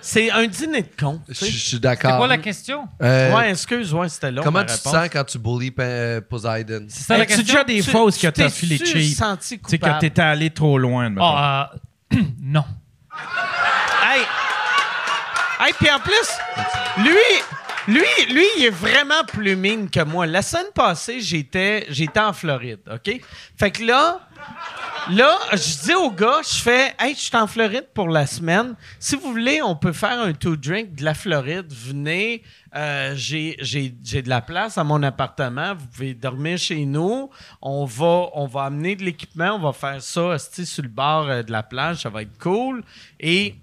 C'est un dîner de con, tu Je sais. suis C'est d'accord. quoi la question? Euh, Ouais, excuse, ouais, c'était long. comment ma tu te sens quand tu bullies euh, Poseidon? C'est ça la question? déjà des Tu- fois où ce que tu t'as filé tu cheap? C'est que t'étais allé trop loin. Ah, euh, non. Hey! Hey, puis en plus, lui, lui, lui, il est vraiment plus mine que moi. La semaine passée, j'étais, j'étais en Floride, OK? Fait que là, là, je dis au gars, je fais, hey, je suis en Floride pour la semaine. Si vous voulez, on peut faire un two drink de la Floride. Venez, euh, j'ai, de la place à mon appartement. Vous pouvez dormir chez nous. On va, on va amener de l'équipement. On va faire ça, sur le bord euh, de la plage. Ça va être cool. Et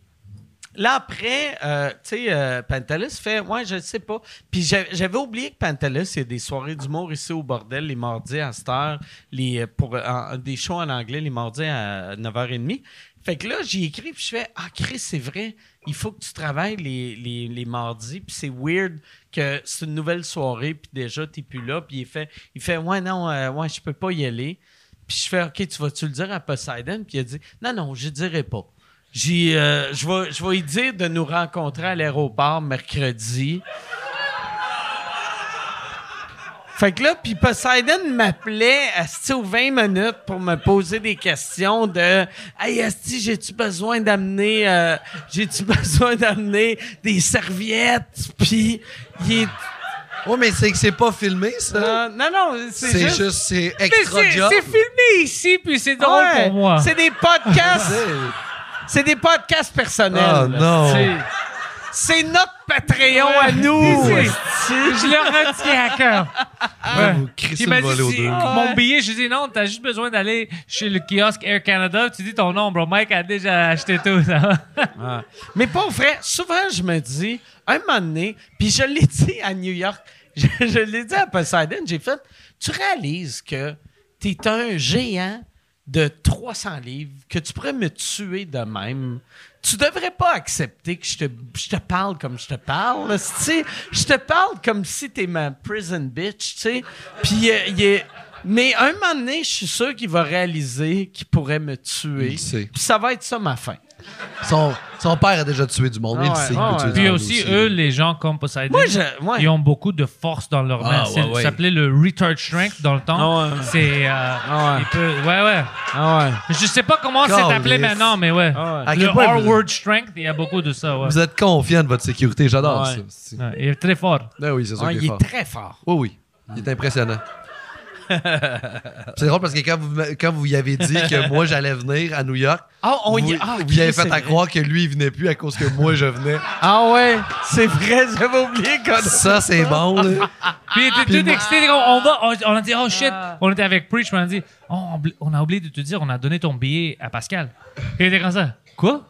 Là, après, euh, tu sais, euh, fait, ouais, je sais pas. Puis j'a- j'avais oublié que Pantelis, il y a des soirées d'humour ici au bordel, les mardis à cette heure, les, pour, des shows en anglais, les mardis à 9h30. Fait que là, j'ai écrit, puis je fais, ah, Chris, c'est vrai, il faut que tu travailles les, les, les mardis, puis c'est weird que c'est une nouvelle soirée, puis déjà, t'es plus là. Puis il fait, il fait, ouais, non, euh, ouais, je peux pas y aller. Puis je fais, OK, tu vas-tu le dire à Poseidon? Puis il a dit, non, non, je dirai pas. J'ai, euh, je vais, je vais lui dire de nous rencontrer à l'aéroport mercredi. Fait que là, puis Poseidon m'appelait asti, aux 20 minutes pour me poser des questions de Hey Asti, j'ai-tu besoin d'amener euh, j'ai-tu besoin d'amener des serviettes? Puis il est. Oh, mais c'est que c'est pas filmé, ça. Euh, non, non, c'est c'est juste. juste, c'est extra c'est job. c'est filmé ici, puis c'est drôle Ouais, pour moi. C'est des podcasts. C'est- des podcasts personnels. Oh non. C'est- notre Patreon à nous. Je le retiens à cœur. Ouais. Il m'a dit, si- mon billet, je lui ai dit non, t'as juste besoin d'aller chez le kiosque Air Canada. Tu dis ton nom, bro. Mike a déjà acheté tout. Ça. Mais pas vrai, souvent je me dis, un moment donné, puis je l'ai dit à New York, je, je l'ai dit à Poseidon, j'ai fait, tu réalises que tu es un géant de 300 livres, que tu pourrais me tuer de même. Tu devrais pas accepter que je te, je te parle comme je te parle. sais. Je te parle comme si t'es ma prison bitch, tu sais. Puis euh, il est... Mais un moment donné, je suis sûr qu'il va réaliser qu'il pourrait me tuer. Puis ça va être ça ma fin. Son, son père a déjà tué du monde. Ah il ouais, sait ah ouais. Puis aussi, eux, les gens comme Poseidon, Moi, je- ouais. ils ont beaucoup de force dans leurs mains. Ah, ouais. Ça s'appelait le retard strength dans le temps. Ah ouais. C'est. euh, Ah ouais. il peut- ouais, ouais. Ah ouais. Je sais pas comment c'est appelé maintenant, mais ouais. Ah Le R-word strength, il y a beaucoup de ça, ouais. vous êtes confiant de votre sécurité. J'adore Ouais. ça. Il est très fort. Ah oui, c'est qu'il il est fort. est très fort. Oui, oui. Il est impressionnant. C'est drôle parce que quand vous, quand vous y avez dit que moi j'allais venir à New York, Ah, on vous, y ah, vous y avez fait à vrai. croire que lui il venait plus à cause que moi je venais. Ah ouais, c'est vrai, j'avais oublié qu'on Ça c'est bon là. Puis il était tout excité. On, on va, on, on a dit, oh shit. On était avec Preach, on a dit, oh, on a oublié de te dire, on a donné ton billet à Pascal. Il était comme ça. Quoi?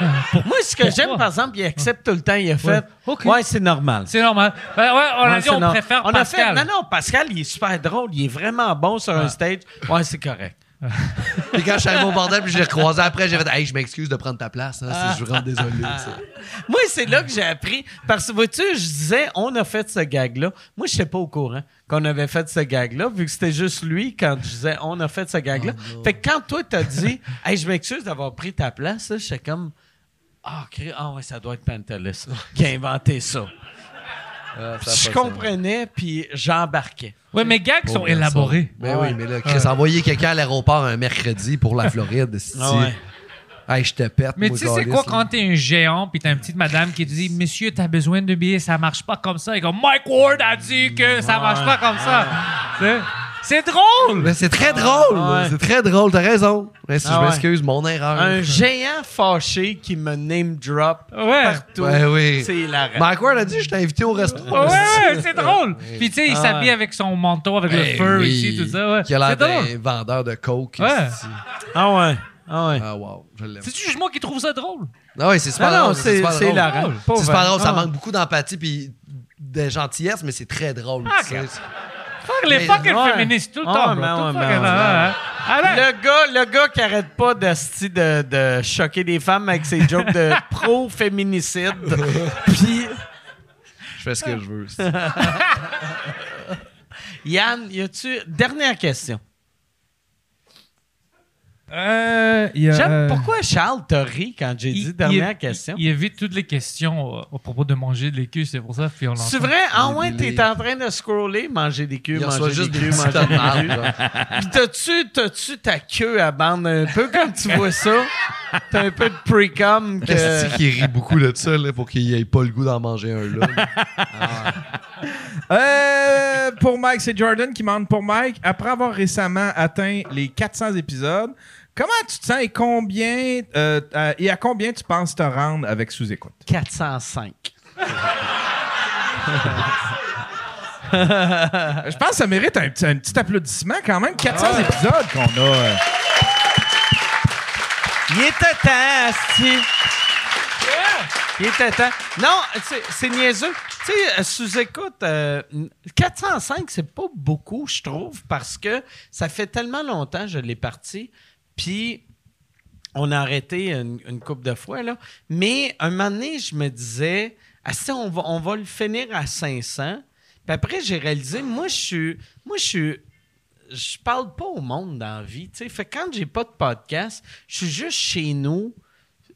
Moi, ce que j'aime, par exemple, il accepte tout le temps. Il a fait. Ok. Ouais, c'est normal. C'est normal. Ben ouais, on a Ouais, dit, on préfère on Pascal. A fait, non, non, Pascal, il est super drôle. Il est vraiment bon sur un stage. Ouais, c'est correct. Puis quand je suis arrivé au bordel puis je l'ai recroisé après, j'ai fait Hey, je m'excuse de prendre ta place. Hein, si je suis vraiment désolé. ça. Moi, c'est là que j'ai appris. Parce que, vois-tu, je disais, on a fait ce gag-là. Moi, je n'étais pas au courant qu'on avait fait ce gag-là, vu que c'était juste lui quand je disais, on a fait ce gag-là. fait que quand toi, t'as dit, hey, je m'excuse d'avoir pris ta place, j'étais comme, ah, cri- ah ouais, ça doit être Pantelis qui a inventé ça. Puis je comprenais, puis j'embarquais. Ouais, mes gags sont Bon, garçon. élaborés. Mais oui, mais là, Chris, envoyer quelqu'un à l'aéroport un mercredi pour la Floride, c'est Ah ouais. Hey, je te pète. Mais tu sais, c'est quoi là. quand t'es un géant puis t'as une petite madame qui te dit Monsieur, t'as besoin de billets, ça marche pas comme ça. Et comme Mike Ward a dit que ça marche pas comme ça. Tu sais, C'est drôle! Mais c'est très drôle. Ah ouais. C'est très drôle, t'as raison. Mais si Ah je ouais. m'excuse, mon erreur. Un géant fâché qui me name drop Ouais. partout. Ouais, oui. C'est hilarant. Mike Ward a dit je t'ai invité au resto. Ouais, ouais, c'est drôle. Puis tu sais, il Ah s'habille ouais. avec son manteau, avec le Eh fur oui. ici, tout ça. Ouais. Qui a l'air d'un vendeur de coke. Ouais. ici. Ah ouais. Ah ouais. Ah, wow. Je l'aime. C'est juste moi qui trouve ça drôle? Ah ouais, c'est super Non, drôle. c'est super c'est drôle. hilarant. C'est super drôle. Ça manque beaucoup d'empathie puis de gentillesse, mais c'est très drôle. Ah. Fuck les fucking ouais. féministes tout le Ouais, temps. Arrête. Le gars, le gars qui arrête pas de, de, de choquer des femmes avec ses jokes de pro-féminicide. Puis, Je fais ce que je veux. Yann, y a-tu. Dernière question. Euh, il y a, J'aime euh, pourquoi Charles t'a ri quand j'ai dit dernière il- question? Il évite toutes les questions euh, au propos de manger de l'écu, c'est pour ça. Puis on C'est l'entend. vrai? Ah Les ouais, délires. t'es en train de scroller, manger des reçoit manger juste des des queues, petits manger des genre. Puis t'as-tu, t'as-tu ta queue à bande un peu comme tu vois ça? T'as un peu de pre-com que... Est-ce qu'il rit beaucoup de ça là, pour qu'il ait pas le goût d'en manger un là? Euh, pour Mike, c'est Jordan qui demande pour Mike. Après avoir récemment atteint les 400 épisodes, comment tu te sens et combien euh, à- et à combien tu penses te rendre avec sous-écoute? 405. Je pense que ça mérite un petit, un petit applaudissement quand même. 400 épisodes qu'on a. euh. Il était temps, Asti. Il était temps. Non, c'est- c'est niaiseux. Tu sais, euh, sous-écoute, euh, 405, c'est pas beaucoup, je trouve, parce que ça fait tellement longtemps que je l'ai parti. Puis, on a arrêté une, une couple de fois, là. Mais un moment donné, je me disais, on va, on va le finir à 500. Puis après, j'ai réalisé, moi, je suis. Moi, je suis je parle pas au monde dans la vie. tu sais. Fait que quand j'ai pas de podcast, je suis juste chez nous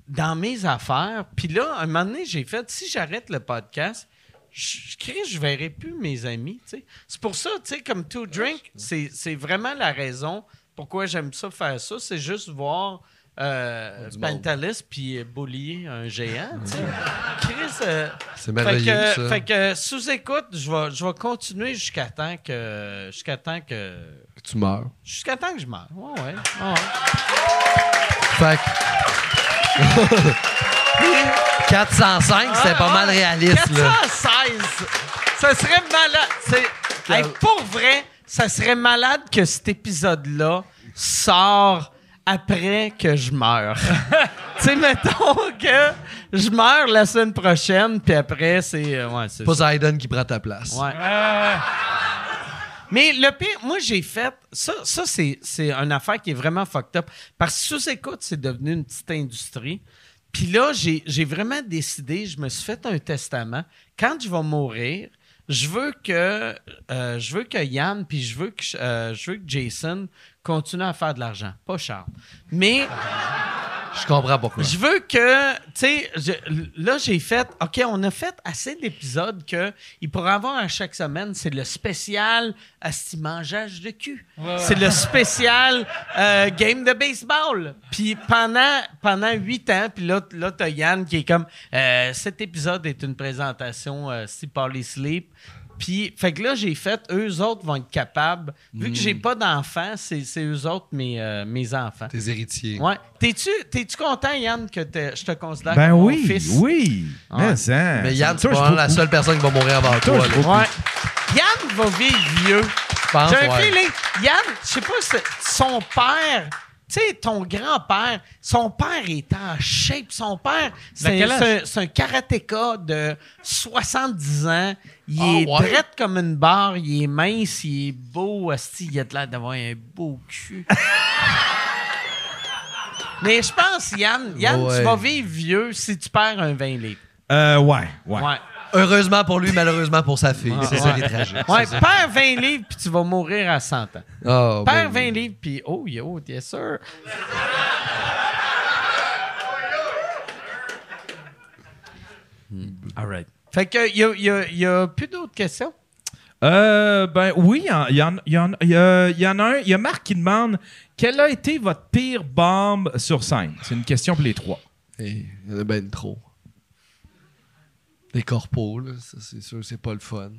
dans mes affaires. Puis là, un moment donné, j'ai fait, si j'arrête le podcast, je je verrai plus mes amis. C'est pour ça, tu sais, comme To Drink, c'est vraiment la raison pourquoi j'aime ça faire ça? C'est juste voir euh. Pantalis puis bullier un géant. Chris, euh, C'est fait merveilleux, que, ça. fait que sous écoute, je vais, je vais continuer jusqu'à temps que jusqu'à temps que Tu meurs. jusqu'à temps que je meure. Ouais, ouais. ouais. Fait que... 405, c'était pas mal réaliste, là. 416! Ça serait malade. C'est- Hey, pour vrai, ça serait malade que cet épisode-là sort après que je meure. tu sais, mettons que je meurs la semaine prochaine, puis après, c'est. euh, Ouais, c'est ça. Poseidon qui prend ta place. Ouais. Mais le pire, moi, j'ai fait. Ça, ça c'est, c'est une affaire qui est vraiment fucked up. Parce que sous-écoute, c'est devenu une petite industrie. Puis là, j'ai, j'ai vraiment décidé, je me suis fait un testament. Quand je vais mourir, je veux que, euh, je veux que Yann, puis je veux que, euh, je veux que Jason continue à faire de l'argent. Pas Charles. Mais. Je comprends pourquoi. Je veux que, tu sais, là, j'ai fait, OK, on a fait assez d'épisodes que il pourrait avoir à chaque semaine. C'est le spécial Asti mangeage de cul. C'est le spécial euh, game de baseball. Puis pendant, pendant huit ans, puis là, là t'as Yann qui est comme, euh, cet épisode est une présentation euh, si Sleep. Puis, fait que là, j'ai fait, eux autres vont être capables. Vu que j'ai pas d'enfants, c'est, c'est eux autres mes, euh, mes enfants. Tes héritiers. Ouais. T'es-tu, t'es-tu content, Yann, que t'es- je te considère Ben comme mon oui, fils? oui. Mais ça. Mais Yann, c'est pas la seule personne qui va mourir avant toi. là. Ouais. Yann va vivre vieux. Je pense, J'ai un ouais. feeling. Yann, je sais pas, c'est- son père, tu sais, ton grand-père, son père est en shape. Son père, c'est c'est un karatéka de 70 ans. Il Ah, est ouais? drette comme une barre. Il est mince, il est beau. Asti, il a de l'air d'avoir un beau cul. Mais je pense, Yann, Yann, Ouais. tu vas vivre vieux si tu perds un 20 livres. Euh, ouais, ouais. Ouais. Heureusement pour lui, malheureusement pour sa fille. c'est ça qui est tragique. Ouais, perds 20 livres puis tu vas mourir à 100 ans. Oh, Perds ben 20 livres puis oh yo, yes sir. All right. Fait que y a, y a- y a plus d'autres questions? Euh, ben oui, il y en, il y en- il y en- il y a- il y en a un. Il y a Marc qui demande quelle a été votre pire bombe sur scène? C'est une question pour les trois. Hey, il y en a ben trop. Les corpos, là, ça, c'est sûr, c'est pas le fun.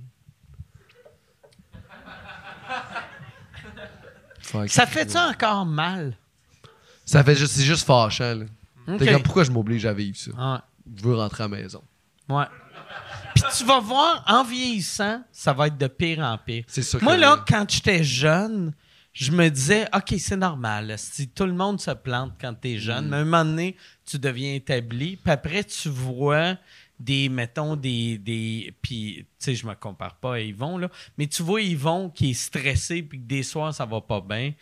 Fait que- Ça fait-tu encore mal? Ça fait juste, c'est juste fâchant, là. Ok. T'es comme, pourquoi je m'oblige à vivre ça? Ouais. Je veux rentrer à la maison. Ouais. Puis tu vas voir, en vieillissant, ça va être de pire en pire. C'est ça Moi, que- là, quand j'étais jeune, je me disais, OK, c'est normal. Si tout le monde se plante quand t'es Mm. jeune, mais à un moment donné, tu deviens établi. Puis après, tu vois des, mettons, des. des puis, tu sais, je me compare pas à Yvon, là, mais tu vois Yvon qui est stressé, puis que des soirs, ça va pas bien.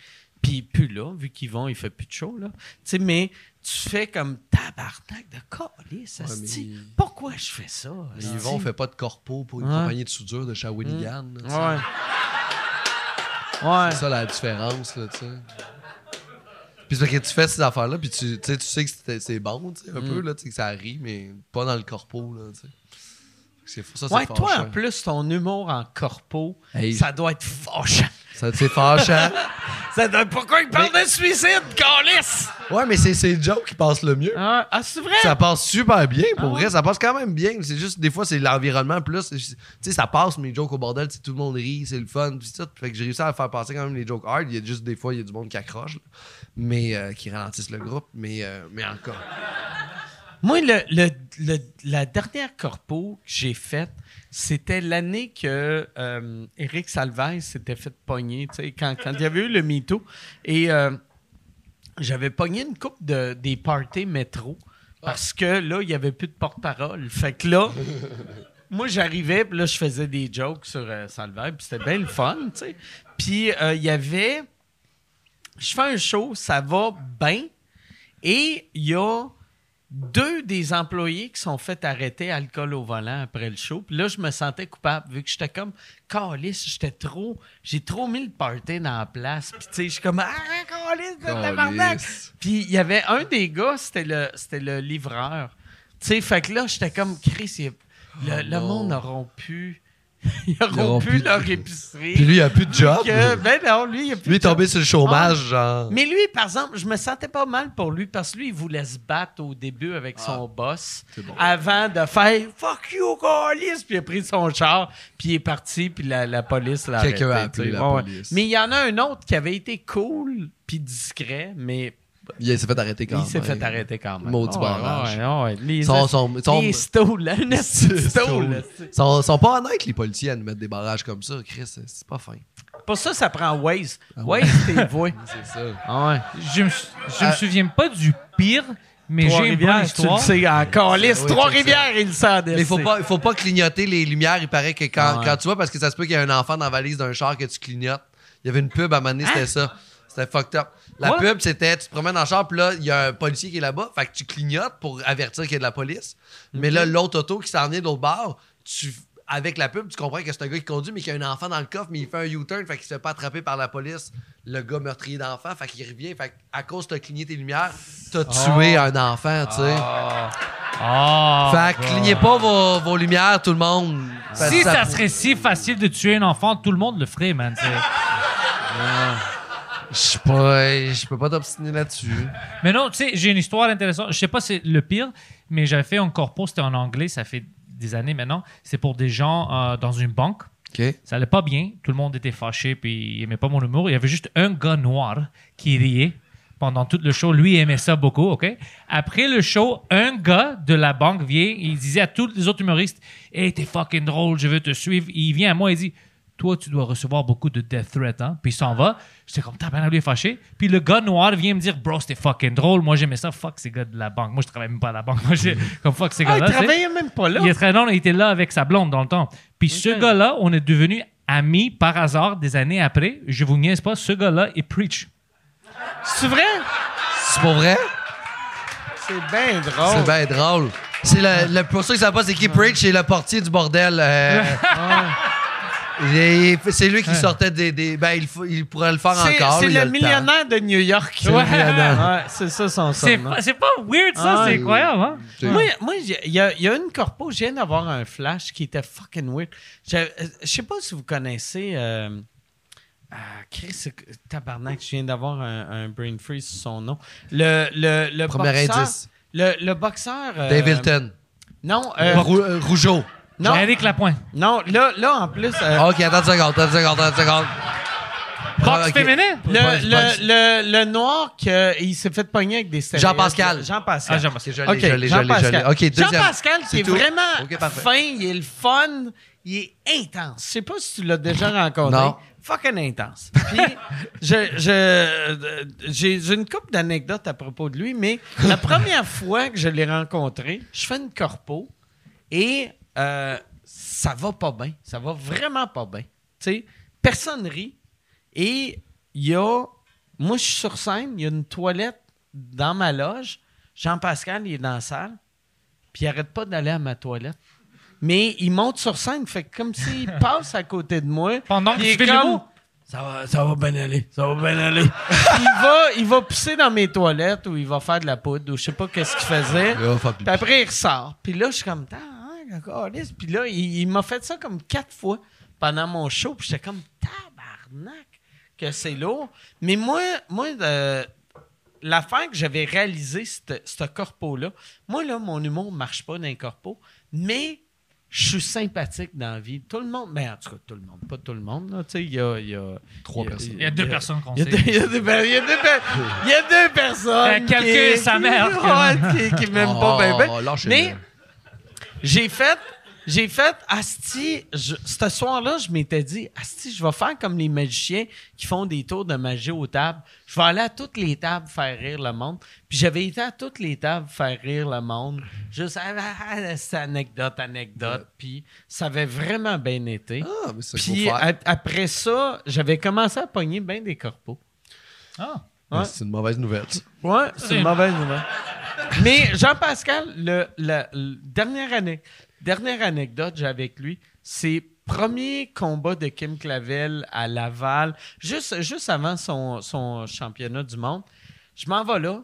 Puis plus là, vu qu'Yvon, il fait plus de show, là. Tu sais, mais tu fais comme tabarnak de calice, Ouais, mais- Pourquoi je fais ça? Mais? Yvon fait pas de corpo pour une Ouais. compagnie de soudure de Shawinigan. là, sais. Ouais. Ouais. C'est ça la différence, là, tu sais. Puis c'est parce que tu fais ces affaires-là, puis tu, tu sais, tu sais que c'est- bon, tu sais, un Mm. peu, là, tu sais, que ça rit, mais pas dans le corpo, là, tu sais. C'est ça, c'est Ouais, toi, en plus, ton humour en corpo, Hey. ça doit être fâchant. Ça, c'est fâchant. Ça. Pourquoi il parle de suicide, calice? ouais, mais c'est c'est Joe qui passe le mieux. Ah, ah, c'est vrai? Ça passe super bien, pour Ah vrai. ouais? Ça passe quand même bien. C'est juste, des fois, c'est l'environnement plus. Tu sais, ça passe, mes jokes au bordel, tout le monde rit, c'est le fun, puis tout. Fait que j'ai réussi à faire passer quand même les jokes hard. Il y a juste des fois, il y a du monde qui accroche, là. mais euh, qui ralentissent le groupe. Mais, euh, mais encore. Moi, le, le- le- la dernière corpo que j'ai faite, c'était l'année que euh, Eric Salvaille s'était fait pogner, tu sais, quand, quand il y avait eu le MeToo. Et euh, j'avais pogné une coupe de, des parties métro parce que là, il n'y avait plus de porte-parole. Fait que là, moi, j'arrivais, puis là, je faisais des jokes sur euh, Salvaille, puis c'était bien le fun, tu sais. Puis euh, il y avait... Je fais un show, ça va bien, et il y a deux des employés qui sont fait arrêter alcool au volant après le show. Puis là, je me sentais coupable vu que j'étais comme calice, j'étais trop, j'ai trop mis le party dans la place. Puis tu sais, je suis comme ah calice, tabarnak. Puis il y avait un des gars, c'était le, c'était le livreur. Tu sais, fait que là, j'étais comme Chris, le, le monde n'auront pu, ils auront auront pu plus- leur épicerie. Puis lui, il a plus de job. Que- ben non, lui, il a plus Lui, il est job. tombé sur le chômage, genre. Mais lui, par exemple, je me sentais pas mal pour lui parce que lui, il voulait se battre au début avec son boss avant de faire Fuck you, Callis! Puis il a pris son char, puis il est parti, puis la, la police l'a Quelqu'un a arrêté, appelé la police. Mais il y en a un autre qui avait été cool, puis discret, mais Il s'est fait arrêter quand il même. s'est fait arrêter quand même. Maudit barrage. Les, Sont- sont- sont- sont, sont pas honnêtes, les policiers, à nous mettre des barrages comme ça. Chris, c'est pas fin. Pour ça, ça prend Waze. Ah Waze, t'es voué. C'est ça. Ah ouais. Je me, me souviens pas du pire, mais j'ai une bonne Trois-Rivières, tu le histoire. sais encore. Oui, Trois-Rivières, il le sent. Mais il faut pas, il faut pas clignoter les lumières. Il paraît que quand, quand tu vois, parce que ça se peut qu'il y ait un enfant dans la valise d'un char que tu clignotes. Il y avait une pub à un moment donné, c'était ça. C'était fucked up. La What? pub, c'était tu te promènes le char, puis là, il y a un policier qui est là-bas. Fait que tu clignotes pour avertir qu'il y a de la police. Mais là, l'autre auto qui s'en vient de l'autre bord, tu, avec la pub, tu comprends que c'est un gars qui conduit, mais qu'il y a un enfant dans le coffre, mais il fait un U-turn, fait qu'il se fait pas attraper par la police. Le gars meurtrier d'enfant, fait qu'il revient. Fait à cause de cligné tes lumières, t'as tué un enfant, tu sais. Ah. Fait que clignez pas vos, vos lumières, tout le monde. Si que ça serait si facile de tuer un enfant, tout le monde le ferait, man. Je je peux pas t'obstiner là-dessus. Mais non, tu sais, j'ai une histoire intéressante. Je sais pas si c'est le pire, mais j'avais fait un corpo, c'était en anglais, ça fait des années maintenant. C'est pour des gens euh, dans une banque. OK. Ça allait pas bien. Tout le monde était fâché, puis il aimait pas mon humour. Il y avait juste un gars noir qui riait pendant tout le show. Lui, il aimait ça beaucoup, OK? Après le show, un gars de la banque vient, il disait à tous les autres humoristes Hey, t'es fucking drôle, je veux te suivre. Il vient à moi et dit Toi, tu dois recevoir beaucoup de death threats, hein? Puis il s'en va. J'étais comme, tabarnak, lui est fâché. Puis le gars noir vient me dire Bro, c'était fucking drôle. Moi, j'aimais ça. Fuck ces gars de la banque. Moi, je travaille même pas à la banque. Moi, j'ai comme fuck ces Ah, il gars-là. sais. travaillait même pas là. Il est très long, il était là avec sa blonde dans le temps. Puis ce gars-là, on est devenu amis par hasard des années après. Je vous niaise pas, ce gars-là, il preach. C'est vrai? C'est pas vrai? C'est bien drôle. C'est bien drôle. C'est le, le, pour ceux qui savent pas, c'est qui Preach, c'est le portier du bordel. euh, il- C'est lui qui sortait des. des- ben, il, faut- il pourrait le faire encore. c'est le millionnaire de New York. Millionnaire. Ouais, c'est ça son C'est son. pas, c'est pas weird, ça, Ah, c'est incroyable, hein? Moi, il y, a- il y a une corpo, je viens d'avoir un flash qui était fucking weird. Je euh, je sais pas si vous connaissez. Euh, ah, Chris, tabarnak, je viens d'avoir un, un brain freeze sur son nom. Le, le, le Premier boxeur. indice. Le, le boxeur. euh, Dave Hilton. Non, euh, Rou- euh, Rougeau. Non, Eric Lapointe. non, là, là, en plus. euh, Ok, attends une seconde, attends une seconde, attends une seconde. Boxe Ah, ok. féminin? le, le, le, le noir qu'il s'est fait pogner avec des stéroïdes. Jean-Pascal. Jean-Pascal. Ah, Ok, je l'ai, je l'ai, je l'ai, je Jean-Pascal. l'ai. Ok, deuxième. Jean-Pascal, qui C'est est tout? vraiment fin, il est le fun, il est intense. Je sais pas si tu l'as déjà rencontré. Non. Fucking intense. Puis, je, je, j'ai, j'ai une couple d'anecdotes à propos de lui, mais la première fois que je l'ai rencontré, je fais une corpo et euh, ça va pas bien. Ça va vraiment pas bien. Tu sais, personne rit. Et il y a. Moi, je suis sur scène, il y a une toilette dans ma loge. Jean-Pascal, il est dans la salle. Puis il arrête pas d'aller à ma toilette. Mais il monte sur scène, fait comme s'il passe à côté de moi. Pendant que il fais comme, mot? Ça va, ça va bien aller, ça va bien aller. Il va, il va pousser dans mes toilettes ou il va faire de la poudre ou je sais pas qu'est-ce qu'il faisait. Puis après, il ressort. Puis là, je suis comme, Puis là, il, il m'a fait ça comme quatre fois pendant mon show. Puis j'étais comme, tabarnak, que c'est lourd. Mais moi, moi euh, l'affaire que j'avais réalisé, ce corpo-là, moi, là, mon humour ne marche pas dans un corpo, mais je suis sympathique dans la vie. Tout le monde, mais en tout cas, tout le monde, pas tout le monde, là, tu sais, il y a, y a- Trois y a- personnes. Il y a deux personnes qu'on il y a sait. deux- il y a deux per- il y a deux deux personnes. Euh, quelqu'un sa mère. qui, qui m'aiment pas ben, ben. Oh. Mais j'ai fait, j'ai fait, Asti, je- ce soir-là, je m'étais dit, Asti, je vais faire comme les magiciens qui font des tours de magie aux tables. Je vais aller à toutes les tables faire rire le monde. Puis j'avais été à toutes les tables faire rire le monde. Juste, ah, ah, ah, c'est anecdote, anecdote. Puis ça avait vraiment bien été. Ah, mais c'est Puis a- après ça, j'avais commencé à pogner bien des corpos. Ah. ouais. C'est une mauvaise nouvelle. Ouais, c'est une mauvaise nouvelle. Mais Jean-Pascal, le, dernière, ane- dernière anecdote j'ai avec lui, c'est premier combat de Kim Clavel à Laval, juste, juste avant son, son championnat du monde. Je m'en vais là.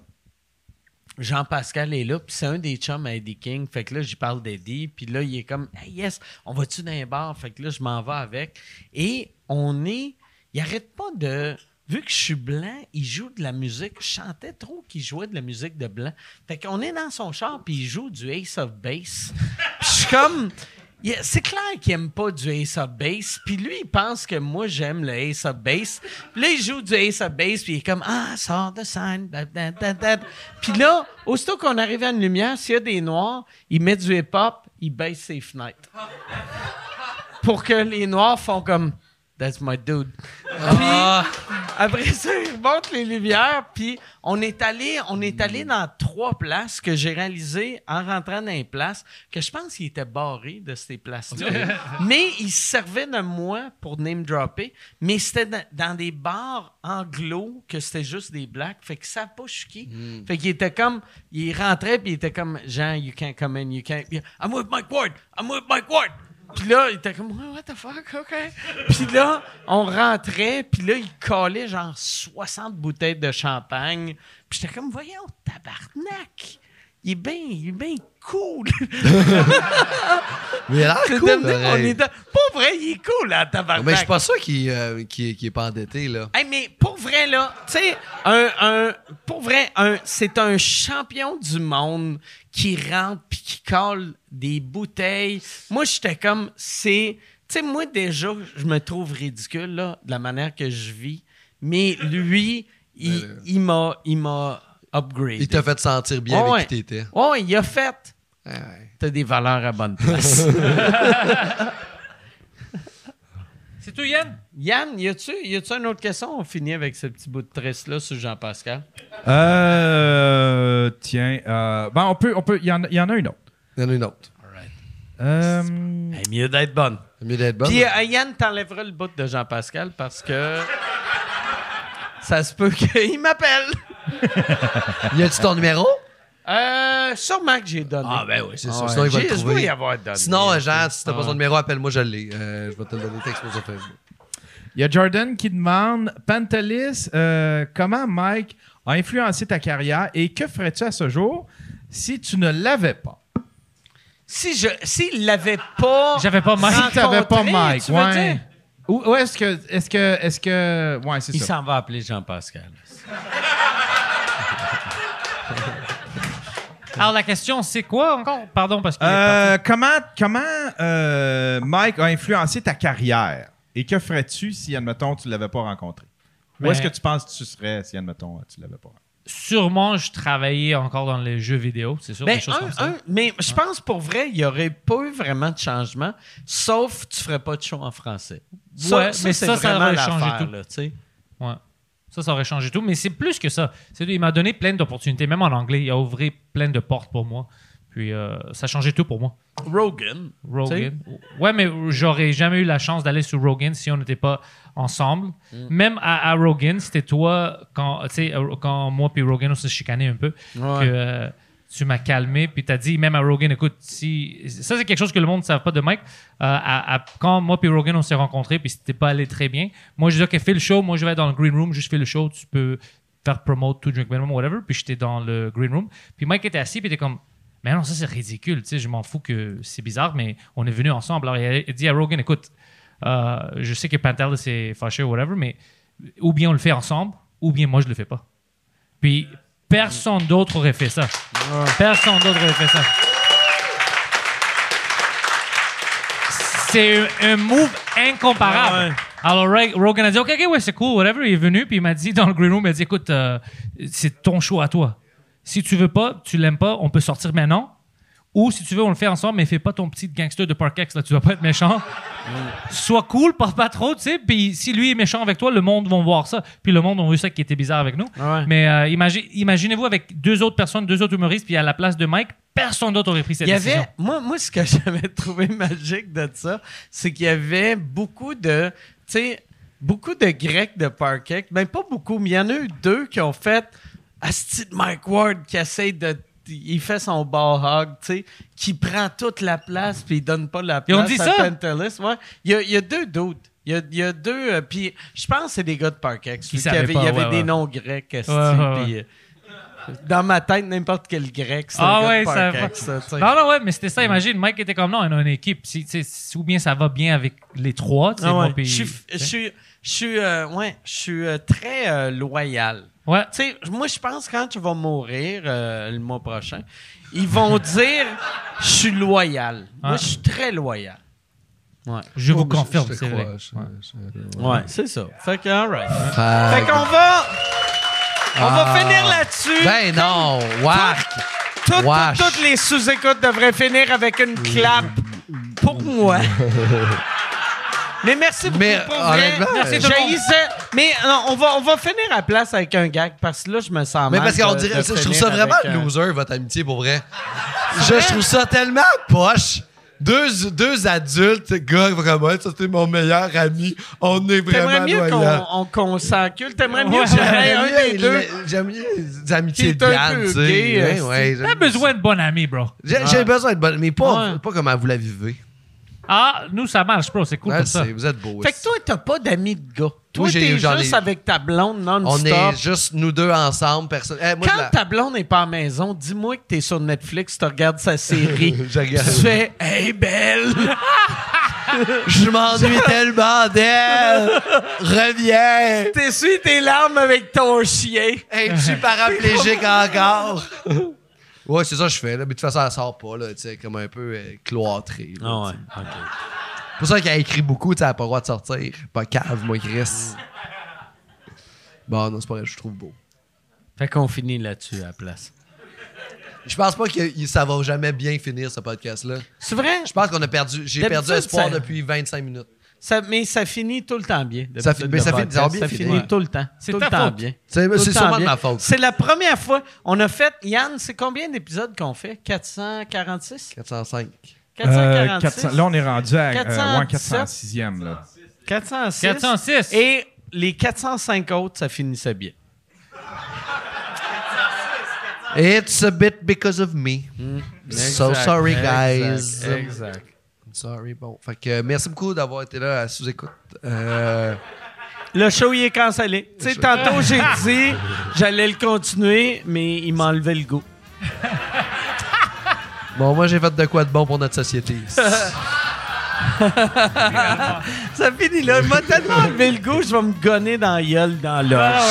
Jean-Pascal est là, puis c'est un des chums à Eddie King. Fait que là, j'y parle d'Eddie, puis là, il est comme, hey, yes, on va-tu dans un bar? Fait que là, je m'en vais avec. Et on est, il arrête pas de, vu que je suis blanc, il joue de la musique. Je chantais trop qu'il jouait de la musique de blanc. Fait qu'on est dans son char, puis il joue du Ace of Base. Je suis comme, c'est clair qu'il aime pas du Ace of Base. Puis lui, il pense que moi, j'aime le Ace of Base. Puis là, il joue du Ace of Base, puis il est comme, ah, sort de scène. Puis là, aussitôt qu'on arrive à une lumière, s'il y a des noirs, il met du hip-hop, il baisse ses fenêtres. Pour que les noirs font comme, that's my dude. Ah, Après ça, il remonte les lumières, puis on est allé, on est allé dans trois places que j'ai réalisées en rentrant dans les places, que je pense qu'il était barré de ces places-là. mais il se servait de moi pour name dropper, mais c'était dans, dans des bars anglo que c'était juste des blacks, fait que ça pas choqué. Fait qu'il était comme, il rentrait puis il était comme, Jean, you can't come in, you can't. I'm with Mike Ward, I'm with Mike Ward. Puis là, il était comme, what the fuck, OK. Puis là, on rentrait, puis là, il collait genre 60 bouteilles de champagne. Puis j'étais comme, voyons, tabarnak. Il est bien, il est bien cool. mais il a l'air cool, devenu- dans- Pas vrai, il est cool, là, tabarnak. Mais je suis pas sûr qu'il euh, est pas endetté, là. Hey, mais pour vrai, là, tu sais, un, un, pour vrai, un, c'est un champion du monde qui rentre puis qui colle des bouteilles. Moi, j'étais comme, c'est. Tu sais, moi, déjà, je me trouve ridicule, là, de la manière que je vis. Mais lui, il, Ben, il m'a, il m'a upgradé. Il t'a fait sentir bien Ouais. avec qui t'étais. Ouais, il a fait. Ouais. T'as des valeurs à bonne place. C'est tout, Yann? Yann, y a-tu, y a-tu une autre question? On finit avec ce petit bout de tresse-là sur Jean-Pascal. Euh, tiens, euh, ben on peut, on peut, il y, en a- il y en a une autre. Il y en a une autre. Euh, Hey, mieux d'être bonne. Mieux d'être bonne. Puis euh, Yann t'enlèvera le bout de Jean-Pascal parce que ça se peut qu'il m'appelle. Y a-tu ton numéro? Euh, sûrement que j'ai donné. Ah, ben oui, c'est Ah sûr. ouais. Sinon, il va Je y avoir donné. Sinon, euh, Jean, si t'as Ah pas son ouais. numéro, appelle-moi, je l'ai. Euh, je vais te le donner texto sur Facebook. Il y a Jordan qui demande Pantelis, euh, comment Mike a influencé ta carrière et que ferais-tu à ce jour si tu ne l'avais pas? Si je, s'il l'avait pas. J'avais pas Mike. Si tu n'avais pas Mike, tu veux ouais. dire? Ou, ou est-ce que, est-ce que, est-ce que, ouais, c'est Il ça. s'en va appeler Jean-Pascal. Alors, la question, c'est quoi encore? Pardon, parce que. Euh, comment comment euh, Mike a influencé ta carrière? Et que ferais-tu si, admettons, tu ne l'avais pas rencontré? Où est-ce que tu penses que tu serais si, admettons, tu ne l'avais pas rencontré? Sûrement, je travaillais encore dans les jeux vidéo, c'est sûr, Ben, des choses un- comme ça. un- mais je pense pour vrai, il n'y aurait pas eu vraiment de changement, sauf tu ferais pas de show en français. Ouais, mais c'est ça, ça vraiment aurait changé tout. là, tu sais. Ouais. Ça, ça aurait changé tout. Mais c'est plus que ça. C'est, il m'a donné plein d'opportunités, même en anglais. Il a ouvert plein de portes pour moi. Puis euh, ça a changé tout pour moi. Rogan. Rogan. Ouais, mais j'aurais jamais eu la chance d'aller sur Rogan si on n'était pas ensemble. Même à, à Rogan, c'était toi, quand, tu sais, euh, quand moi puis Rogan, on s'est chicané un peu, que euh, tu m'as calmé, puis tu as dit, même à Rogan, écoute, si. Ça, c'est quelque chose que le monde ne savait pas de Mike. Euh, quand moi puis Rogan, on s'est rencontrés, puis c'était pas allé très bien, moi, je disais, OK, fais le show, moi, je vais dans le green room, juste fais le show, tu peux faire promote to drink minimum, whatever. Puis j'étais dans le green room. Puis Mike était assis, puis était comme, mais non, ça c'est ridicule, tu sais, je m'en fous que c'est bizarre, mais on est venus ensemble. Alors il a dit à Rogan, écoute, euh, je sais que Pantel s'est fâché whatever, mais ou bien on le fait ensemble, ou bien moi je le fais pas. Puis personne d'autre aurait fait ça. Personne d'autre aurait fait ça. C'est un, un move incomparable. Alors Ray- Rogan a dit, OK, OK, ouais, c'est cool, whatever. Il est venu, puis il m'a dit dans le green room, il a dit, écoute, euh, c'est ton choix à toi. Si tu veux pas, tu l'aimes pas, on peut sortir maintenant. Ou si tu veux, on le fait ensemble, mais fais pas ton petit gangster de Parkex, là, tu vas pas être méchant. Sois cool, parle pas trop, tu sais. Puis si lui est méchant avec toi, le monde va voir ça. Puis le monde a vu ça qui était bizarre avec nous. Ouais. Mais euh, imagi- imaginez-vous avec deux autres personnes, deux autres humoristes, puis à la place de Mike, personne d'autre aurait pris cette Il y décision. avait, moi, moi, ce que j'avais trouvé magique de ça, c'est qu'il y avait beaucoup de, tu sais, beaucoup de Grecs de Parkex. Ben, pas beaucoup, mais il y en a eu deux qui ont fait Asti de Mike Ward qui essaye de il fait son ball hog, tu sais, qui prend toute la place puis il donne pas la Ils place ont dit à ça? Pantelis. Ouais. Il y a, il y a deux doutes. Il y a, il y a deux. euh, puis je pense que c'est des gars de Parkex. Qui vu qu'il y savaient avait, pas, il y avait ouais, des ouais. noms grecs. esti, Ouais, ouais, puis, euh, dans ma tête, n'importe quel grec, c'est Ah un gars ouais, de ça Parkex. ça, tu sais. Non, non, ouais, mais c'était ça. Imagine, Mike était comme non, on a une équipe. Si, tu sais, ou bien ça va bien avec les trois, tu sais, Ah ouais. moi, puis- Je suis, je suis, je suis, euh, ouais, je suis euh, très euh, loyal. Ouais. Tu sais, moi, je pense que quand tu vas mourir euh, le mois prochain, ils vont dire je suis loyal. Moi, Ah. je suis très loyal. Ouais. Je vous Oh, confirme, c'est vrai. Ouais. c'est ça. Fait que, all right. Fait Fait qu'on va. On va Ah. finir là-dessus. Ben non, wark. Toutes, wesh. toutes- toutes les sous-écoutes devraient finir avec une clap pour moi. Mais merci beaucoup Mais, pour vrai. honnêtement, Merci tout le monde. J'haïssais- Mais non, on va, on va finir à place avec un gag parce que là, je me sens Mais mal. parce qu'on de- dirait, de je trouve finir ça vraiment avec un- loser, votre amitié, pour vrai. Je, je trouve ça tellement poche. Deux, deux adultes, gars, vraiment, ça c'était mon meilleur ami. On est T'aimerais vraiment mieux qu'on loyal. on- qu'on s'encule. T'aimerais mieux que j'aurais un J'aime des deux? J'aime mieux les amitiés Qui de un peu tu sais. gay, ouais, T'as j'aime- besoin de bon ami, bro. J'ai j'ai besoin de bonne, mais pas, Ouais. pas comme vous la vivez. Ah, nous, ça marche, bro. C'est cool comme ça. vous êtes beaux. Fait que toi, t'as pas d'amis de gars. Toi, j'ai- t'es j'en ai- juste avec ta blonde On non-stop. est juste nous deux ensemble. Personne. Eh, moi, je Quand la- ta blonde n'est pas à la maison, dis-moi que t'es sur Netflix, tu regardes sa série. Je regarde. Tu fais « Hey, belle! Je m'ennuie tellement d'elle. Reviens. » T'essuies tes larmes avec ton chien. Es-tu paraplégique encore? ouais, c'est ça que je fais. Là. Mais de toute façon, elle sort pas. Là, tu sais, comme un peu euh, cloîtrée. là, tu sais. C'est pour ça qu'elle écrit beaucoup. tu sais, Elle n'a pas le droit de sortir. Pas cave, moi, Chris. Bon, non, c'est pas vrai. Je trouve beau. Fait qu'on finit là-dessus à la place. Je pense pas que ça va jamais bien finir, ce podcast-là. C'est vrai? Je pense qu'on a perdu... J'ai D'habitude, perdu espoir ça- depuis 25 minutes. Ça, mais ça finit tout le temps bien. Ça mais finit- ça bien Ça tout le temps. C'est tout ta le temps faute. bien. C'est Tout le c'est temps sûrement de bien. ma faute. C'est la première fois. On a fait, Yann, c'est combien d'épisodes qu'on fait? 446? 405. 446? 400 là, on est rendu à euh, 417. ouais, 406e. Là. 406. 406. Et les 405 autres, ça finissait bien. It's a bit because of me. So Exact, sorry, exact, guys. Exact. Sorry, bon. Fait que euh, merci beaucoup d'avoir été là à sous-écoute. Euh, Le show, il est cancellé. Tu sais, tantôt, j'ai dit j'allais le continuer, mais il m'a enlevé le goût. bon, moi, j'ai fait de quoi de bon pour notre société. Ça finit là. Il m'a tellement enlevé le goût, je vais me gonner dans la gueule, dans l'os. Ah.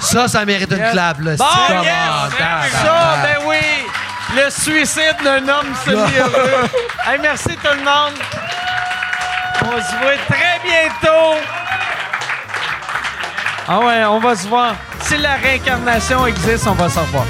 Ça, ça mérite une clap, là. Bon, yes! Ça, tabarnak. ben oui! Le suicide d'un homme semi-heureux. hey, merci tout le monde. On se voit très bientôt. Ah ouais, on va se voir. Si la réincarnation existe, on va se revoir.